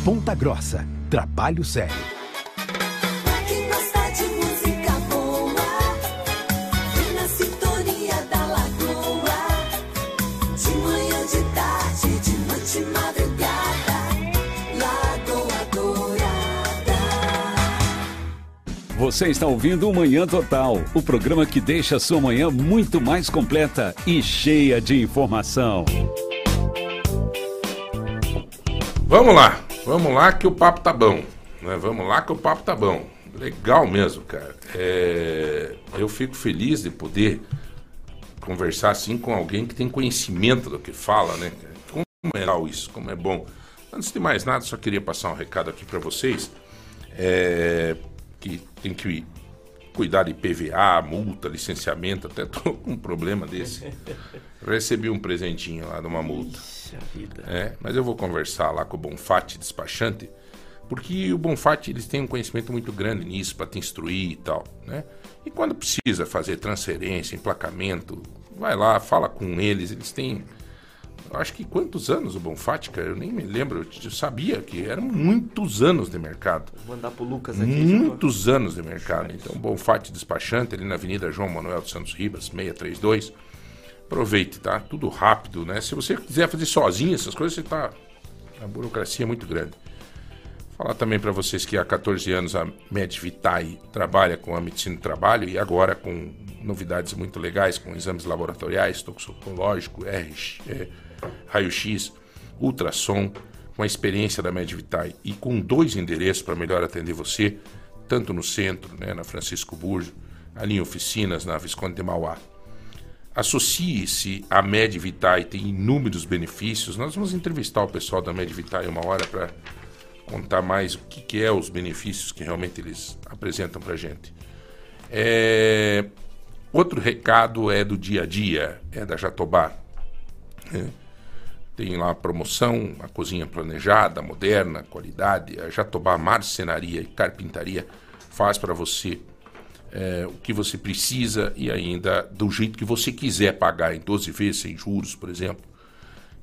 Ponta Grossa. Trabalho sério.
Quem gosta de música boa, vem na sintonia da lagoa. De manhã, de tarde, de noite, madrugada. Lagoa Dourada.
Você está ouvindo o Manhã Total, o programa que deixa a sua manhã muito mais completa e cheia de informação.
Vamos lá. Vamos lá que o papo tá bom. Né? Vamos lá que o papo tá bom. Legal mesmo, cara. É, Eu fico feliz de poder conversar assim com alguém que tem conhecimento do que fala, né? Como é legal isso, como é bom. Antes de mais nada, só queria passar um recado aqui para vocês. É, que tem que cuidar de PVA, multa, licenciamento, até tô com um problema desse. Recebi um presentinho lá de uma multa. É, mas eu vou conversar lá com o Bonfatti, despachante, porque o Bonfatti eles têm um conhecimento muito grande nisso para te instruir e tal, né? E quando precisa fazer transferência, emplacamento, vai lá, fala com eles, eles têm acho que quantos anos o Bonfatti, cara? Eu nem me lembro, eu sabia que eram muitos anos de mercado.
Vou mandar pro Lucas aqui.
Muitos anos de mercado. Então, Bonfatti Despachante, ali na Avenida João Manuel dos Santos Ribas, 632. Aproveite, tá? Tudo rápido, né? Se você quiser fazer sozinho essas coisas, você tá. A burocracia é muito grande. Falar também para vocês que há 14 anos a MedVitae trabalha com a medicina do trabalho e agora com novidades muito legais, com exames laboratoriais, toxicológico, R, é, raio-x, ultrassom, com a experiência da MedVitae e com dois endereços para melhor atender você, tanto no centro, né, na Francisco Burjo, ali em oficinas na Visconde de Mauá. Associe-se à MedVitae, tem inúmeros benefícios. Nós vamos entrevistar o pessoal da MedVitae uma hora para contar mais o que, que é os benefícios que realmente eles apresentam para gente. É, Outro recado é do dia a dia, é da Jatobá. É. Tem lá a promoção, a cozinha planejada, moderna, qualidade. A Jatobá Marcenaria e Carpintaria faz para você é, o que você precisa e ainda do jeito que você quiser pagar, em 12 vezes, sem juros, por exemplo.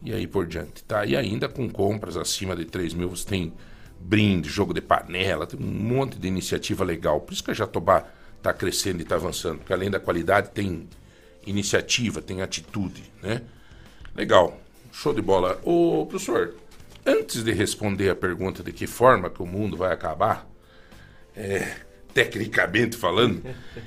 E aí por diante, tá? E ainda com compras acima de 3 mil, você tem brinde, jogo de panela, tem um monte de iniciativa legal. Por isso que a Jatobá está crescendo e está avançando. Porque além da qualidade, tem iniciativa, tem atitude, né? Legal, show de bola. Ô, professor, antes de responder a pergunta de que forma que o mundo vai acabar, é, tecnicamente falando,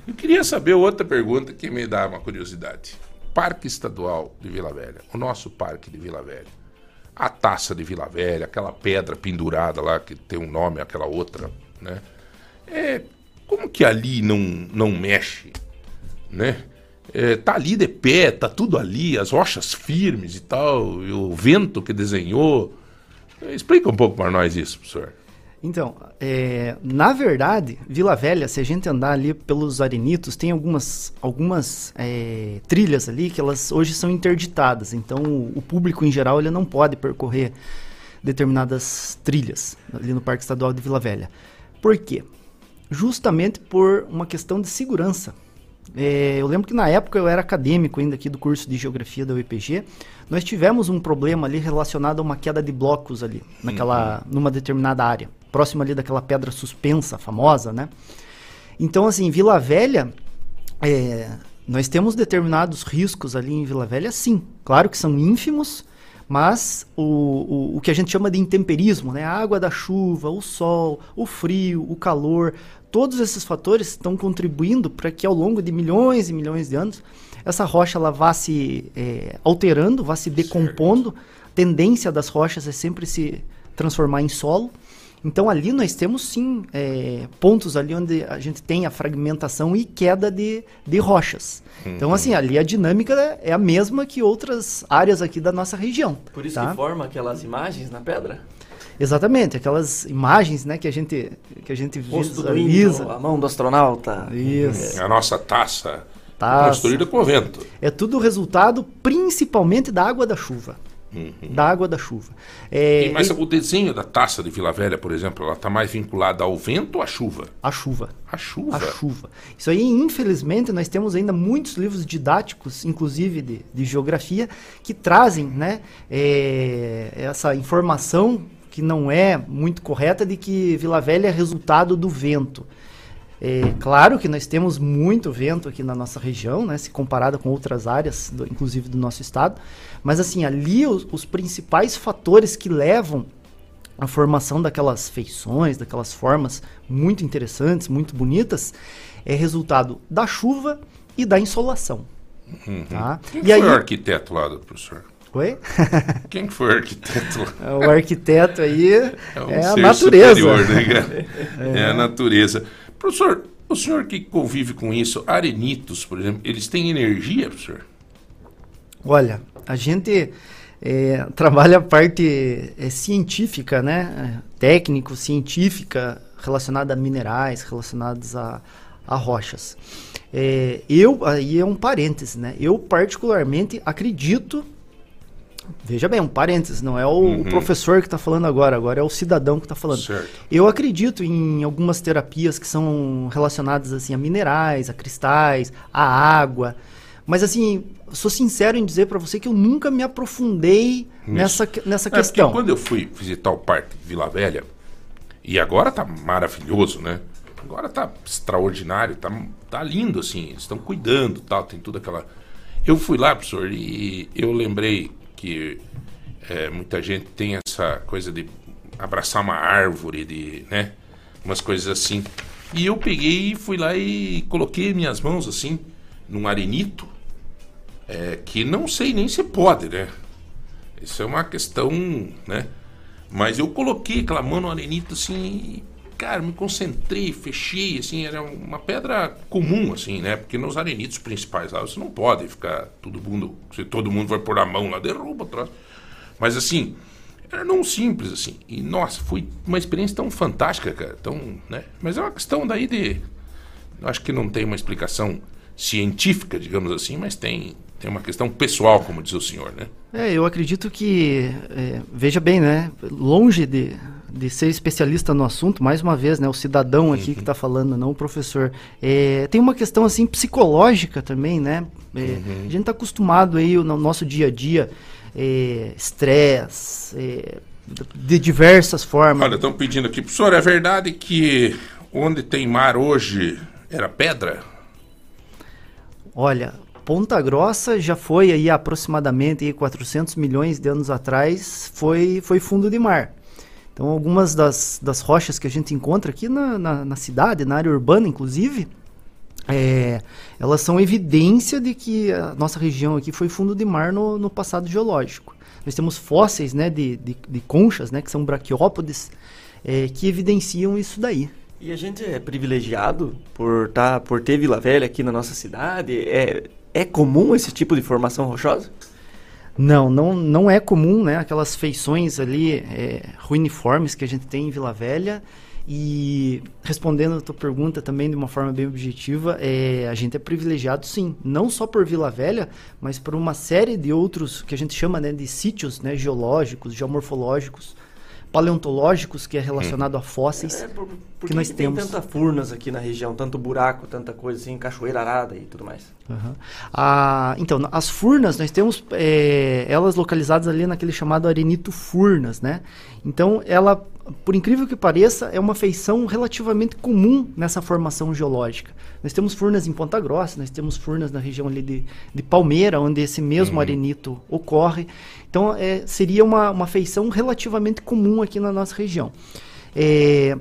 eu queria saber outra pergunta que me dá uma curiosidade. Parque Estadual de Vila Velha, o nosso parque de Vila Velha. A taça de Vila Velha, aquela pedra pendurada lá que tem um nome, aquela outra, né? É, como que ali não, não mexe, né? É, tá ali de pé, tá tudo ali, as rochas firmes e tal, e o vento que desenhou. Explica um pouco para nós isso, professor.
Então, é, na verdade, Vila Velha, se a gente andar ali pelos arenitos, tem algumas, algumas é, trilhas ali que elas hoje são interditadas. Então, o, o público em geral ele não pode percorrer determinadas trilhas ali no Parque Estadual de Vila Velha. Por quê? Justamente por uma questão de segurança. É, eu lembro que na época eu era acadêmico ainda aqui do curso de geografia da UEPG. Nós tivemos um problema ali relacionado a uma queda de blocos ali, naquela, numa determinada área, próximo ali daquela pedra suspensa famosa, né? Então, assim, Vila Velha, é, nós temos determinados riscos ali em Vila Velha, sim. Claro que são ínfimos, mas o, o, o que a gente chama de intemperismo, né? A água da chuva, o sol, o frio, o calor, todos esses fatores estão contribuindo para que ao longo de milhões e milhões de anos essa rocha ela vá se é, alterando, vá se decompondo. A tendência das rochas é sempre se transformar em solo. Então ali nós temos sim é, pontos ali onde a gente tem a fragmentação e queda de, de rochas. Então
Uhum.
assim, ali a dinâmica é a mesma que outras áreas aqui da nossa região.
Por isso
tá?
que forma aquelas imagens na pedra?
Exatamente, aquelas imagens né, que a gente, que a gente visualiza.
a mão do astronauta.
Isso.
A nossa taça,
Taça.
construída com vento.
É tudo resultado principalmente da água da chuva. Da água da chuva. É,
E, mas
e-
o desenho da taça de Vila Velha, por exemplo, ela está mais vinculada ao vento ou à chuva?
A chuva.
A chuva?
A chuva. Isso aí, infelizmente, nós temos ainda muitos livros didáticos, inclusive de, de geografia, que trazem né, é, essa informação que não é muito correta de que Vila Velha é resultado do vento. É claro que nós temos muito vento aqui na nossa região, né, se comparado com outras áreas, do- inclusive do nosso estado, mas assim, ali os, os principais fatores que levam a formação daquelas feições, daquelas formas muito interessantes, muito bonitas, é resultado da chuva e da insolação.
Uhum.
Tá?
Quem
E
foi
aí-
o arquiteto lá do professor?
Oi?
Quem que foi o arquiteto?
O arquiteto aí é,
um
a
ser
natureza.
superior, né?
É.
É. a natureza. Professor, o senhor que convive com isso, arenitos, por exemplo, eles têm energia, professor?
Olha, a gente é, trabalha a parte é, científica, né? É, Técnico, científica, relacionada a minerais, relacionados a, a rochas. É, eu, aí é um parêntese, né? Eu particularmente acredito, veja bem, um parêntese, não é o,
Uhum.
professor que está falando agora, agora é o cidadão que está falando.
Certo.
Eu acredito em algumas terapias que são relacionadas assim a minerais, a cristais, a água. Mas assim, sou sincero em dizer para você que eu nunca me aprofundei nessa, nessa
É,
questão.
quando eu fui visitar o Parque Vila Velha, e agora tá maravilhoso, né? Agora tá extraordinário, tá, tá lindo, assim. Eles estão cuidando tal, tem tudo aquela. Eu fui lá, professor, e eu lembrei que é, muita gente tem essa coisa de abraçar uma árvore, de, né? Umas coisas assim. E eu peguei e fui lá e coloquei minhas mãos assim, num arenito, é, que não sei nem se pode, né? Isso é uma questão, né? Mas eu coloquei aquela mão no arenito assim, cara, me concentrei, fechei, assim, era uma pedra comum, assim, né? Porque nos arenitos principais lá você não pode ficar todo mundo, se todo mundo vai pôr a mão lá, derruba o troço. Mas assim, era não simples, assim. E nossa, foi uma experiência tão fantástica, cara, tão, né? Mas é uma questão daí de. Acho que não tem uma explicação científica, digamos assim, mas tem, tem uma questão pessoal, como diz o senhor, né?
É, eu acredito que, é, veja bem, né? Longe de, de ser especialista no assunto, mais uma vez, né? O cidadão aqui que está falando, não o professor. É, tem uma questão, assim, psicológica também, né? É, A gente está acostumado aí no nosso dia a dia, é, estresse, é, de diversas formas.
Olha, estão pedindo aqui, professor, é verdade que onde tem mar hoje era pedra?
Olha, Ponta Grossa já foi aí aproximadamente aí 400 milhões de anos atrás, foi, foi fundo de mar. Então, algumas das, das rochas que a gente encontra aqui na, na, na cidade, na área urbana, inclusive, é, elas são evidência de que a nossa região aqui foi fundo de mar no, no passado geológico. Nós temos fósseis né, de, de, de conchas, né, que são braquiópodes, é, que evidenciam isso daí.
E a gente é privilegiado por, tá, por ter Vila Velha aqui na nossa cidade. É, é comum esse tipo de formação rochosa?
Não, não, não é comum, né? Aquelas feições ali é, ruiniformes que a gente tem em Vila Velha. E respondendo a tua pergunta também de uma forma bem objetiva, é, a gente é privilegiado sim, não só por Vila Velha, mas por uma série de outros que a gente chama né, de sítios né, geológicos, geomorfológicos, paleontológicos, que é relacionado a fósseis
É, por, por
que nós
tem
temos.
tanta furnas aqui na região, tanto buraco, tanta coisa assim, cachoeira arada e tudo mais.
Aham. Ah, então, as furnas, nós temos é, elas localizadas ali naquele chamado arenito furnas, né? Então, ela, por incrível que pareça, é uma feição relativamente comum nessa formação geológica. Nós temos furnas em Ponta Grossa, nós temos furnas na região ali de, de Palmeira, onde esse mesmo arenito ocorre. Então, é, seria uma, uma feição relativamente comum aqui na nossa região. É,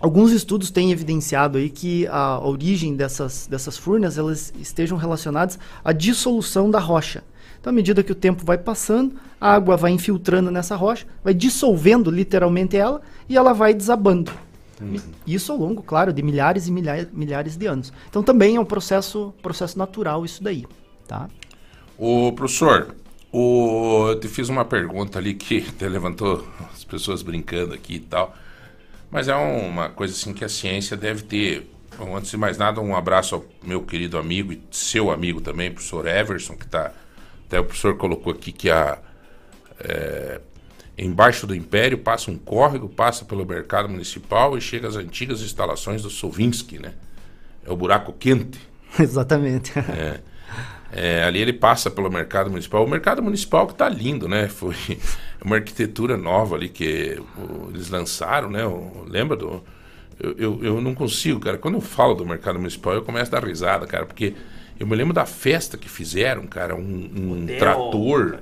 Alguns estudos têm evidenciado aí que a a origem dessas, dessas furnas elas estejam relacionadas à dissolução da rocha. Então, à medida que o tempo vai passando, a água vai infiltrando nessa rocha, vai dissolvendo literalmente ela e ela vai desabando. Isso ao longo, claro, de milhares e milhares, milhares de anos. Então, também é um processo, processo natural isso daí, tá?
Ô, professor, o, eu te fiz uma pergunta ali que até levantou as pessoas brincando aqui e tal. Mas é uma coisa assim que a ciência deve ter. Bom, antes de mais nada, um abraço ao meu querido amigo e seu amigo também, professor Everson, que está. Até o professor colocou aqui que a. é, embaixo do Império passa um córrego, passa pelo mercado municipal e chega às antigas instalações do Sovinsky, né? É o buraco quente.
Exatamente.
É. É, ali ele passa pelo mercado municipal. O mercado municipal que tá lindo, né? Foi uma arquitetura nova ali que o- eles lançaram, né? O- lembra do. Eu, eu, eu não consigo, cara. Quando eu falo do mercado municipal, eu começo a dar risada, cara, porque eu me lembro da festa que fizeram, cara, um, um trator.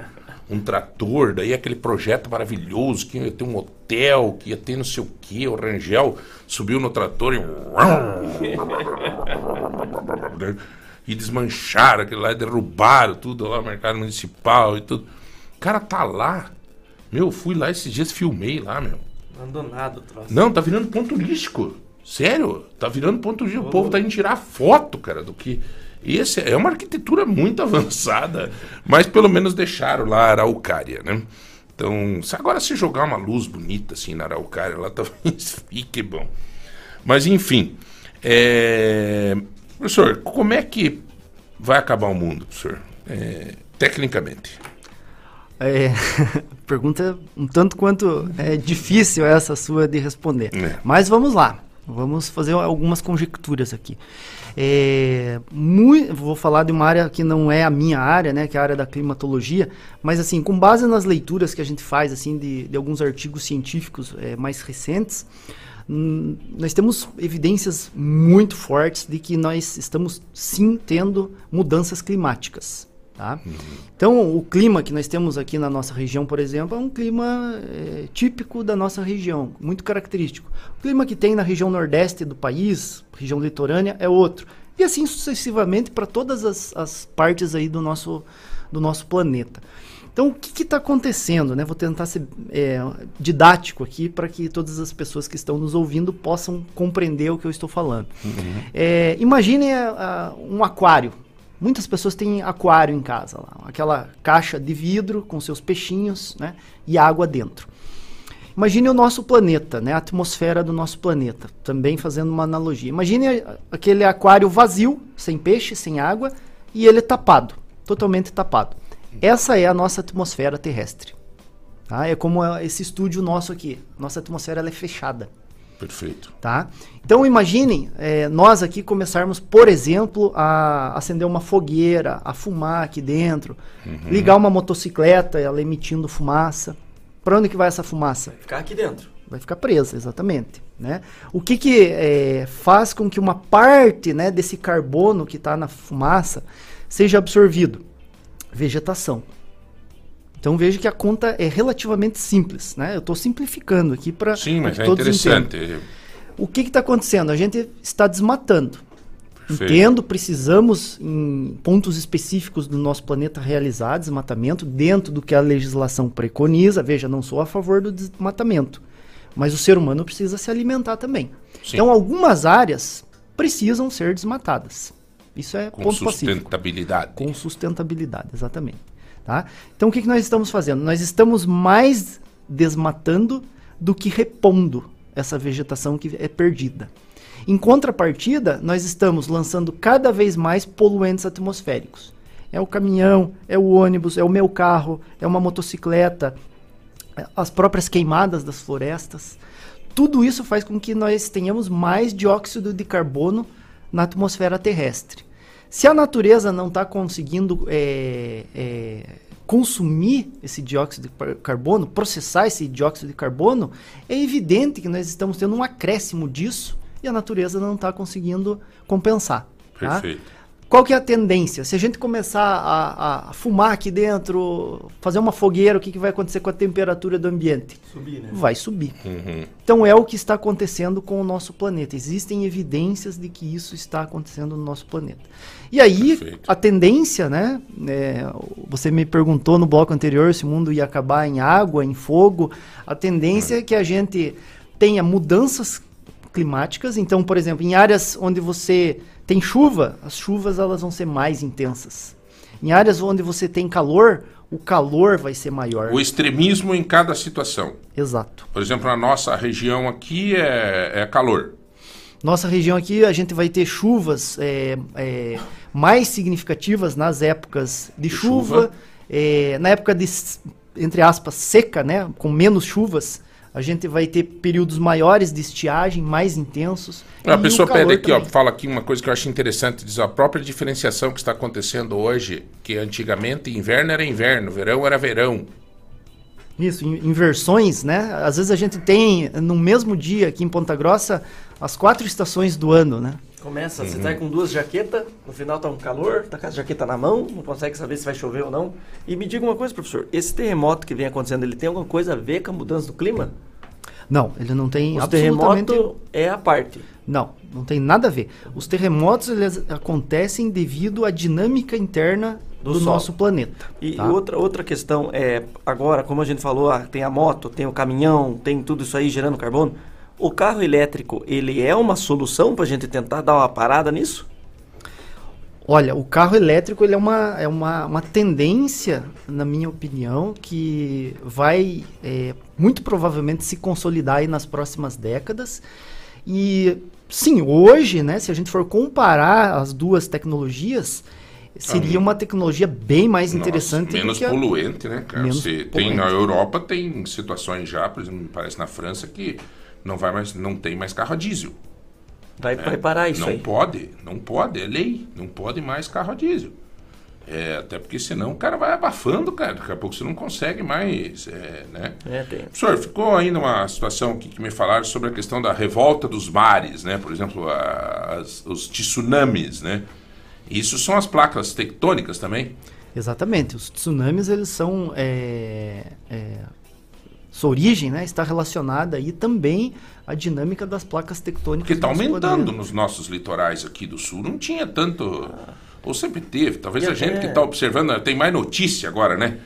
Um trator, daí aquele projeto maravilhoso que ia ter um hotel, que ia ter não sei o que, o Rangel subiu no trator e. e desmancharam aquilo lá, e derrubaram tudo lá, o mercado municipal e tudo. Cara, tá lá. Meu, fui lá esses dias, filmei lá, meu.
Abandonado o troço.
Não, tá virando ponto turístico. Sério, tá virando ponto turístico. O povo tá indo tirar foto, cara, do que. Esse é uma arquitetura muito avançada, mas pelo menos deixaram lá a araucária, né? Então, se agora se jogar uma luz bonita assim na araucária, lá talvez fique bom. Mas enfim, é... professor, como é que vai acabar o mundo, professor? É, Tecnicamente.
É, pergunta um tanto quanto é difícil essa sua de responder.
É.
Mas vamos lá. Vamos fazer algumas conjecturas aqui. É, mui- vou falar de uma área que não é a minha área, né, que é a área da climatologia, mas assim, com base nas leituras que a gente faz assim de, de alguns artigos científicos é, mais recentes, hum, nós temos evidências muito fortes de que nós estamos sim tendo mudanças climáticas. Tá? Então, o clima que nós temos aqui na nossa região, por exemplo, é um clima eh, típico da nossa região, muito característico. O clima que tem na região nordeste do país, região litorânea, é outro. E assim sucessivamente para todas as, as partes aí do nosso, do nosso planeta. Então, o que está acontecendo? Né? Vou tentar ser eh, didático aqui para que todas as pessoas que estão nos ouvindo possam compreender o que eu estou falando. É, imagine ah, um aquário. Muitas pessoas têm aquário em casa, lá, aquela caixa de vidro com seus peixinhos né, e água dentro. Imagine o nosso planeta, né, a atmosfera do nosso planeta, também fazendo uma analogia. Imagine aquele aquário vazio, sem peixe, sem água, e ele tapado, totalmente tapado. Essa é a nossa atmosfera terrestre. tá? É como é esse estúdio nosso aqui. Nossa atmosfera é fechada.
Perfeito.
Tá? Então imaginem eh, nós aqui começarmos, por exemplo, a acender uma fogueira, a fumar aqui dentro, ligar uma motocicleta, ela emitindo fumaça. Para onde que vai essa fumaça?
Ficar aqui dentro.
Vai ficar presa, exatamente. Né? O que, que eh, faz com que uma parte né, desse carbono que está na fumaça seja absorvido? Vegetação. Então veja que a conta é relativamente simples, né? Eu estou simplificando aqui para
Sim, mas é
todos
interessante.
entendam. O que está acontecendo? A gente está desmatando.
Perfeito.
Entendo, precisamos em pontos específicos do nosso planeta realizar desmatamento dentro do que a legislação preconiza. Veja, não sou a favor do desmatamento, mas o ser humano precisa se alimentar também.
Sim.
Então, algumas áreas precisam ser desmatadas. Isso é
Com
ponto pacífico.
sustentabilidade.
Com sustentabilidade, exatamente. Tá? Então, o que, que nós estamos fazendo? Nós estamos mais desmatando do que repondo essa vegetação que é perdida. Em contrapartida, nós estamos lançando cada vez mais poluentes atmosféricos. É o caminhão, é o ônibus, é o meu carro, é uma motocicleta, as próprias queimadas das florestas. Tudo isso faz com que nós tenhamos mais dióxido de carbono na atmosfera terrestre. Se a natureza não está conseguindo é, é, consumir esse dióxido de carbono, processar esse dióxido de carbono, é evidente que nós estamos tendo um acréscimo disso e a natureza não está conseguindo compensar. tá?
Perfeito.
Qual que é a tendência? Se a gente começar a, a fumar aqui dentro, fazer uma fogueira, o que, que vai acontecer com a temperatura do ambiente?
Subir, né?
Vai subir.
Uhum.
Então é o que está acontecendo com o nosso planeta. Existem evidências de que isso está acontecendo no nosso planeta. E aí a tendência, né? é, você me perguntou no bloco anterior se o mundo ia acabar em água, em fogo. A tendência é que a gente tenha mudanças climáticas. Então, por exemplo, em áreas onde você tem chuva, as chuvas elas vão ser mais intensas. Em áreas onde você tem calor, o calor vai ser maior.
O extremismo em cada situação.
Exato.
Por exemplo, na nossa região aqui é, é calor.
Nossa região aqui, a gente vai ter chuvas é, é, mais significativas nas épocas de, chuva,
chuva.
é, na época de, entre aspas, seca, né, com menos chuvas, a gente vai ter períodos maiores de estiagem, mais intensos.
A
e o
pessoa pede aqui, ó, fala aqui uma coisa que eu acho interessante, diz a própria diferenciação que está acontecendo hoje, que antigamente inverno era inverno, verão era verão.
Isso, in- inversões, né? Às vezes a gente tem no mesmo dia aqui em Ponta Grossa as quatro estações do ano, né?
Começa, você
Uhum.
tá com duas jaquetas, no final tá um calor, tá com a jaqueta na mão, não consegue saber se vai chover ou não. E me diga uma coisa, professor, esse terremoto que vem acontecendo, ele tem alguma coisa a ver com a mudança do clima?
Não, ele não tem
Os
absolutamente...
terremotos é a parte.
Não, não tem nada a ver. Os terremotos eles acontecem devido à dinâmica interna do,
Sol.
nosso planeta.
E
tá?
outra, outra questão é, agora, como a gente falou, ah, tem a moto, tem o caminhão, tem tudo isso aí gerando carbono. O carro elétrico, ele é uma solução para a gente tentar dar uma parada nisso?
Olha, o carro elétrico ele é, uma, é uma, uma tendência, na minha opinião, que vai é, muito provavelmente se consolidar aí nas próximas décadas. E sim, hoje, né, se a gente for comparar as duas tecnologias, seria uma tecnologia bem mais interessante
menos
do que a...
poluente, né, cara?
Menos
Você tem
poluente.
na Europa tem situações já, por exemplo, me parece na França que não vai mais, não tem mais carro a diesel.
Vai, vai parar isso
não
aí.
pode, não pode, é lei, não pode mais carro a diesel. É, até porque senão o cara vai abafando, cara. Daqui a pouco você não consegue mais, é, né?
É, tem.
Professor, ficou ainda uma situação aqui que me falaram sobre a questão da revolta dos mares, né? Por exemplo, a- as- os tsunamis, né? Isso são as placas tectônicas também?
Exatamente. Os tsunamis, eles são... É, é, sua origem né, está relacionada aí também à dinâmica das placas tectônicas.
Porque está aumentando nos nossos litorais aqui do sul. Não tinha tanto. Ou sempre teve. Talvez
E
a gente
até-
que está observando tem mais notícia agora, né?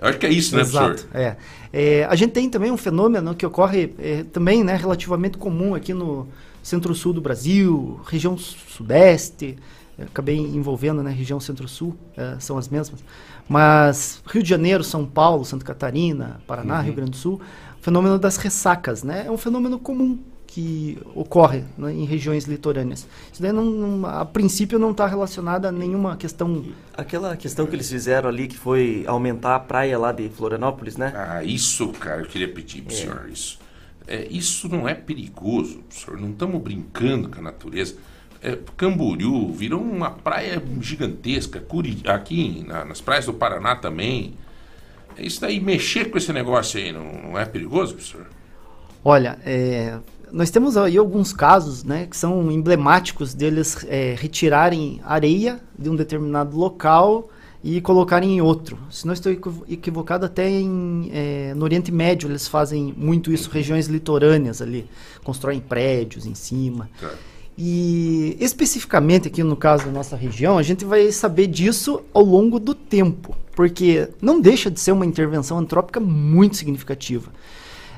Eu acho que é isso, né,
Exato,
professor?
é. É, A gente tem também um fenômeno que ocorre é, também né, relativamente comum aqui no centro-sul do Brasil, região su- sudeste, eu acabei envolvendo né, região centro-sul, é, são as mesmas. Mas Rio de Janeiro, São Paulo, Santa Catarina, Paraná,
Uhum.
Rio Grande do Sul, o fenômeno das ressacas, né? É um fenômeno comum que ocorre né, em regiões litorâneas. Isso daí, não, não- a princípio, não está relacionado a nenhuma questão
Aquela questão que eles fizeram ali, que foi aumentar a praia lá de Florianópolis, né?
Ah, isso, cara, eu queria pedir pro
É.
senhor isso. É, isso não é perigoso, professor. Não estamos brincando com a natureza. É, Camboriú virou uma praia gigantesca. Curi, aqui na- nas praias do Paraná também. Isso daí, mexer com esse negócio aí, não, não é perigoso, professor?
Olha, é, nós temos aí alguns casos né, que são emblemáticos deles é, retirarem areia de um determinado local e colocarem em outro. Se não estou equivo- equivocado, até em, é, no Oriente Médio eles fazem muito isso, regiões litorâneas ali, constroem prédios em cima. E especificamente aqui no caso da nossa região, a gente vai saber disso ao longo do tempo, porque não deixa de ser uma intervenção antrópica muito significativa.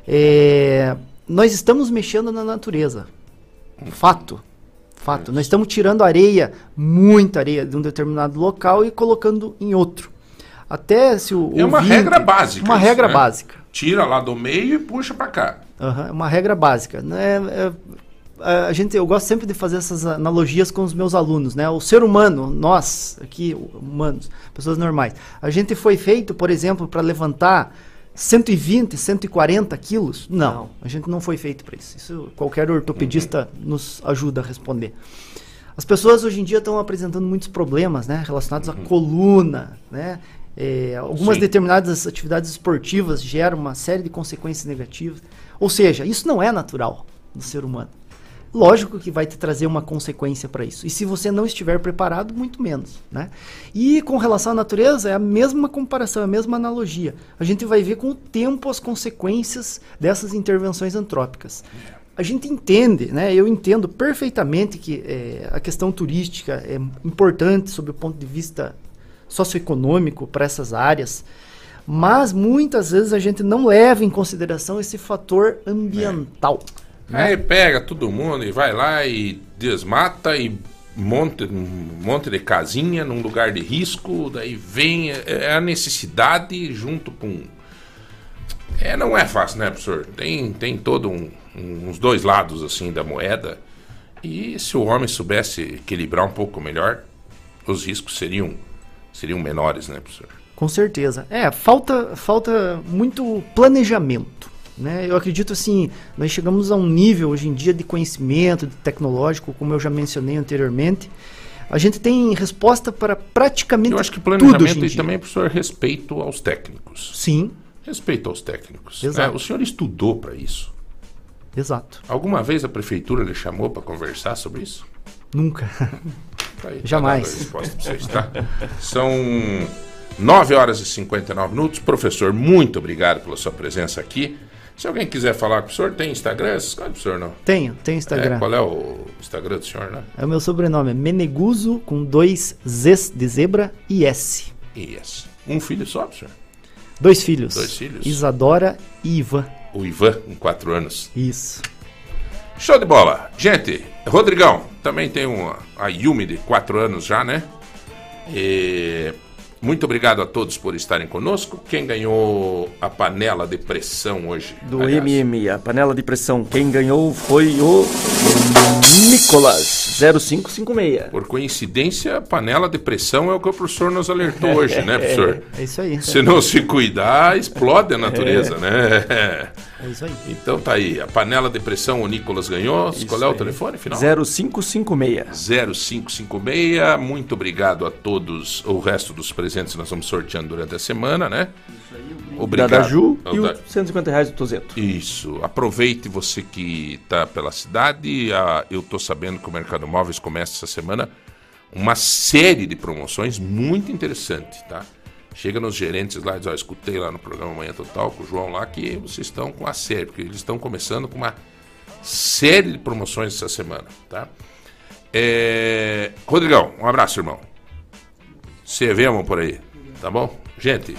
É, nós estamos mexendo na natureza. Fato. Fato. Nós estamos tirando areia, muita areia, de um determinado local e colocando em outro. Até se o.
É uma
ouvinte-
regra básica.
Uma
isso,
regra
né?
básica.
Tira lá do meio e puxa pra cá.
É uma regra básica. né? É- a gente, eu gosto sempre de fazer essas analogias com os meus alunos, né? O ser humano, nós aqui, humanos, pessoas normais, a gente foi feito, por exemplo, para levantar 120, 140 quilos? Não, a gente não foi feito para isso. Isso qualquer ortopedista nos ajuda a responder. As pessoas hoje em dia estão apresentando muitos problemas, né, relacionados à coluna, né? É, algumas
Sim.
determinadas atividades esportivas geram uma série de consequências negativas. Ou seja, isso não é natural do ser humano. Lógico que vai te trazer uma consequência para isso. E se você não estiver preparado, muito menos, né? E com relação à natureza, é a mesma comparação, é a mesma analogia. A gente vai ver com o tempo as consequências dessas intervenções antrópicas. A gente entende, né? Eu entendo perfeitamente que eh, a questão turística é importante sob o ponto de vista socioeconômico para essas áreas, mas muitas vezes a gente não leva em consideração esse fator ambiental. Né?
Aí pega todo mundo e vai lá e desmata e monta um monte de casinha num lugar de risco, daí vem é é a necessidade junto com é não é fácil, né, professor? Tem tem todo um, um- uns dois lados assim da moeda. E se o homem soubesse equilibrar um pouco melhor, os riscos seriam seriam menores, né, professor?
Com certeza. É, falta, falta muito planejamento. Né? Eu acredito assim, nós chegamos a um nível hoje em dia de conhecimento, de tecnológico, como eu já mencionei anteriormente. A gente tem resposta para praticamente
Eu acho que
tudo
planejamento e também, professor, respeito aos técnicos.
Sim.
Respeito aos técnicos.
Exato.
É, o senhor estudou para isso?
Exato.
Alguma vez a prefeitura lhe chamou para conversar sobre isso?
Nunca.
Tá aí, tá
Jamais.
pra vocês, tá? São 9 horas e 59 minutos. Professor, muito obrigado pela sua presença aqui. Se alguém quiser falar com o senhor, tem Instagram? Essas coisas, professor, não?
Tenho, tenho Instagram.
É, qual é o Instagram do senhor, né?
É o meu sobrenome, é Meneguso, com dois Zs de zebra e S.
Yes. Um filho só, professor?
Dois filhos.
Dois filhos.
Isadora e Ivan.
O Ivan, com quatro anos.
Isso.
Show de bola. Gente, Rodrigão, também tem uma, a Yumi de quatro anos já, né? E muito obrigado a todos por estarem conosco. Quem ganhou a panela de pressão hoje?
Do MM, a panela de pressão. Quem ganhou foi o Nicolas, 0556.
Por coincidência, a panela de pressão é o que o professor nos alertou hoje, né, professor?
É isso aí.
Se não se cuidar, explode a natureza,
É.
né?
É isso aí.
Então tá aí, a panela de pressão o Nicolas ganhou. Qual é o telefone final?
0556.
0556. Muito obrigado a todos. O resto dos presentes nós vamos sorteando durante a semana, né? Obrigado.
Da Ju e
da-
o 150 reais do Tozeto.
Isso. Aproveite você que está pela cidade. Ah, eu estou sabendo que o Mercado Móveis começa essa semana uma série de promoções muito interessante, tá? Chega nos gerentes lá e diz, ó, escutei lá no programa Manhã Total com o João lá que vocês estão com a série, porque eles estão começando com uma série de promoções essa semana, tá? É... Rodrigão, um abraço, irmão. Se vemos por aí, tá bom? Gente,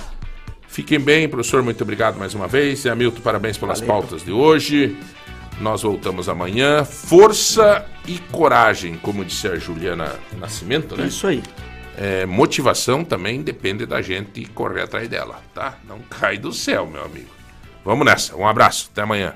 fiquem bem, professor, muito obrigado mais uma vez. E Hamilton, parabéns pelas
Valeu.
pautas de hoje. Nós voltamos amanhã. Força e coragem, como disse a Juliana Nascimento, né?
Isso aí.
É, motivação também depende da gente correr atrás dela, tá? Não cai do céu, meu amigo. Vamos nessa. Um abraço. Até amanhã.